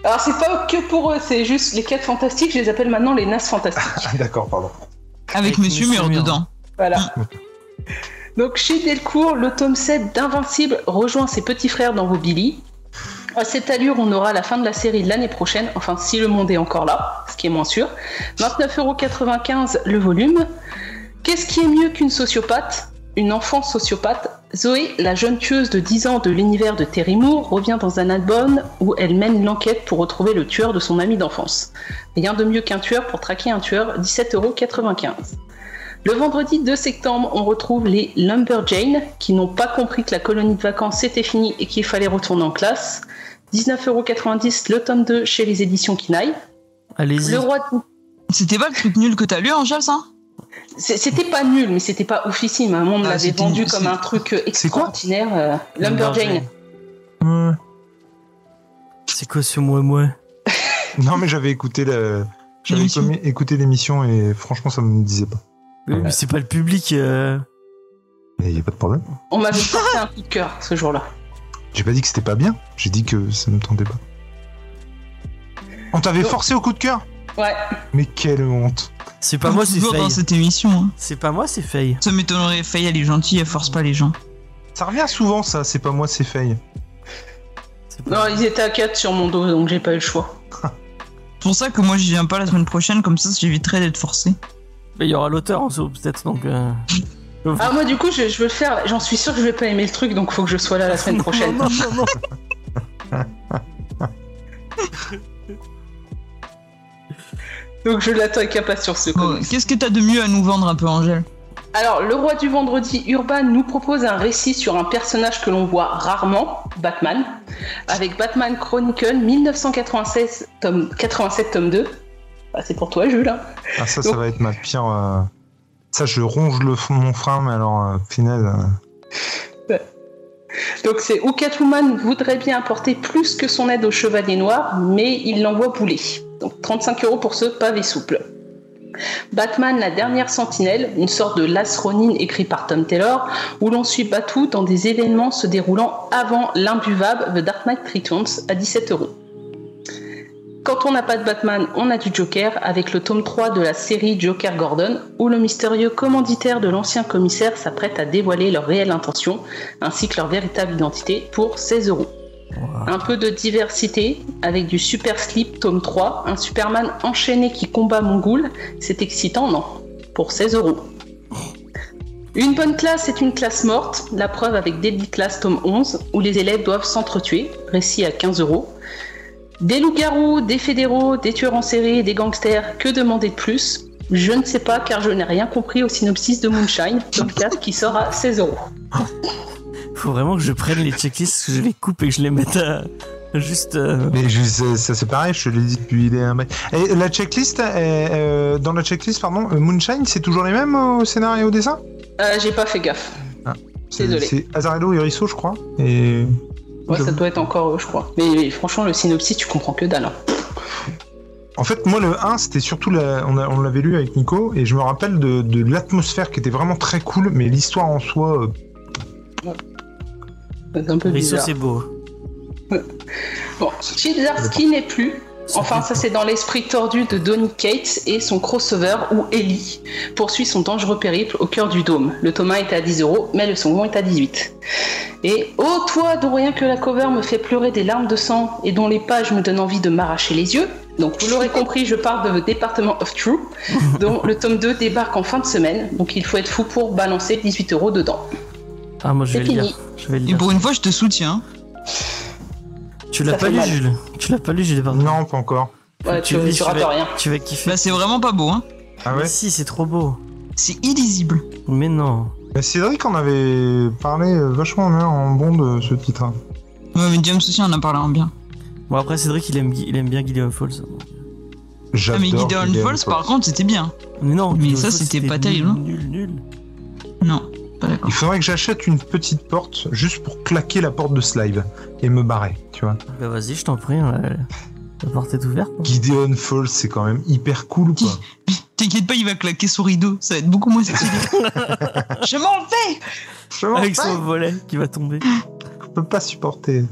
Alors c'est pas que pour eux, c'est juste les 4 fantastiques, je les appelle maintenant les Nas Fantastiques. Ah, d'accord, pardon. Avec, Avec Monsieur Monsieur Mur Mur. dedans. Voilà. Donc chez Delcourt, le tome 7 d'Invincible rejoint ses petits frères dans Billy. À cette allure, on aura la fin de la série l'année prochaine, enfin si le monde est encore là, ce qui est moins sûr. 29,95€ le volume. Qu'est-ce qui est mieux qu'une sociopathe? Une enfant sociopathe Zoé, la jeune tueuse de 10 ans de l'univers de Terry Moore, revient dans un album où elle mène l'enquête pour retrouver le tueur de son ami d'enfance. Rien de mieux qu'un tueur pour traquer un tueur, 17,95€. Le vendredi 2 septembre, on retrouve les Lumberjane qui n'ont pas compris que la colonie de vacances c'était fini et qu'il fallait retourner en classe. 19,90€ le tome 2 chez les éditions Kinaï. Allez-y. Le roi de... C'était pas le truc nul que t'as lu, Angèle, ça? C'était pas nul, mais c'était pas oufissime. Un monde Ah, l'avait vendu comme un truc euh, extraordinaire. euh, Lumberjane. Ouais. C'est quoi ce moi-moi Non, mais j'avais écouté la... J'avais écouté l'émission et franchement, ça me disait pas. Oui, mais c'est pas le public. euh. Mais y a pas de problème. On m'avait porté un coup de cœur ce jour-là. J'ai pas dit que c'était pas bien. J'ai dit que ça me tentait pas. On t'avait forcé au coup de cœur? Ouais. Mais quelle honte. C'est pas moi, c'est Toujours dans Faye. cette émission. hein. C'est pas moi, c'est Faye. Ça m'étonnerait, Faye, elle est gentille, elle force pas les gens. Ça revient souvent, ça. C'est pas moi, c'est Faye. Non, ils étaient à 4 sur mon dos, donc j'ai pas eu le choix. C'est pour ça que moi, j'y viens pas la semaine prochaine, comme ça, j'éviterai d'être forcé. Mais il y aura l'auteur en dessous, peut-être, donc. euh, Ah, moi, du coup, je, je veux le faire. J'en suis sûr que je vais pas aimer le truc, donc faut que je sois là la semaine prochaine. Non, non, non, non. Donc je l'attends avec impatience ce comics. Qu'est-ce que t'as de mieux à nous vendre un peu, Angèle Alors, le roi du vendredi Urban nous propose un récit sur un personnage que l'on voit rarement, Batman, avec Batman Chronicle 1996, tome 87, tome 2. Bah, c'est pour toi, Jules. hein. Ah, ça, ça va être ma pire. euh, Ça, je ronge le f- mon frein, mais alors, euh, final. euh, Donc, c'est où Catwoman voudrait bien apporter plus que son aide au Chevalier Noir, mais il l'envoie bouler. Donc, 35 euros pour ce pavé souple. Batman, la dernière sentinelle, une sorte de Las Ronin écrit par Tom Taylor, où l'on suit Batou dans des événements se déroulant avant l'imbuvable The Dark Knight Returns à 17 euros. Quand on n'a pas de Batman, on a du Joker avec le tome 3 de la série Joker Gordon, où le mystérieux commanditaire de l'ancien commissaire s'apprête à dévoiler leurs réelles intentions ainsi que leur véritable identité pour 16 euros. Un peu de diversité avec du Super Slip tome 3, un Superman enchaîné qui combat Mongoul, c'est excitant, non? Pour 16 euros. Une bonne classe est une classe morte, la preuve avec Deadly Class tome 11, où les élèves doivent s'entretuer, récit à 15 euros. Des loups-garous, des fédéraux, des tueurs en série, des gangsters, que demander de plus? Je ne sais pas car je n'ai rien compris au synopsis de Moonshine, tome 4 qui sort à 16 euros. Faut vraiment que je prenne les checklists, que je les coupe et que je les mette à. Juste. euh, Mais je- ça, ça, c'est pareil, je te l'ai dit depuis les. Et la checklist, euh, euh, dans la checklist, pardon, euh, Moonshine, c'est toujours les mêmes au scénario et au dessin? Euh, J'ai pas fait gaffe. C'est- Désolé. C'est Azarello et Risso, je crois. Et. Ouais, ça doit être encore eux, je crois. Mais franchement, le synopsis, tu comprends que dalle. hein. En fait, moi, le 1, c'était surtout. La... On, l'avait lu avec Nico, et je me rappelle de, de l'atmosphère qui était vraiment très cool, mais l'histoire en soi. euh, C'est un peu bizarre. c'est beau. Bon, Chizarski n'est plus. Enfin, ça c'est dans l'esprit tordu de Donny Cates et son crossover où Ellie poursuit son dangereux périple au cœur du dôme. Le tome 1 est à 10 euros, mais le second est à 18. Et oh toi dont rien que la cover me fait pleurer des larmes de sang et dont les pages me donnent envie de m'arracher les yeux. Donc vous l'aurez compris, je parle de Department of True, dont le tome 2 débarque en fin de semaine. Donc il faut être fou pour balancer 18 euros dedans. Ah, moi, je vais le lire. Je vais le Et pour une fois, je te soutiens. Tu l'as pas lu, mal. Jules Tu l'as pas lu, Jules pardon. Non, pas encore. Ouais, Tu tu, lis, tu tu rates vas- rien. Tu vas kiffer. Bah, c'est vraiment pas beau, hein. Ah ouais Mais si, c'est trop beau. C'est illisible. Mais non. Mais Cédric en avait parlé euh, vachement bien en bon de ce titre. Ouais, mais James aussi en a parlé en bien. Bon, après, Cédric, il aime, il aime bien Gideon Falls. Ah, J'adore mais Gideon Gideon Falls, par contre, c'était bien. Mais non, Mais Gideon ça, c'était pas terrible, hein. Nul, nul. Non. Il faudrait que j'achète une petite porte juste pour claquer la porte de Slive et me barrer, tu vois. Bah vas-y, je t'en prie. ouais. La porte est ouverte. Gideon Falls, c'est quand même hyper cool, quoi. T'inquiète pas, il va claquer son rideau. Ça va être beaucoup moins stylé. Je m'en vais Je m'en Avec fais, son volet qui va tomber. je peux pas supporter.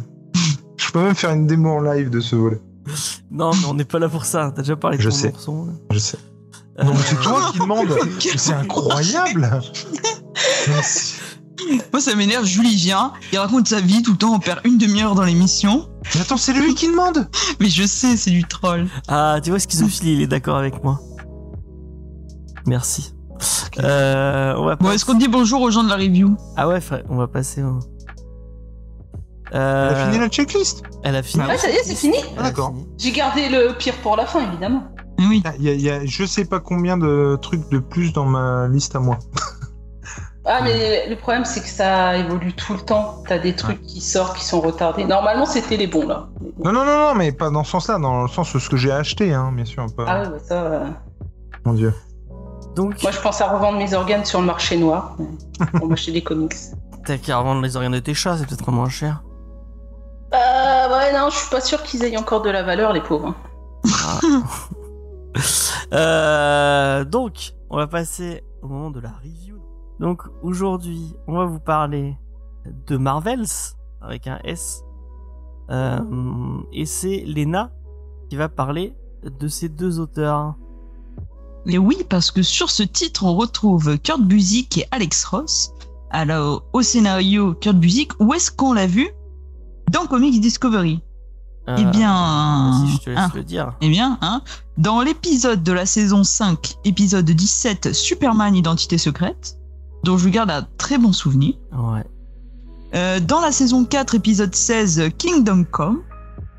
Je peux même faire une démo en live de ce volet. Non, mais on n'est pas là pour ça. T'as déjà parlé de Je ton sais. ourson, là. Je sais. Euh, Non, mais c'est toi qui demande. Mais C'est incroyable. Moi, ça m'énerve. Julie vient, il raconte sa vie tout le temps. On perd une demi-heure dans l'émission. Mais attends, c'est lui qui demande. Mais je sais, c'est du troll. Ah, tu vois, Schizophile, il est d'accord avec moi. Merci. Euh, on va Bon, est-ce qu'on dit bonjour aux gens de la review? Ah ouais, frère, on va passer au... Elle Euh, a fini la checklist? Elle a fini. Ouais, ça y est, c'est fini Elle a D'accord. J'ai gardé le pire pour la fin, évidemment. Oui. Il y, a, il y a je sais pas combien de trucs de plus dans ma liste à moi. Ah, mais le problème, c'est que ça évolue tout le temps. T'as des trucs qui sortent, qui sont retardés. Normalement, c'était les bons, là. Non, non, non, non, mais pas dans ce sens-là, dans le sens de ce que j'ai acheté, hein, bien sûr. Pas... Ah ouais, bah ça... euh, Mon dieu. Donc, Moi, je pense à revendre mes organes sur le marché noir pour m'acheter des comics. t'as qu'à revendre les organes de tes chats, c'est peut-être moins cher. Euh, ouais, non, je suis pas sûr qu'ils aient encore de la valeur, les pauvres. Euh, donc, on va passer au moment de la review. Donc, aujourd'hui, on va vous parler de Marvels, avec un S. Euh, et c'est Lena qui va parler de ces deux auteurs. Et oui, parce que sur ce titre, on retrouve Kurt Busiek et Alex Ross. Alors, au scénario, Kurt Busiek, où est-ce qu'on l'a vu? Dans Comics Discovery. Euh, eh bien, Vas-y, je te laisse hein, le dire. eh bien, hein, dans l'épisode de la saison 5, épisode 17, Superman Identité secrète, dont je garde un très bon souvenir. Ouais, Euh, dans la saison 4, épisode 16, Kingdom Come.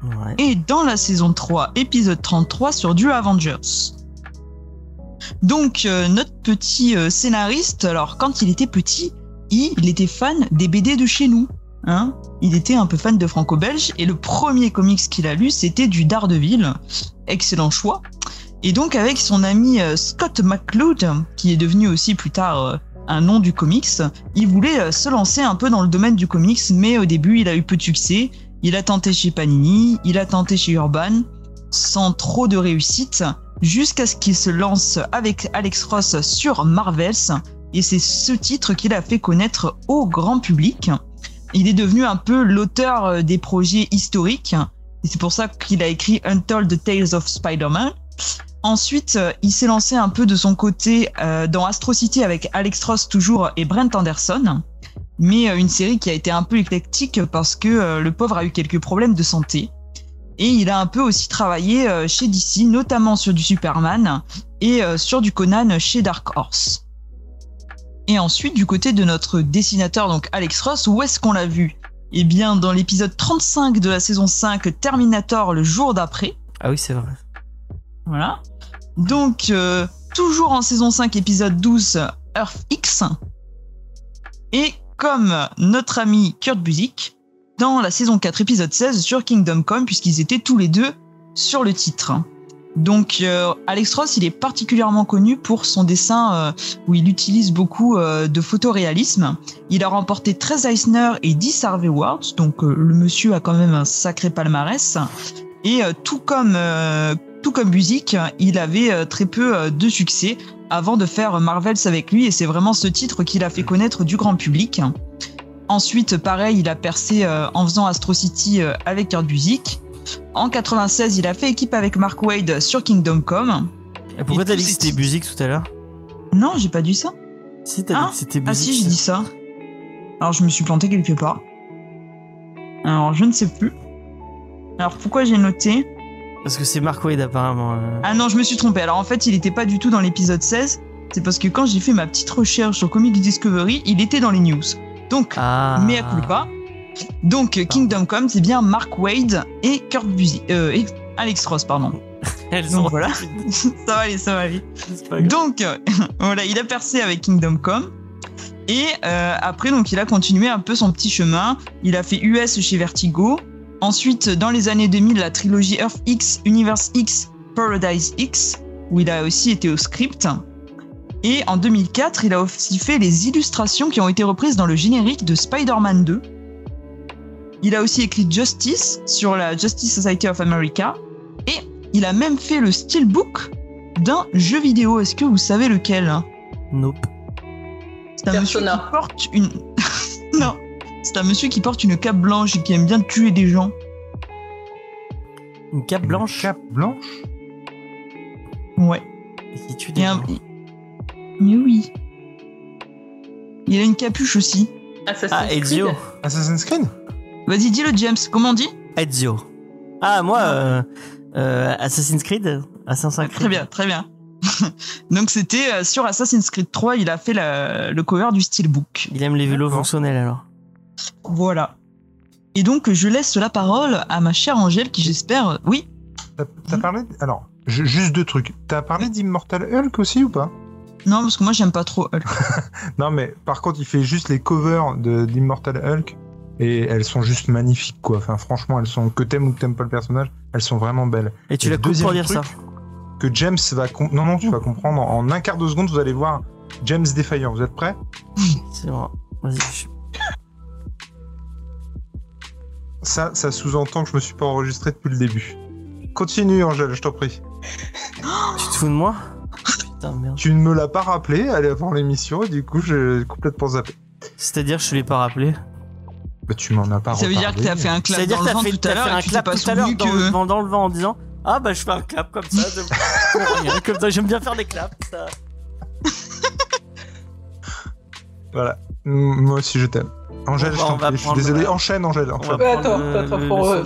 ouais. et dans la saison 3, épisode 33 sur du Avengers. Donc euh, notre petit euh, scénariste, alors quand il était petit, il, il était fan des BD de chez nous. Hein il était un peu fan de franco-belge et le premier comics qu'il a lu c'était du Daredevil. Excellent choix. Et donc avec son ami Scott McCloud, qui est devenu aussi plus tard un nom du comics, il voulait euh, se lancer un peu dans le domaine du comics, mais au début il a eu peu de succès. Il a tenté chez Panini, il a tenté chez Urban, sans trop de réussite, jusqu'à ce qu'il se lance avec Alex Ross sur Marvels, et c'est ce titre qu'il a fait connaître au grand public. Il est devenu un peu l'auteur euh, des projets historiques, et c'est pour ça qu'il a écrit Untold Tales of Spider-Man. Ensuite, euh, il s'est lancé un peu de son côté euh, dans Astro City avec Alex Ross toujours et Brent Anderson mais euh, une série qui a été un peu éclectique parce que euh, le pauvre a eu quelques problèmes de santé. Et il a un peu aussi travaillé euh, chez DC, notamment sur du Superman et sur du Conan chez Dark Horse. Et ensuite, du côté de notre dessinateur, donc Alex Ross, où est-ce qu'on l'a vu? Eh bien, dans l'épisode 35 de la saison 5, Terminator, le jour d'après. Ah oui, c'est vrai. Voilà. Donc, euh, toujours en saison 5, épisode 12, Earth X. Et comme notre ami Kurt Busiek, dans la saison 4, épisode 16, sur Kingdom Come, puisqu'ils étaient tous les deux sur le titre. Donc, euh, Alex Ross, il est particulièrement connu pour son dessin euh, où il utilise beaucoup de photoréalisme. Il a remporté 13 Eisner et 10 Harvey Awards, donc le monsieur a quand même un sacré palmarès. Et tout comme tout comme Busiek, il avait euh, très peu euh, de succès avant de faire Marvels avec lui, et c'est vraiment ce titre qui l'a fait connaître du grand public. Ensuite, pareil, il a percé euh, en faisant Astro City avec Kurt Busiek. En 96, il a fait équipe avec Mark Wade sur Kingdom Come. Et pourquoi t'as dit que c'était musique tout à l'heure? Non, j'ai pas dit ça. Si, t'as Ah dit que c'était Ah musique. si, j'ai dit ça. Alors je me suis planté quelque part. Alors je ne sais plus. Alors pourquoi j'ai noté? Parce que c'est Mark Wade apparemment. euh. Ah non, je me suis trompé. Alors en fait, il n'était pas du tout dans l'épisode 16. C'est parce que quand j'ai fait ma petite recherche sur Comics Discovery, il était dans les news. Donc, Ah. mea culpa. Donc, Kingdom Come, c'est bien Mark Wade et Kurt Busiek. Euh, et Alex Ross, pardon. Elles Donc ont voilà. ça va aller, ça va aller. Donc, euh, voilà, il a percé avec Kingdom Come. Et euh, après, donc, il a continué un peu son petit chemin. Il a fait US chez Vertigo. Ensuite, dans les années 2000, la trilogie Earth X, Universe X, Paradise X, où il a aussi été au script. Et en 2004, il a aussi fait les illustrations qui ont été reprises dans le générique de Spider-Man 2. Il a aussi écrit Justice sur la Justice Society of America. Et il a même fait le steelbook d'un jeu vidéo. Est-ce que vous savez lequel? Nope. C'est un monsieur Persona. qui porte une. non. C'est un monsieur qui porte une cape blanche et qui aime bien tuer des gens. Une cape blanche Cape blanche Ouais. et qui tue des Et un- gens. Mais oui. Il a une capuche aussi. Assassin's Ah, Creed. Ezio. Assassin's Creed Vas-y, dis-le, James. Comment on dit? Ezio. Ah, moi, euh, euh, Assassin's Creed Assassin's Creed. Très bien, très bien. Donc c'était euh, sur Assassin's Creed 3, il a fait la- le cover du steelbook. Il aime les vélos fonctionnels alors. Voilà. Et donc je laisse la parole à ma chère Angèle qui j'espère... Oui T'as parlé Alors, ju- juste deux trucs. T'as parlé d'Immortal Hulk aussi ou pas? Non, parce que moi j'aime pas trop Hulk. Non, mais par contre, il fait juste les covers de- d'Immortal Hulk et elles sont juste magnifiques, quoi. Enfin, franchement, elles sont que t'aimes ou que t'aimes pas le personnage, elles sont vraiment belles. Et tu l'as coupé pour deuxième dire ça. truc, Que James va non non, tu vas comprendre en, un quart de seconde, vous allez voir James Defiant. Vous êtes prêts? C'est vrai. Vas-y. Ça, ça sous-entend que je me suis pas enregistré depuis le début. Continue, Angèle, je t'en prie. Tu te fous de moi? Putain, merde. Tu ne me l'as pas rappelé allez, avant l'émission et du coup, j'ai complètement zappé. C'est-à-dire, je te l'ai pas rappelé? Bah, tu m'en as pas Ça veut dire que t'as fait un clap C'est-à-dire dans que le vent fait, tout à l'heure un et que tu t'es pas tout à l'heure dans, le que... vent- dans le vent en disant Ah bah je fais un clap comme ça. De... pour rien, comme ça, j'aime bien faire des claps. ça. Voilà. Moi aussi, je t'aime. Angèle, On je t'en prie. Je suis désolé. Enchaîne, Angèle. On enchaîne. Ouais, attends, le, attends, le- faut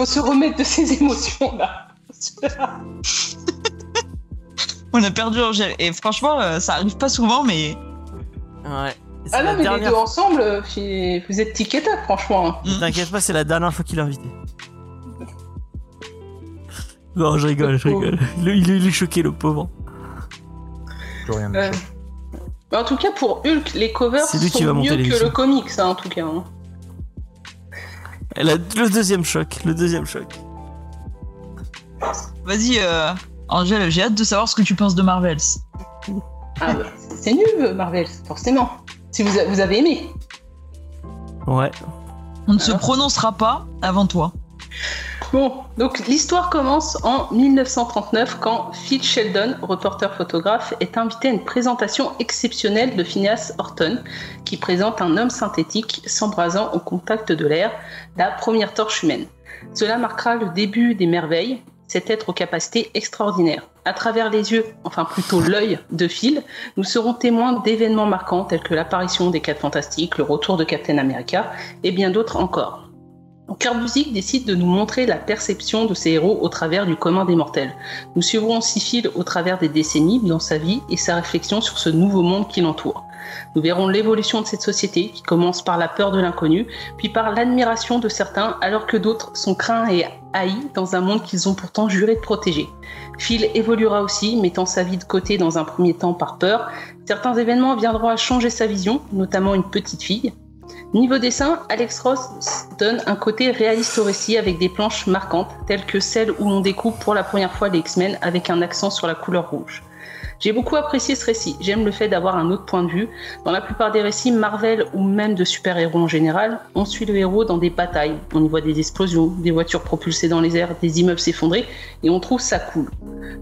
le se remettre de ses émotions là. On a perdu Angèle. Et franchement, euh, ça arrive pas souvent, mais... Ouais. Ah non, mais les deux ensemble, euh, vous êtes tic et tac, franchement. hein. Mm. T'inquiète pas, c'est la dernière fois qu'il est invité. Non, je rigole, je rigole. Il, est- choqué, le pauvre. Plus rien. Euh, mais en tout cas, pour Hulk, les covers C'est lui qui va sont mieux que le comics, ça, en tout cas. hein. Elle a le deuxième choc, le deuxième choc. Vas-y, euh, Angèle, j'ai hâte de savoir ce que tu penses de Marvels. Ah, bah, c'est nul, Marvel, forcément. Si vous, a- vous avez aimé. Ouais. On ne se Alors prononcera pas avant toi. Bon, donc l'histoire commence en 1939 quand Phil Sheldon, reporter photographe, est invité à une présentation exceptionnelle de Phineas Horton, qui présente un homme synthétique s'embrasant au contact de l'air, la première torche humaine. Cela marquera le début des merveilles, cet être aux capacités extraordinaires. À travers les yeux, enfin plutôt l'œil de Phil, nous serons témoins d'événements marquants tels que l'apparition des 4 Fantastiques, le retour de Captain America et bien d'autres encore. Kerbusic décide de nous montrer la perception de ces héros au travers du commun des mortels. Nous suivrons Phil au travers des décennies dans sa vie et sa réflexion sur ce nouveau monde qui l'entoure. Nous verrons l'évolution de cette société qui commence par la peur de l'inconnu, puis par l'admiration de certains alors que d'autres sont craints et haïs dans un monde qu'ils ont pourtant juré de protéger. Phil évoluera aussi, mettant sa vie de côté dans un premier temps par peur. Certains événements viendront à changer sa vision, notamment une petite fille. Niveau dessin, Alex Ross donne un côté réaliste au récit avec des planches marquantes, telles que celle où l'on découpe pour la première fois les X-Men avec un accent sur la couleur rouge. J'ai beaucoup apprécié ce récit, j'aime le fait d'avoir un autre point de vue. Dans la plupart des récits Marvel ou même de super-héros en général, on suit le héros dans des batailles, on y voit des explosions, des voitures propulsées dans les airs, des immeubles s'effondrer, et on trouve ça cool.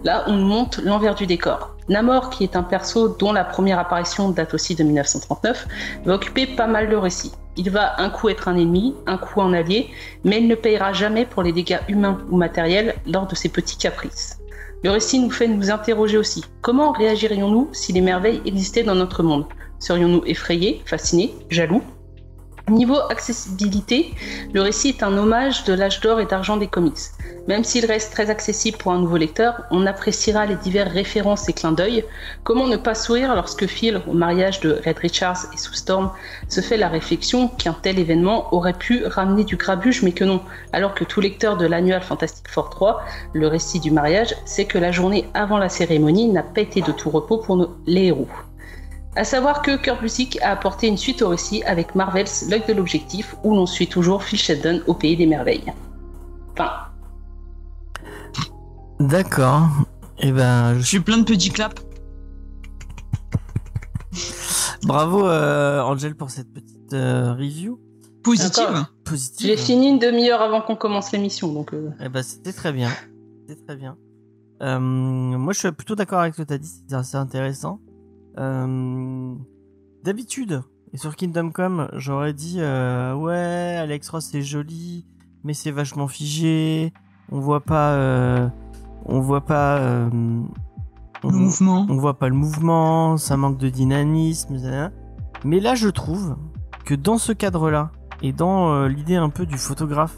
Là, on monte l'envers du décor. Namor, qui est un perso dont la première apparition date aussi de 1939, va occuper pas mal le récit. Il va un coup être un ennemi, un coup un allié, mais il ne payera jamais pour les dégâts humains ou matériels lors de ses petits caprices. Le récit nous fait nous interroger aussi. Comment réagirions-nous si les merveilles existaient dans notre monde? Serions-nous effrayés, fascinés, jaloux? Niveau accessibilité, le récit est un hommage de l'âge d'or et d'argent des comics. Même s'il reste très accessible pour un nouveau lecteur, on appréciera les diverses références et clins d'œil. Comment ne pas sourire lorsque Phil, au mariage de Red Richards et Sue Storm, se fait la réflexion qu'un tel événement aurait pu ramener du grabuge, mais que non. Alors que tout lecteur de l'annual Fantastic Four 3, le récit du mariage, sait que la journée avant la cérémonie n'a pas été de tout repos pour les héros. À savoir que Kurt Busiek a apporté une suite au récit avec Marvel's L'œil de l'objectif, où l'on suit toujours Phil Sheldon au pays des merveilles. Enfin, D'accord. Et ben, je Je suis plein de petits claps. bravo euh, Angel pour cette petite euh, review Positive. Positive. J'ai fini une demi-heure avant qu'on commence l'émission, donc euh, Eh ben, c'était très bien. C'était très bien. Euh, moi, je suis plutôt d'accord avec ce que t'as dit. C'est assez intéressant. Euh, D'habitude, et sur Kingdom Come, j'aurais dit euh, ouais, Alex Ross c'est joli, mais c'est vachement figé. On voit pas, euh, on voit pas, on, Le mouvement. on voit pas le mouvement, ça manque de dynamisme. etc. Mais là, je trouve que dans ce cadre-là et dans euh, l'idée un peu du photographe,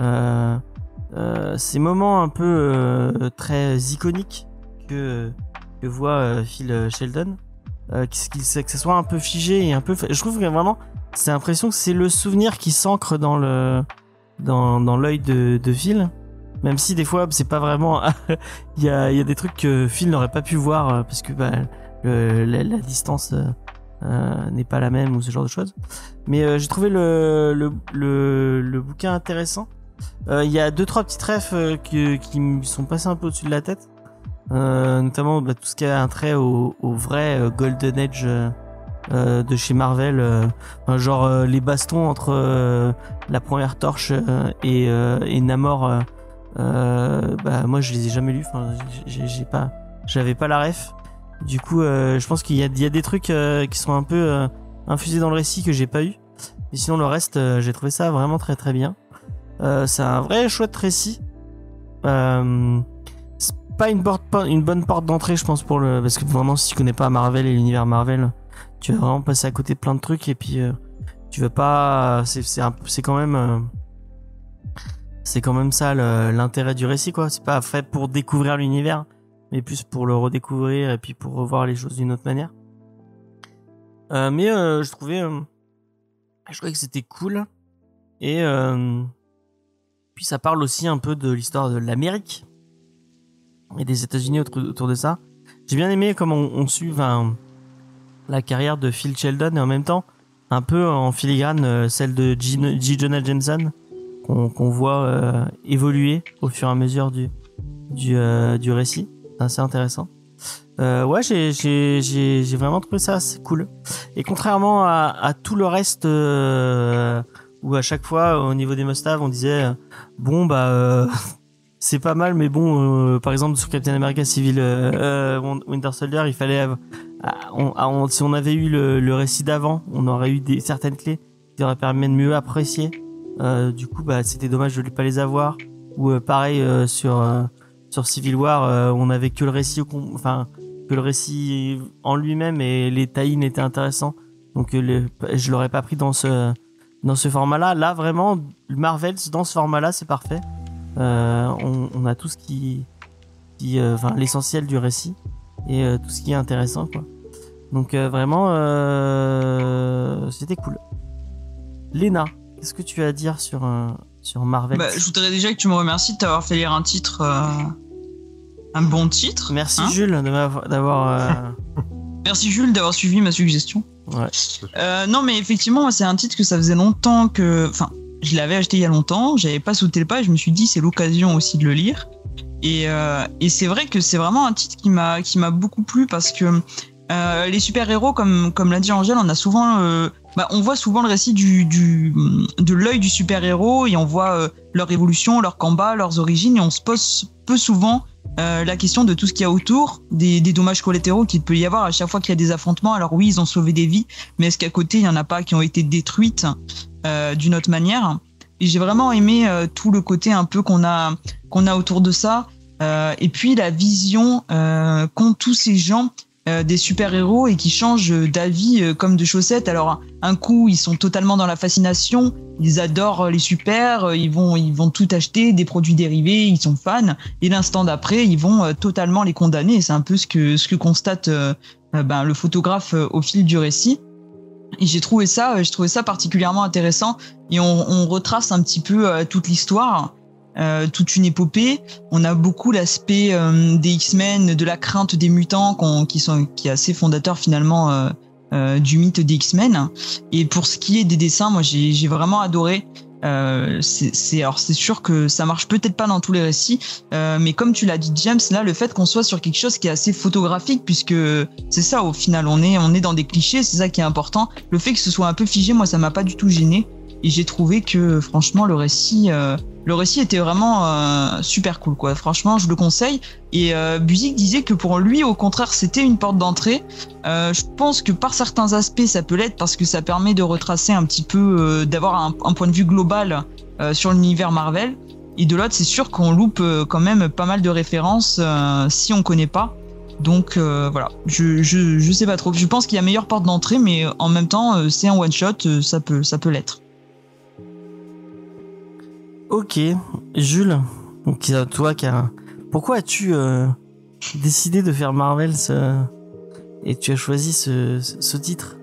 euh, euh, ces moments un peu très iconiques que que voit euh, Phil Sheldon, euh, qu'il- que ce soit un peu figé et un peu, je trouve que vraiment, c'est l'impression que c'est le souvenir qui s'ancre dans le dans dans l'œil de, de Phil. Même si des fois c'est pas vraiment, il y a y a des trucs que Phil n'aurait pas pu voir euh, parce que bah, la, la distance euh, euh, n'est pas la même ou ce genre de choses. Mais euh, j'ai trouvé le, le, le, le bouquin intéressant. Euh, Il y a deux trois petites refs euh, qui, qui me sont passés un peu au-dessus de la tête. Euh, notamment bah, tout ce qui a un trait au, au vrai euh, Golden Age euh, de chez Marvel. genre les bastons entre la première torche et, et Namor. bah moi je les ai jamais lus. J'ai pas, j'avais pas la ref. Du coup, euh, je pense qu'il y y a des trucs euh, qui sont un peu euh, infusés dans le récit que j'ai pas eu. Et sinon, le reste, j'ai trouvé ça vraiment très très bien. C'est un vrai chouette récit. Euh, pas une, porte, une bonne porte d'entrée, je pense, pour le. Parce que vraiment, si tu connais pas Marvel et l'univers Marvel, tu vas vraiment passer à côté de plein de trucs et puis euh, tu vas pas. C'est quand même. euh, c'est quand même ça l'intérêt du récit, quoi. C'est pas fait pour découvrir l'univers mais plus pour le redécouvrir et puis pour revoir les choses d'une autre manière. Euh, mais je trouvais, je trouvais que c'était cool et puis ça parle aussi un peu de l'histoire de l'Amérique et des États-Unis autour, de ça. J'ai bien aimé comment on, on suit enfin, la carrière de Phil Sheldon et en même temps un peu en filigrane euh, celle de G. G. Jonah Jameson qu'on voit euh, évoluer au fur et à mesure du du, euh, du récit. C'est assez intéressant. Euh, ouais, j'ai vraiment trouvé ça assez cool. Et contrairement à, à tout le reste euh, où à chaque fois au niveau des must on disait euh, bon bah c'est pas mal mais bon euh, par exemple sur Captain America Civil euh, euh, Winter Soldier il fallait ah, on- si on avait eu le, récit d'avant on aurait eu des certaines clés qui auraient permis de mieux apprécier. Du coup bah c'était dommage de ne pas les avoir. Ou pareil sur sur Civil War on avait que le récit que le récit en lui-même et les tie étaient intéressants. Donc le- je l'aurais pas pris dans ce dans ce format là vraiment Marvel dans ce format là c'est parfait on, on a tout ce qui qui euh, enfin l'essentiel du récit et euh, tout ce qui est intéressant quoi donc euh, vraiment euh, c'était cool Léna qu'est-ce que tu as à dire sur euh, sur Marvel? Bah, je voudrais déjà que tu me remercies de t'avoir fait lire un titre, euh, un bon titre. merci Hein Jules d'avoir euh, Merci Jules d'avoir suivi ma suggestion. ouais. Euh, non, mais effectivement, c'est un titre que ça faisait longtemps que. Enfin, je l'avais acheté il y a longtemps, j'avais pas sauté le pas et je me suis dit, c'est l'occasion aussi de le lire. Et, euh, et c'est vrai que c'est vraiment un titre qui m'a qui m'a beaucoup plu parce que euh, les super-héros, comme, comme l'a dit Angèle, on a souvent. euh, bah, on voit souvent le récit du, de l'œil du super-héros et on voit euh, leur évolution, leur combat, leurs origines et on se pose peu souvent la question de tout ce qu'il y a autour, des, dommages collatéraux qu'il peut y avoir à chaque fois qu'il y a des affrontements. Alors oui, ils ont sauvé des vies, mais est-ce qu'à côté, il y en a pas qui ont été détruites d'une autre manière? Et j'ai vraiment aimé tout le côté un peu qu'on a qu'on a autour de ça, et puis la vision qu'ont tous ces gens euh, des super-héros et qui changent d'avis euh, comme de chaussettes. Alors un coup, ils sont totalement dans la fascination, ils adorent les super, euh, ils vont ils vont tout acheter, des produits dérivés, ils sont fans. Et l'instant d'après, ils vont euh, totalement les condamner. C'est un peu ce que ce que constate euh, euh, ben, le photographe au fil du récit. Et j'ai trouvé ça, trouvé ça particulièrement intéressant. Et on, on retrace un petit peu toute l'histoire, euh, toute une épopée. On a beaucoup l'aspect euh, des X-Men, de la crainte des mutants, qui sont qui est assez fondateur finalement euh, euh, du mythe des X-Men. Et pour ce qui est des dessins, moi j'ai vraiment adoré. Euh, c'est c'est- alors c'est sûr que ça marche peut-être pas dans tous les récits, euh, mais comme tu l'as dit James, là le fait qu'on soit sur quelque chose qui est assez photographique, puisque c'est ça au final, on est on est dans des clichés, c'est ça qui est important. Le fait que ce soit un peu figé, moi ça m'a pas du tout gêné, et j'ai trouvé que franchement le récit euh, le récit était vraiment euh, super cool quoi. Franchement, je le conseille. Et euh, Buzik disait que pour lui, au contraire, c'était une porte d'entrée. Euh, je pense que par certains aspects, ça peut l'être parce que ça permet de retracer un petit peu, euh, d'avoir un, point de vue global euh, sur l'univers Marvel. Et de l'autre, c'est sûr qu'on loupe quand même pas mal de références si on connaît pas. Donc euh, voilà, je, je, je sais pas trop. Je pense qu'il y a meilleure porte d'entrée, mais en même temps, c'est un one shot, ça peut, ça peut l'être. Ok, Jules, donc toi qui as... Pourquoi as-tu euh, décidé de faire Marvel et tu as choisi ce, titre?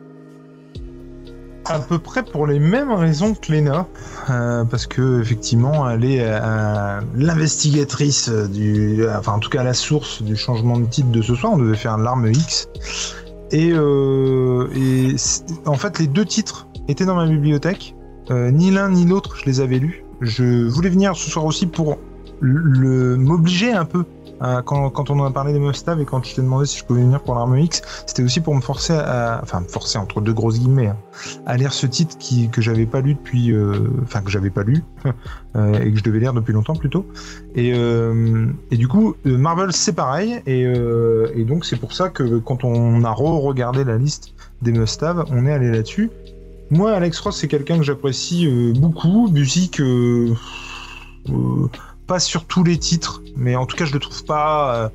À peu près pour les mêmes raisons que Lena, euh, parce que effectivement, elle est euh, l'investigatrice du, enfin en tout cas la source du changement de titre de ce soir. On devait faire l'arme X, et, en fait les deux titres étaient dans ma bibliothèque. Ni l'un ni l'autre, je les avais lus. Je voulais venir ce soir aussi pour le m'obliger un peu. à- quand, quand on en a parlé des Mustav et quand je t'ai demandé si je pouvais venir pour l'arme X, c'était aussi pour me forcer à, enfin me forcer entre deux grosses guillemets, hein, à lire ce titre qui, que j'avais pas lu depuis, euh, enfin que j'avais pas lu euh, et que je devais lire depuis longtemps plutôt. Et, euh, et du coup, euh, Marvel c'est pareil et, et donc c'est pour ça que quand on a re-regardé la liste des must-have, on est allé là-dessus. Moi, Alex Ross, c'est quelqu'un que j'apprécie euh, beaucoup. Musique, euh, euh, pas sur tous les titres, mais en tout cas, je le trouve pas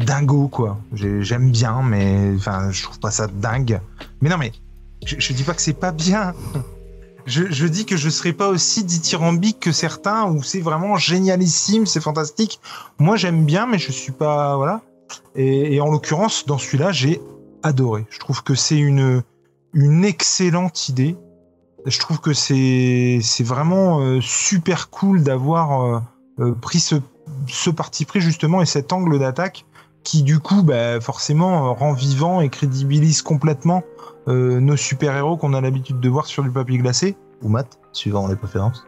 dingo, quoi. J'ai- J'aime bien, mais enfin, je trouve pas ça dingue. Mais non, mais je, je dis pas que c'est pas bien. Je, dis que je serais pas aussi dithyrambique que certains où c'est vraiment génialissime, c'est fantastique. Moi, j'aime bien, mais je suis pas voilà. Et en l'occurrence, dans celui-là, j'ai adoré. Je trouve que c'est une une excellente idée. Je trouve que c'est c'est vraiment euh, super cool d'avoir euh, euh, pris ce ce parti pris justement et cet angle d'attaque qui du coup bah, forcément euh, rend vivant et crédibilise complètement euh, nos super-héros qu'on a l'habitude de voir sur du papier glacé, ou mat, suivant les préférences.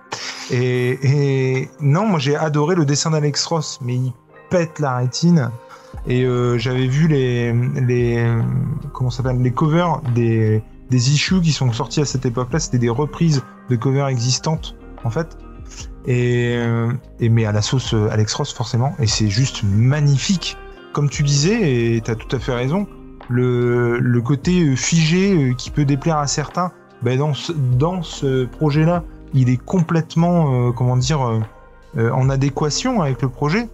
Et, et non, moi j'ai adoré le dessin d'Alex Ross, mais il pète la rétine. Et euh, j'avais vu les, les comment s'appelle les covers des, des issues qui sont sortis à cette époque-là, c'était des reprises de covers existantes en fait. Et, euh, et mais à la sauce euh, Alex Ross forcément, et c'est juste magnifique. Comme tu disais, et t'as tout à fait raison, le, le côté figé qui peut déplaire à certains, ben dans ce, dans ce projet-là, il est complètement, euh, comment dire, euh, en adéquation avec le projet,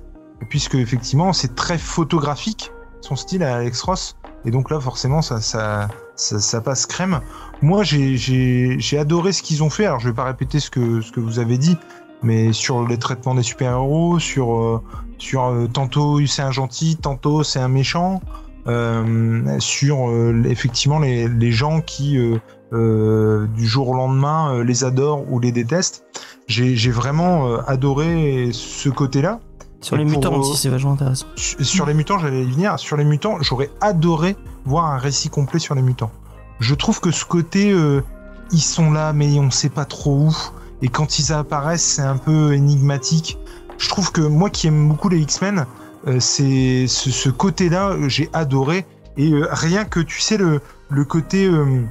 puisque effectivement c'est très photographique son style à Alex Ross, et donc là forcément ça, passe crème. Moi j'ai- adoré ce qu'ils ont fait, alors je vais pas répéter ce que, vous avez dit, mais sur les traitements des super-héros, sur, euh, euh, tantôt c'est un gentil, tantôt c'est un méchant, euh, sur effectivement les, les gens qui du jour au lendemain les adorent ou les détestent. J'ai vraiment adoré ce côté-là. Sur les mutants euh, aussi, c'est vachement intéressant. Sur les mutants, j'allais y venir. Sur les mutants, j'aurais adoré voir un récit complet sur les mutants. Je trouve que ce côté, euh, ils sont là, mais on sait pas trop où. Et quand ils apparaissent, c'est un peu énigmatique. Je trouve que moi qui aime beaucoup les X-Men, euh, c'est ce, ce côté-là, euh, j'ai adoré. Et euh, rien que, tu sais, le, le côté, euh,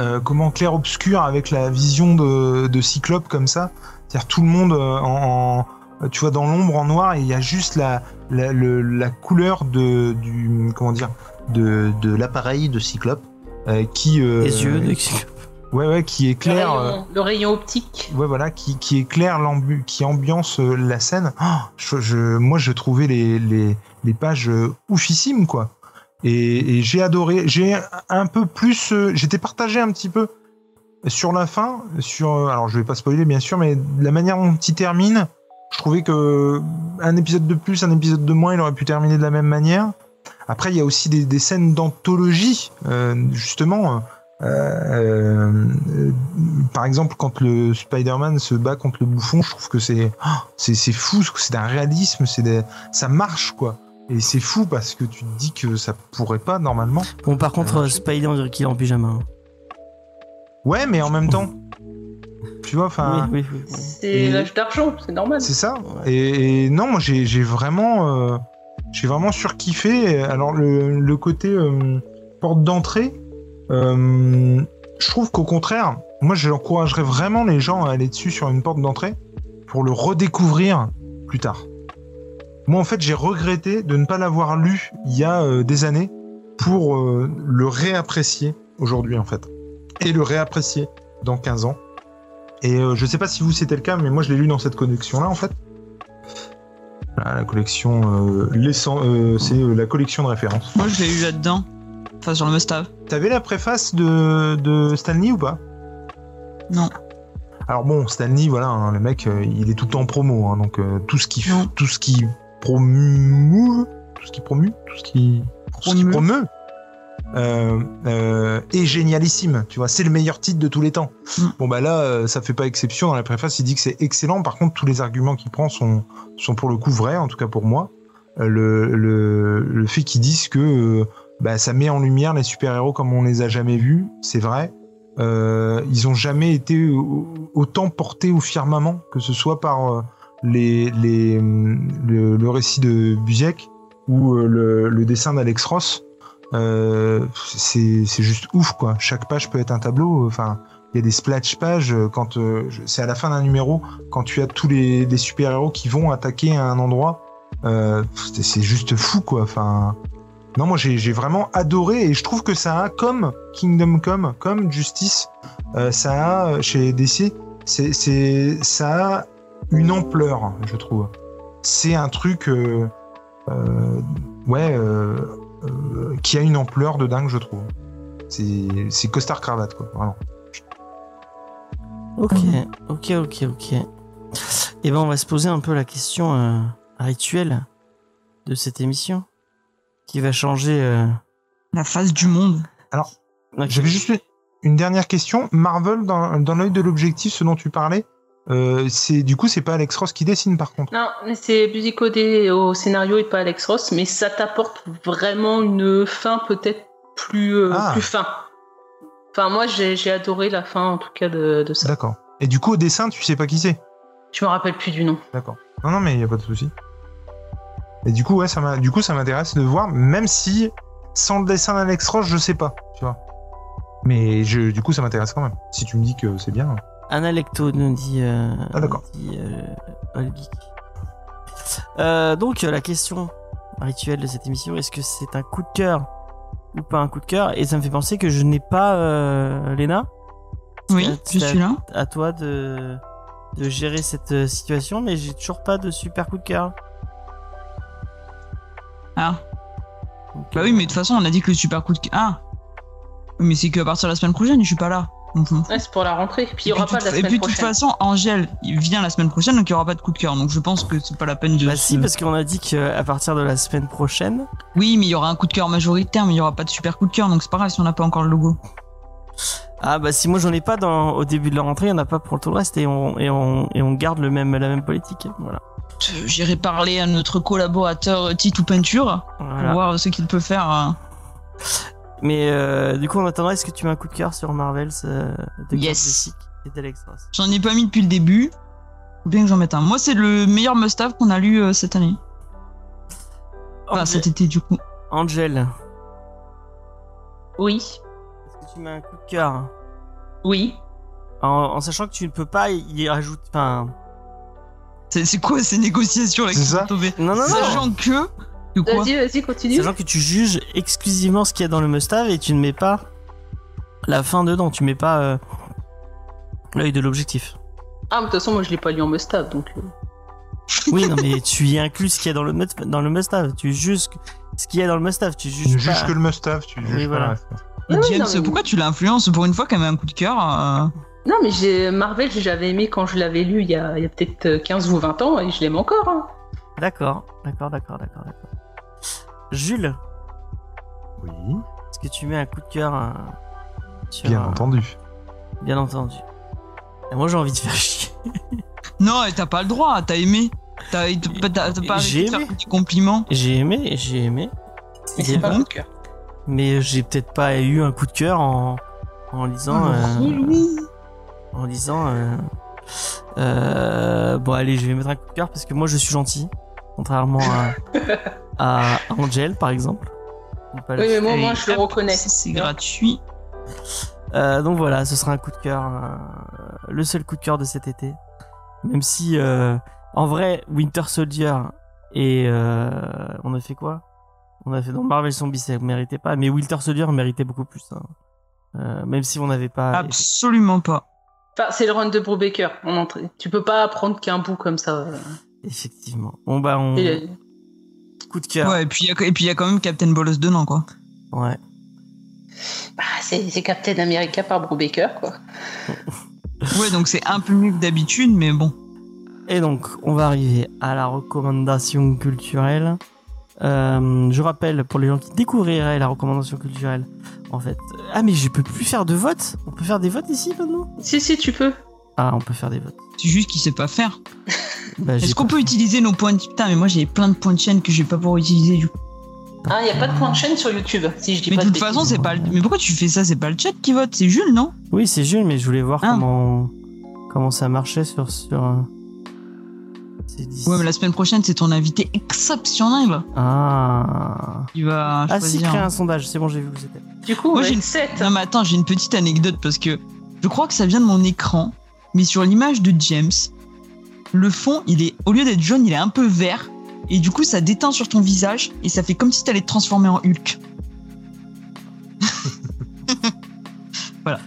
euh, comment, clair-obscur avec la vision de, de Cyclope comme ça. C'est-à-dire tout le monde euh, en, en- tu vois, dans l'ombre, en noir, et il y a juste la, la, le- la couleur de, du, comment dire, de, de l'appareil de Cyclope euh, qui, euh, Les yeux de ouais, ouais, qui Le éclaire. euh, rayon, le rayon optique. Ouais, voilà, qui, qui éclaire l'ambu, qui ambiance euh, la scène. Ah, je, je- moi, je trouvais les, les, les pages euh, oufissimes, quoi. Et, et j'ai adoré. J'ai un peu plus. euh, J'étais partagé un petit peu sur la fin. Sur, euh, alors, je vais pas spoiler, bien sûr, mais la manière dont il termine, je trouvais que un épisode de plus, un épisode de moins, il aurait pu terminer de la même manière. Après, il y a aussi des, des scènes d'anthologie, euh, justement. euh, euh, par exemple, quand le Spider-Man se bat contre le bouffon, je trouve que c'est ah, c'est fou, c'est d'un réalisme, c'est des- ça marche quoi. Et c'est fou parce que tu te dis que ça pourrait pas normalement. Bon, par contre, euh, dirait qu'il est en pyjama. hein. Ouais, mais en même temps, tu vois. Enfin, oui, oui, oui, oui. C'est Et- l'âge d'argent, c'est normal. c'est ça. Ouais. Et, et non, moi j'ai j'ai vraiment, euh, j'ai vraiment surkiffé. Alors le, le côté euh, porte d'entrée, euh, je trouve qu'au contraire, moi j'encouragerais vraiment les gens à aller dessus sur une porte d'entrée pour le redécouvrir plus tard. Moi en fait j'ai regretté de ne pas l'avoir lu il y a euh, des années pour euh, le réapprécier aujourd'hui en fait et le réapprécier dans 15 ans. Et euh, je sais pas si vous c'était le cas, mais moi je l'ai lu dans cette collection là en fait. Voilà, la collection, euh, euh, c'est la collection de référence. Moi, je l'ai eu là-dedans. Enfin, sur le must-have. T'avais la préface de, de Stanley ou pas? Non. Alors bon, Stanley, voilà, hein, le mec, il est tout le temps en promo, hein, donc tout ce qui, tout ce qui promue, tout ce qui promue, tout ce qui, tout ce qui Promeut. Promeut, euh, euh, est génialissime. Tu vois, c'est le meilleur titre de tous les temps. Mm. Bon bah là, euh, ça fait pas exception. Dans la préface, il dit que c'est excellent. Par contre, tous les arguments qu'il prend sont, sont pour le coup vrais, en tout cas pour moi. Le, le, le fait qu'ils disent que bah, ça met en lumière les super-héros comme on les a jamais vus, c'est vrai. Euh, ils ont jamais été au- autant portés au firmament, que ce soit par les, les, le, le récit de Busiek ou le, le dessin d'Alex Ross. Euh, c'est juste ouf quoi. Chaque page peut être un tableau. Enfin, il y a des splash pages euh, quand euh, c'est à la fin d'un numéro quand tu as tous les, les super héros qui vont attaquer un endroit. Euh, c'est juste fou quoi. Enfin, non moi j'ai vraiment adoré et je trouve que ça a comme Kingdom Come, comme Justice, euh, ça a chez DC, c'est ça a une ampleur je trouve. C'est un truc euh, euh, ouais euh, qui a une ampleur de dingue je trouve. C'est c'est costard cravate quoi vraiment. Ok, ok, ok, ok. Et ben, on va se poser un peu la question euh, rituelle de cette émission qui va changer. euh, La face du monde. ok. J'avais juste une- une dernière question. Marvel, dans, dans l'œil de l'objectif, ce dont tu parlais, euh, c'est du coup, c'est pas Alex Ross qui dessine par contre. Non, mais c'est Busicodé au scénario et pas Alex Ross, mais ça t'apporte vraiment une fin peut-être plus, euh, Ah. plus fin. Enfin, moi, j'ai adoré la fin, en tout cas, de, de ça. D'accord. Et du coup, au dessin, tu sais pas qui c'est? Je me rappelle plus du nom. D'accord. Non, non, mais il y a pas de souci. Et du coup, ouais, ça du coup, ça m'intéresse de voir, même si sans le dessin d'Alex Ross, je sais pas, tu vois. Mais je, du coup, ça m'intéresse quand même. Si tu me dis que c'est bien. Anna Lecto nous dit. Euh, Ah, d'accord. nous dit, euh, Olbic. Euh, donc, euh, la question rituelle de cette émission est-ce que c'est un coup de cœur ou pas un coup de cœur? Et ça me fait penser que je n'ai pas euh, Léna. Oui, je à- suis là. À toi de, de gérer cette situation, mais j'ai toujours pas de super coup de cœur. Ah. Bah oui, mais de toute façon, on a dit que le super coup de. Ah Oui, Mais c'est qu'à partir de la semaine prochaine, je suis pas là. Ouais, c'est pour la rentrée. Puis il aura puis, pas de la de- et semaine puis de toute façon, Angèle, il vient la semaine prochaine, donc il y aura pas de coup de cœur. Donc je pense que c'est pas la peine de. Bah se- si, parce qu'on a dit qu'à partir de la semaine prochaine, Oui, mais il y aura un coup de cœur majoritaire, mais il y aura pas de super coup de cœur, donc c'est pas grave si on n'a pas encore le logo. Ah bah si moi j'en ai pas dans, au début de la rentrée, il y en a pas pour tout le reste et on, et on, et on garde le même, la même politique. Voilà. Euh, J'irai parler à notre collaborateur euh, Titou Peinture pour voir ce qu'il peut faire. Mais euh, du coup en attendant, est-ce que tu mets un coup de cœur sur Marvels euh, de Yes. Et d'Alex Ross? J'en ai pas mis depuis le début. Faut bien que j'en mette un. Moi, c'est le meilleur must-have qu'on a lu euh, cette année. Enfin, Angel- cet été, du coup. Angel, Oui, est-ce que tu mets un coup de cœur? Oui. en, en sachant que tu ne peux pas y rajouter... Enfin... C'est quoi ces négociations là qui C'est sont ça tombées Non, non, non Sachant que. Vas-y, vas-y, continue. Sachant que tu juges exclusivement ce qu'il y a dans le must-have et tu ne mets pas la fin dedans, tu mets pas euh, l'œil de l'objectif. Ah, mais de toute façon, moi, je l'ai pas lu en must-have, donc. euh, Oui, non, mais tu y inclus ce qu'il y a dans le, dans le must-have. Tu juges ce qu'il y a dans le must-have. Tu Tu juges pas. que le must-have, tu Oui, juges pas voilà. James, non, mais- pourquoi tu l'influences pour une fois qu'elle met un coup de cœur euh, Non, mais j'ai Marvel, j'avais aimé quand je l'avais lu il y a, il y a peut-être euh, 15 ou 20 ans, et je l'aime encore. hein. D'accord, d'accord, d'accord, d'accord, d'accord. Jules, Oui, est-ce que tu mets un coup de cœur euh, sur, bien euh, entendu. Bien entendu. Et moi, j'ai envie de faire chier. Non, et t'as pas le droit, t'as aimé. T'as pas J'ai aimé. des compliments. J'ai aimé, j'ai aimé. C'est pas bon. cœur. Mais j'ai peut-être pas eu un coup de cœur en, en lisant. Oh, euh, relou. en disant euh, euh, bon allez je vais mettre un coup de cœur parce que moi je suis gentil contrairement à, à Angel par exemple. On Oui, mais moi, je le hop, reconnais. C'est gratuit. Euh, donc voilà, ce sera un coup de cœur, euh, le seul coup de cœur de cet été. Même si, euh, en vrai, Winter Soldier et euh, on a fait quoi? On a fait dans Marvel Zombie, ça méritait pas, mais Winter Soldier méritait beaucoup plus. hein. Euh, même si on n'avait pas. Absolument pas. Enfin, c'est le run de Brubaker en entrée. Tu peux pas prendre qu'un bout comme ça. Effectivement. Bon bah on Et, coup de cœur. Ouais, et puis il y a- et puis il y a quand même Captain Bolos dedans, quoi. Ouais. bah, c'est c'est Captain America par Brubaker, quoi. Ouais, donc c'est un peu mieux que d'habitude, mais bon. Et donc, on va arriver à la recommandation culturelle. Euh, je rappelle pour les gens qui découvriraient la recommandation culturelle, en fait. Ah, mais je peux plus faire de vote On peut faire des votes ici maintenant? Si, si, tu peux. Ah, on peut faire des votes. C'est juste qu'il sait pas faire. Bah, Est-ce qu'on peut utiliser nos points de... Putain, mais moi j'ai plein de points de chaîne que je vais pas pouvoir utiliser du coup. Ah, il a pas de point de chaîne sur YouTube, si je dis Mais pas de toute façon, c'est pas le... Mais pourquoi tu fais ça? C'est pas le chat qui vote, c'est Jules, non? Oui, c'est Jules, mais je voulais voir Ah. comment comment ça marchait sur sur. euh, C'est 10. Ouais, mais la semaine prochaine, c'est ton invité exceptionnel Ah. qui va Ah si, créer un sondage. C'est bon, j'ai vu où c'était. Du coup, Moi, j'ai une- 7. Non mais attends, j'ai une petite anecdote parce que je crois que ça vient de mon écran, mais sur l'image de James, le fond, il est au lieu d'être jaune, il est un peu vert et du coup ça déteint sur ton visage et ça fait comme si t'allais te transformer en Hulk. voilà.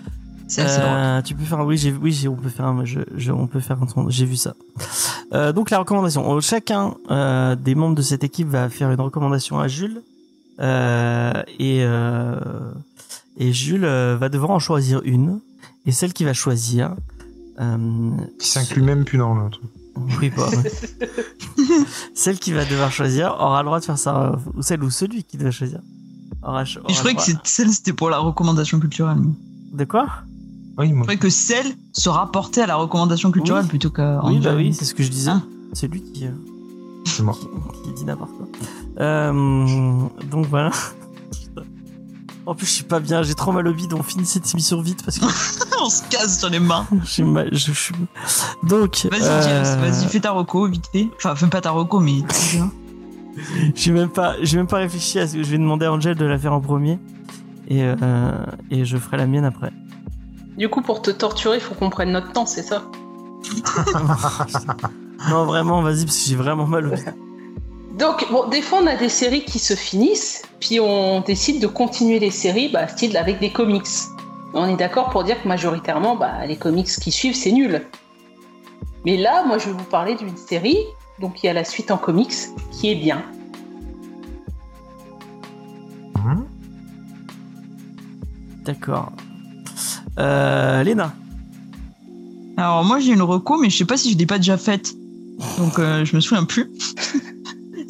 C'est assez drôle. Euh, tu peux faire un- oui j'ai oui on peut faire un, je, je- on peut faire un j'ai vu ça Euh, donc la recommandation Euh, chacun euh, des membres de cette équipe va faire une recommandation à Jules Euh, et euh, et Jules va devoir en choisir une et celle qui va choisir Qui s'inclut même plus dans le truc. oui pas celle qui va devoir choisir aura le droit de faire ça euh, ou celle ou celui qui doit choisir aura, je croyais que celle c'était pour la recommandation culturelle. de quoi? Oui, moi. Je croyais que celle se rapportait à la recommandation culturelle Oui. plutôt qu'à oui bah oui c'est ce que je disais Hein c'est lui qui euh, C'est moi. qui, qui dit n'importe quoi. Euh, donc voilà. En plus, je suis pas bien, j'ai trop mal au bide. On finit cette émission vite parce que On se casse sur les mains. j'ai mal. Je, suis... Donc, Vas-y euh, vas-y fais ta reco vite fait. Enfin fais pas ta reco mais j'ai même pas, j'ai même pas réfléchi à ce que je vais demander à Angel de la faire en premier et euh, et je ferai la mienne après. Du coup, pour te torturer, il faut qu'on prenne notre temps, c'est ça? Non, vraiment, vas-y parce que j'ai vraiment mal au bide. Donc, bon, des fois, on a des séries qui se finissent, puis on décide de continuer les séries, bah, style avec des comics. On est d'accord pour dire que majoritairement, bah, les comics qui suivent, c'est nul. Mais là, moi, je vais vous parler d'une série, donc il y a la suite en comics, qui est bien. Hum D'accord. Euh, Léna. Alors moi j'ai une reco mais je sais pas si je l'ai pas déjà faite. Donc euh, je me souviens plus.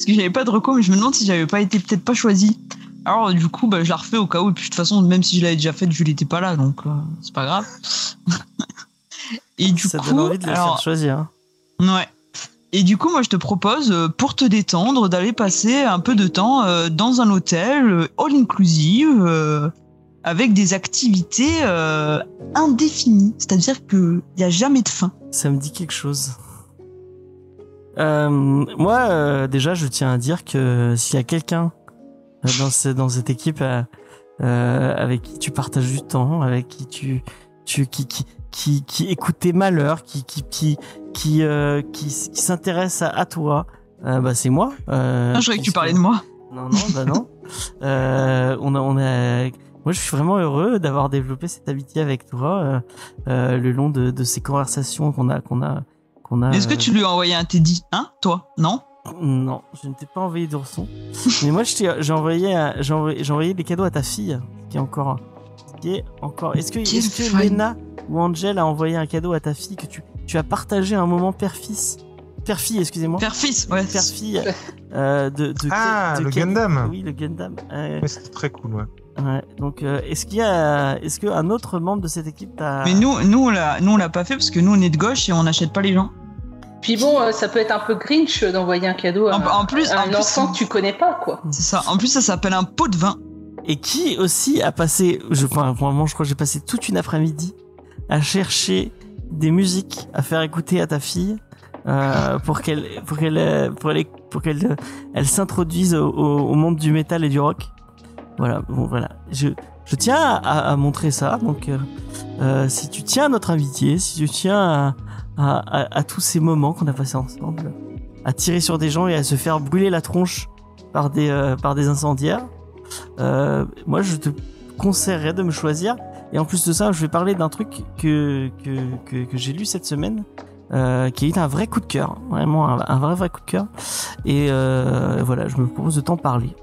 Parce que j'avais pas de reco mais je me demande si j'avais pas été peut-être pas choisi. Alors du coup bah, je la refais au cas où et puis de toute façon même si je l'avais déjà faite je l'étais pas là donc euh, c'est pas grave. et du ça coup donne envie de la alors, faire choisir. Ouais. Et du coup, moi, je te propose, euh, pour te détendre, d'aller passer un peu de temps euh, dans un hôtel all inclusive, avec des activités indéfinies. C'est-à-dire qu'il n'y a jamais de fin. Ça me dit quelque chose. Euh, moi, euh, déjà, je tiens à dire que s'il y a quelqu'un euh, dans, ce- dans cette équipe euh, euh, avec qui tu partages du temps, avec qui tu, tu qui, qui, qui, qui écoute tes malheurs, qui, qui, qui, qui, euh, qui, qui s'intéresse à, à toi, bah, c'est moi. Euh, Ah, je croyais que tu parlais de moi. non, non, bah non. Euh, on a, on a, moi, je suis vraiment heureux d'avoir développé cette amitié avec toi le long de, de ces conversations qu'on a, qu'on a, qu'on a. Est-ce que euh, tu lui as envoyé un Teddy Hein Toi Non Non, je ne t'ai pas envoyé d'ourson. Mais moi, j'ai envoyé, j'ai envoyé, des cadeaux à ta fille, qui est encore, qui est encore. Est-ce que, Quelle est-ce que. Lena ou Angel a envoyé un cadeau à ta fille que tu, tu as partagé un moment père-fils, père-fille, excusez-moi, Père-fils, ouais. père-fille, euh, de, de, Ah, de le quel- Gundam. Oui, le Gundam. Euh, Ouais, C'était très cool, ouais. Ouais, donc euh, est-ce qu'il y a est-ce qu'un autre membre de cette équipe t'a Mais nous, nous, on l'a, nous, on l'a pas fait parce que nous, on est de gauche et on n'achète pas les gens. Puis bon, euh, ça peut être un peu Grinch d'envoyer un cadeau à, En- en plus- à un enfant que tu connais pas, quoi. C'est ça. En plus, ça s'appelle un pot de vin. et qui aussi a passé je enfin vraiment je crois que j'ai passé toute une après-midi à chercher des musiques à faire écouter à ta fille euh, pour qu'elle pour qu'elle pour elle pour qu'elle elle s'introduise au, au- au monde du métal et du rock. Voilà, bon voilà. Je je tiens à, à montrer ça. Donc euh, euh, si tu tiens à notre invité, si tu tiens à à, à- à tous ces moments qu'on a passés ensemble, à tirer sur des gens et à se faire brûler la tronche par des euh, par des incendiaires, euh, moi je te conseillerais de me choisir. Et en plus de ça, je vais parler d'un truc que que que, que j'ai lu cette semaine euh, qui est un vrai coup de cœur, vraiment un, un vrai vrai coup de cœur. Et euh, voilà, je me propose de t'en parler.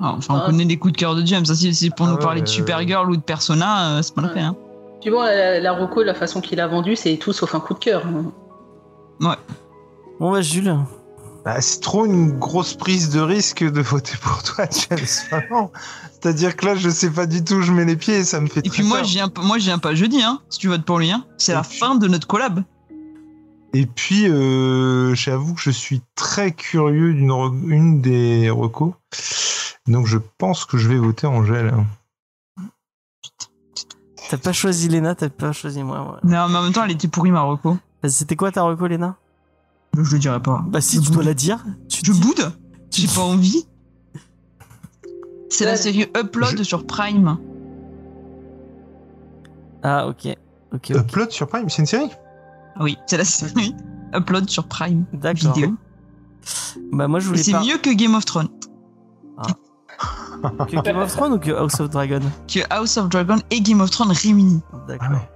Ah, Enfin, on Ah. connaît des coups de cœur de James. Ça, si c'est pour Ah nous ouais, parler de Supergirl ou de Persona, euh, c'est pas la Ouais. peine. Hein. Puis bon, la, la Rocco, la façon qu'il a vendu, c'est tout sauf un coup de cœur. Bon bah Jules, Bah, c'est trop une grosse prise de risque de voter pour toi, James. Vraiment. C'est-à-dire que là, je sais pas du tout où je mets les pieds et ça me fait Et très puis moi, je viens, pas- moi, je viens pas jeudi, hein, si tu votes pour lui. Hein. C'est Et la puis- fin de notre collab. Et puis, euh, j'avoue que je suis très curieux d'une re- une des recos. Donc, je pense que je vais voter Angèle. T'as pas choisi Lena, t'as pas choisi moi. ouais. Mais en même temps, elle était pourrie, Marocco. Bah, C'était quoi ta reco, Lena? Je le dirai pas. Bah si Je tu dois la dire. Tu Je dis- boude? J'ai pas envie. C'est la série Upload sur Prime. Ah ok, ok. Upload sur Prime, c'est une série? Ah Oui, c'est la série Upload sur Prime D'accord. vidéo. Bah moi je voulais c'est mieux que Game of Thrones. Que Game of Thrones ou que House of Dragon Que House of Dragon et Game of Thrones réunis. D'accord. Ah ouais.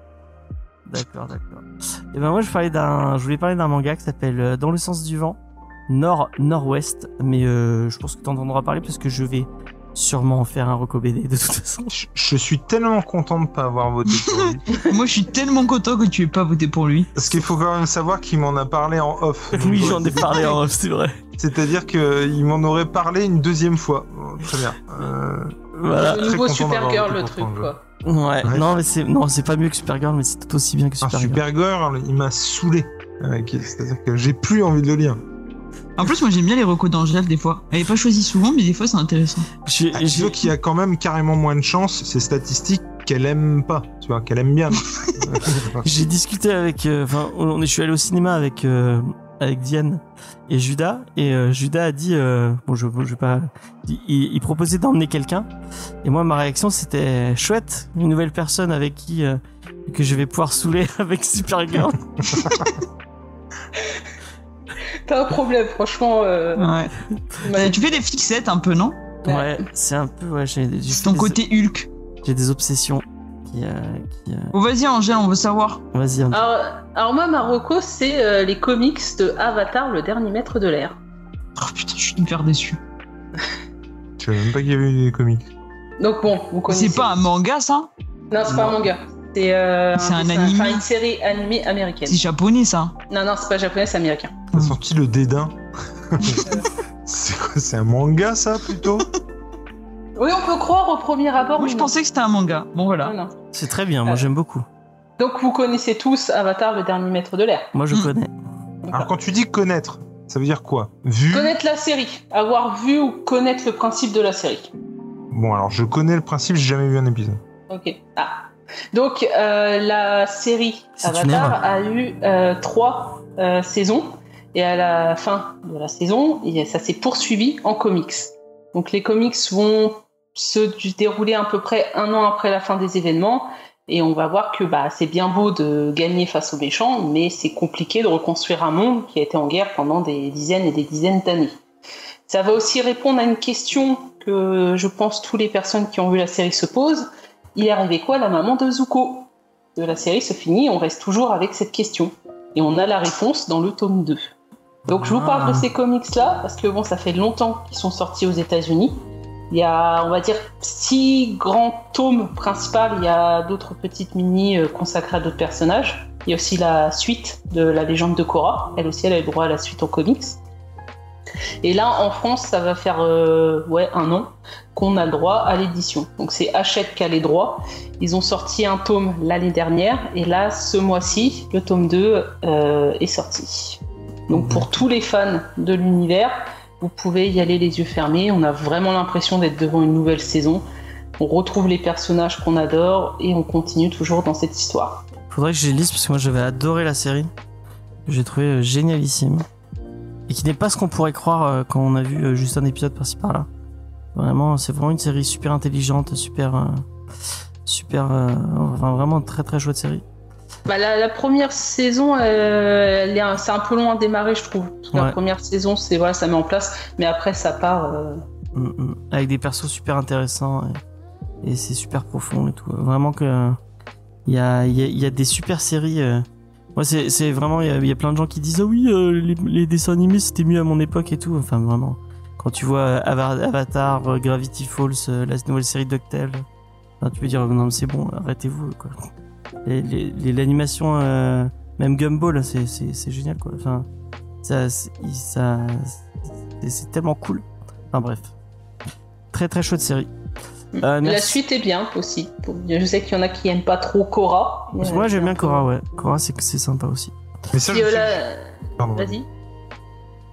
D'accord, d'accord. Et ben moi je parlais d'un, je voulais parler d'un manga qui s'appelle euh, Dans le sens du vent, Nord Nord-Ouest, mais euh, je pense que tu entendras parler parce que je vais sûrement en faire un reco BD de toute façon. je, je suis tellement content de pas avoir voté pour lui. Moi, je suis tellement content que tu aies pas voté pour lui. Parce qu'il faut quand même savoir qu'il m'en a parlé en off. Oui, j'en ai parlé en off, c'est vrai. C'est-à-dire qu'il m'en aurait parlé une deuxième fois. Bon, Très bien. Euh, Voilà. Le nouveau Supergirl, le truc, quoi. Ouais. Ouais. Non mais c'est non c'est pas mieux que Supergirl, mais c'est tout aussi bien que Supergirl. Supergirl, il m'a saoulé. avec- C'est-à-dire que j'ai plus envie de le lire. En plus, moi, j'aime bien les recos d'Angèle des fois. Elle est pas choisie souvent, mais des fois, c'est intéressant. J'ai- Ah, j'ai- Disons qu'il y a quand même carrément moins de chances, c'est statistique, qu'elle aime pas, tu vois, qu'elle aime bien. J'ai discuté avec, euh, enfin, on est, je suis allé au cinéma avec euh, avec Diane et Judas et euh, Judas a dit, euh, bon, je, je vais pas, il, il proposait d'emmener quelqu'un et moi ma réaction c'était chouette, une nouvelle personne avec qui euh, que je vais pouvoir saouler avec Supergirl. T'as un problème, franchement. euh, Ouais. tu fais des fixettes un peu, non ouais, c'est un peu, ouais, j'ai C'est ton des- côté Hulk. j'ai des obsessions qui, euh, qui euh, Bon, vas-y, Angèle, on veut savoir. vas-y. Alors, alors moi, Marocco, c'est euh, les comics de Avatar, le dernier maître de l'air. Oh putain, je suis hyper déçu. Je savais même pas qu'il y avait eu des comics? Donc bon, vous connaissez. C'est pas un manga, ça? Non, c'est pas un manga. C'est euh, un animé. enfin, une série animée américaine. C'est japonais, ça. Non, non, c'est pas japonais, c'est américain. T'as senti le dédain C'est quoi C'est un manga, ça, plutôt? Oui, on peut croire au premier abord. Moi, je non. pensais que c'était un manga. Bon, voilà. C'est très bien, moi Euh, j'aime beaucoup. Donc vous connaissez tous Avatar, le dernier maître de l'air. Moi je Hmm. connais. Alors, quand tu dis connaître, ça veut dire quoi? Vu? Connaître la série, avoir vu ou connaître le principe de la série. Bon, alors, je connais le principe, j'ai jamais vu un épisode. Ok. Ah. Donc euh, la série Avatar a eu euh, trois euh, saisons et à la fin de la saison, ça s'est poursuivi en comics. Donc les comics vont se dérouler à peu près un an après la fin des événements et on va voir que bah, c'est bien beau de gagner face aux méchants, mais c'est compliqué de reconstruire un monde qui a été en guerre pendant des dizaines et des dizaines d'années. Ça va aussi répondre à une question que je pense toutes les personnes qui ont vu la série se posent. Il est arrivé quoi à la maman de Zuko? De la série se finit, on reste toujours avec cette question. Et on a la réponse dans le tome 2. Donc je vous parle de ces comics-là, parce que bon, ça fait longtemps qu'ils sont sortis aux États-Unis. Il y a, on va dire, six grands tomes principaux. Il y a d'autres petites mini euh, consacrées à d'autres personnages. Il y a aussi la suite de la légende de Korra. Elle aussi, elle a le droit à la suite en comics. Et là, en France, ça va faire euh, ouais, un an qu'on a le droit à l'édition. Donc c'est Hachette qui a les droits. Ils ont sorti un tome l'année dernière et là, ce mois-ci, le tome 2 euh, est sorti. Donc pour tous les fans de l'univers, vous pouvez y aller les yeux fermés. On a vraiment l'impression d'être devant une nouvelle saison. On retrouve les personnages qu'on adore et on continue toujours dans cette histoire. Faudrait que je les lise parce que moi j'avais adoré la série. J'ai trouvé euh, génialissime. Et qui n'est pas ce qu'on pourrait croire euh, quand on a vu euh, juste un épisode par-ci par-là. Vraiment, c'est vraiment une série super intelligente, super. euh, super. euh, enfin, vraiment très très chouette série. Bah, la, la première saison, euh, c'est un peu long à démarrer, je trouve. Ouais. La première saison, c'est voilà, ça met en place, mais après ça part. euh, Mm, mm. Avec des persos super intéressants et, et c'est super profond et tout. Vraiment que il y a, y, a, y a des super séries. euh. Moi, c'est c'est vraiment il y, a, plein de gens qui disent ah oui euh, les, dessins animés c'était mieux à mon époque et tout. Enfin vraiment. Quand tu vois Ava- Avatar, euh, Gravity Falls, euh, la nouvelle série DuckTales, enfin, tu peux dire non mais c'est bon, arrêtez-vous quoi. L'animation, même Gumball, c'est génial quoi. Enfin ça c'est tellement cool. Enfin bref. Très très chouette série. Euh, La suite est bien aussi. Je sais qu'il y en a qui aiment pas trop Cora. Moi j'aime bien Cora, ouais. Cora c'est c'est sympa aussi. Mais ça, je euh, sais-. Vas-y.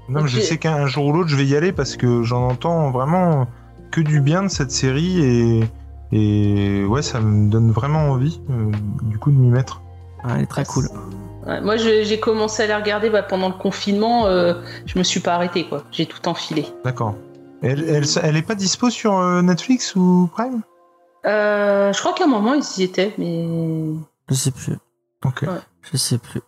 Non, mais je sais qu'un jour ou l'autre, je vais y aller parce que j'en entends vraiment que du bien de cette série et, et ouais, ça me donne vraiment envie euh, du coup de m'y mettre. Ouais, elle est très cool. Ouais, moi, j'ai commencé à la regarder bah, pendant le confinement. euh, je me suis pas arrêté, quoi. J'ai tout enfilé. D'accord. Elle, elle, elle est pas dispo sur euh, Netflix ou Prime? Euh, je crois qu'à un moment, ils y étaient, mais. Je sais plus. Ok. Je sais plus.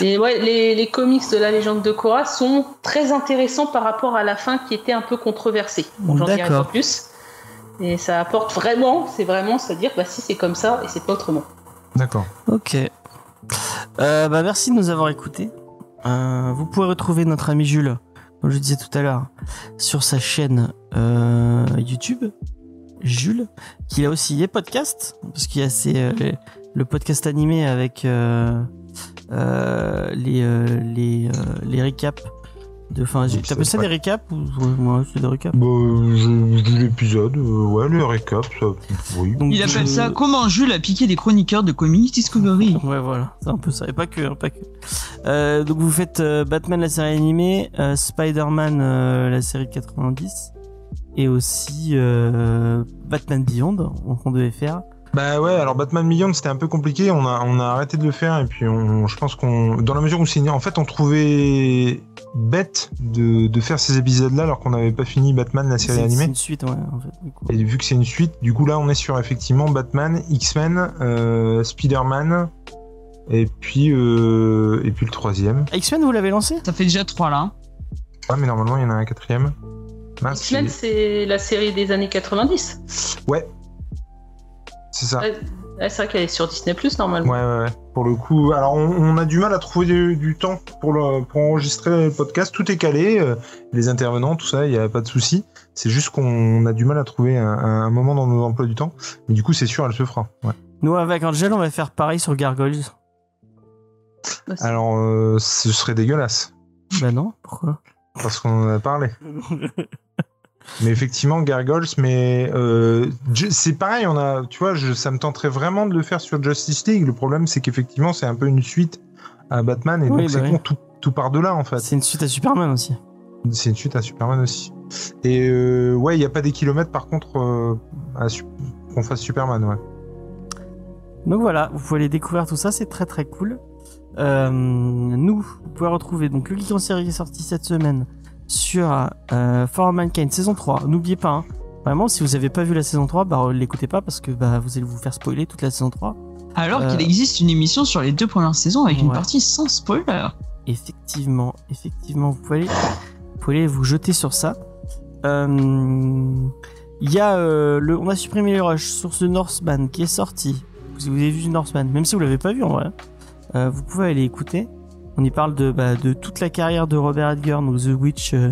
Et ouais, les, les comics de la légende de Korra sont très intéressants par rapport à la fin qui était un peu controversée. Bon, J'en dirai pas plus. Et ça apporte vraiment, c'est vraiment se dire, bah si c'est comme ça et c'est pas autrement. D'accord. Ok. Euh, bah merci de nous avoir écoutés. Euh, vous pouvez retrouver notre ami Jules, comme je disais tout à l'heure, sur sa chaîne euh, YouTube. Jules, qui a aussi les podcasts, parce qu'il y a ses, euh, le podcast animé avec euh, les, les, les recaps. De, enfin, t'appelles ça des recaps ou ouais, moi c'est des recaps? Bah, je, je dis l'épisode, euh, ouais, le récap, ça, oui. Donc, Il appelle je- ça comment Jules a piqué des chroniqueurs de Comics Discovery. Ouais, voilà, c'est un peu ça. Et pas que, hein, pas que. Euh, donc vous faites euh, Batman la série animée, euh, Spider-Man euh, la série de 90, et aussi euh, Batman Beyond, qu'on devait faire. Bah ouais, alors Batman Million c'était un peu compliqué, on a, on a arrêté de le faire et puis on, je pense qu'on, dans la mesure où c'est, en fait on trouvait bête de, de faire ces épisodes-là alors qu'on n'avait pas fini Batman la série C'est c'est animée. une suite, ouais, en fait. du coup. Et vu que c'est une suite, du coup là on est sur effectivement Batman, X-Men, euh, Spider-Man et puis euh, et puis le troisième. X-Men, vous l'avez lancé? Ça fait déjà trois là. Ah mais normalement il y en a un quatrième. X-Men, c'est la série des années 90. ouais, c'est ça. Ouais, c'est vrai qu'elle est sur Disney Plus normalement. Ouais, ouais, ouais. Pour le coup, alors on, on a du mal à trouver du, du temps pour, le, pour enregistrer le podcast. Tout est calé, euh, les intervenants, tout ça, il n'y a pas de souci. C'est juste qu'on a du mal à trouver un, un moment dans nos emplois du temps. Mais du coup, c'est sûr, elle se fera. Ouais. Nous, avec Angel, on va faire pareil sur Gargoyles. Bah, Alors, euh, ce serait dégueulasse, bah non, pourquoi? Parce qu'on en a parlé. Mais effectivement, Gargoyles, mais euh, c'est pareil, on a, tu vois, je, ça me tenterait vraiment de le faire sur Justice League. Le problème, c'est qu'effectivement, c'est un peu une suite à Batman, et Oui, donc bah c'est oui. con, tout, tout part de là, en fait. C'est une suite à Superman aussi. C'est une suite à Superman aussi. Et euh, ouais, il n'y a pas des kilomètres par contre euh, qu'on fasse Superman, ouais. Donc voilà, vous pouvez aller découvrir tout ça, c'est très très cool. Nous, vous pouvez retrouver donc le Geek en série qui est sorti cette semaine sur euh, For Mankind saison 3. N'oubliez pas, hein, vraiment, si vous n'avez pas vu la saison 3, bah l'écoutez pas parce que bah, vous allez vous faire spoiler toute la saison 3. Alors Euh. qu'il existe une émission sur les deux premières saisons avec une partie sans spoiler. Effectivement, effectivement, vous pouvez aller, vous, pouvez aller vous jeter sur ça. Euh, Il y a euh, le, on a supprimé les rushs sur ce Northman qui est sorti. Si vous avez vu Northman, même si vous l'avez pas vu en vrai, euh, vous pouvez aller écouter. On y parle de, bah, de toute la carrière de Robert Edgar, donc The Witch, euh,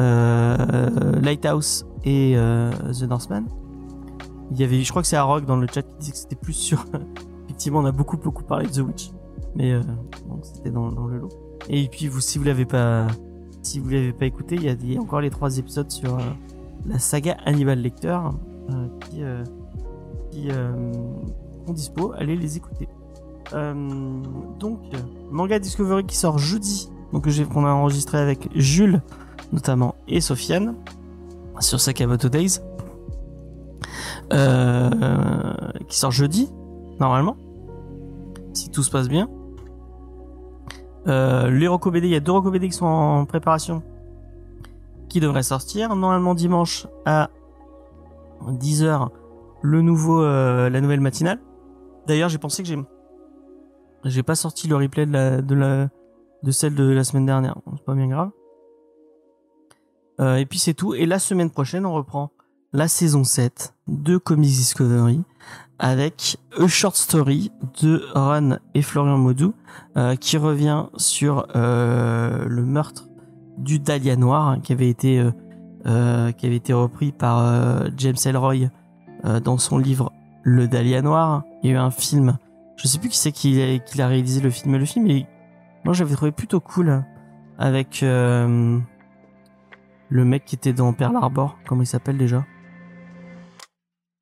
euh, Lighthouse et euh, The Northman. Il y avait, je crois que c'est Rock dans le chat qui disait que c'était plus sur. Effectivement, on a beaucoup beaucoup parlé de The Witch, mais c'était dans, dans le lot. Et puis vous, si vous l'avez pas, si vous l'avez pas écouté, il y a encore les trois épisodes sur la saga Hannibal Lecter qui, qui sont dispo. Allez les écouter. Euh, donc manga Discovery qui sort jeudi, donc qu'on a enregistré avec Jules notamment et Sofiane sur Sakamoto Days, euh, qui sort jeudi normalement. si tout se passe bien. Euh, les Rocco BD, il y a deux Rocco BD qui sont en préparation, qui devraient sortir. Normalement dimanche à 10h, le nouveau, euh, la nouvelle matinale. D'ailleurs, j'ai pensé que j'ai, j'ai pas sorti le replay de la, de la, de celle de la semaine dernière. C'est pas bien grave. Euh, et puis c'est tout. Et la semaine prochaine, on reprend la saison 7 de Comics Discovery avec A Short Story de Ron et Florian Modou euh, qui revient sur euh, le meurtre du Dahlia Noir hein, qui avait été euh, euh, qui avait été repris par euh, James Ellroy euh, dans son livre Le Dahlia Noir. Il y a eu un film. Je sais plus qui c'est qui, a- qui a réalisé le film. Mais le film, est... moi j'avais trouvé plutôt cool avec euh, le mec qui était dans Pearl Harbor. Comment il s'appelle déjà?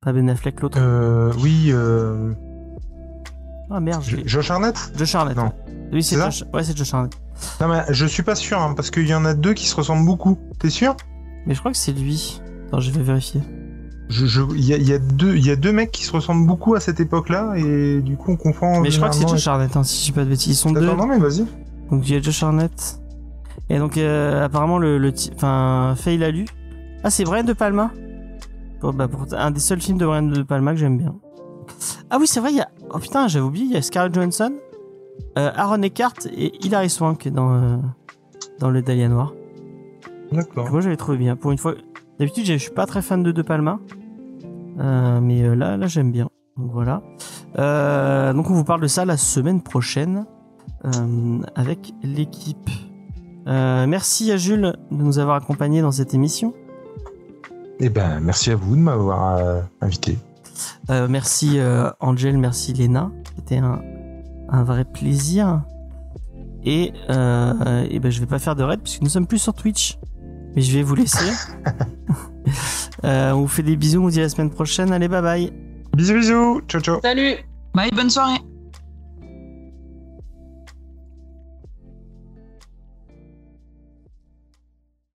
Pas Ben Affleck, l'autre? Euh, oui, euh, Ah merde, je Josh Arnett? Josh Hartnett. Non. Oui, c'est Josh... Ouais, c'est Josh Hartnett. Non, mais je suis pas sûr, hein, parce qu'il y en a deux qui se ressemblent beaucoup. T'es sûr? Mais je crois que c'est lui. Attends, je vais vérifier. Je- je- Il y, a, y a deux, il y a deux mecs qui se ressemblent beaucoup à cette époque-là, et du coup on confond. Mais je crois que c'est Josh Hartnett, hein, si je dis pas de bêtises. Ils sont deux. Non mais vas-y. Donc il y a Josh Hartnett. Et donc euh, apparemment le, enfin Faye l'a lu. Ah c'est Brian de Palma. Bah, pour un des seuls films de Brian de Palma que j'aime bien. Ah oui c'est vrai il y a oh putain j'avais oublié il y a Scarlett Johansson, euh, Aaron Eckhart et Hilary Swank dans euh, dans le Dahlia Noir. D'accord. Moi j'avais trouvé bien pour une fois. D'habitude je suis pas très fan de De Palma, mais euh, là là j'aime bien. Donc voilà. Euh, donc on vous parle de ça la semaine prochaine euh, avec l'équipe. Euh, merci à Jules de nous avoir accompagnés dans cette émission. Eh ben, merci à vous de m'avoir euh, invité. Euh, merci euh, Angel, merci Léna. C'était un, un vrai plaisir. Et, euh, et ben je vais pas faire de raid puisque nous sommes plus sur Twitch. Mais je vais vous laisser. Euh, on vous fait des bisous, on vous dit à la semaine prochaine. Allez, bye bye. Bisous, bisous. Ciao, ciao. Salut Bye, bonne soirée.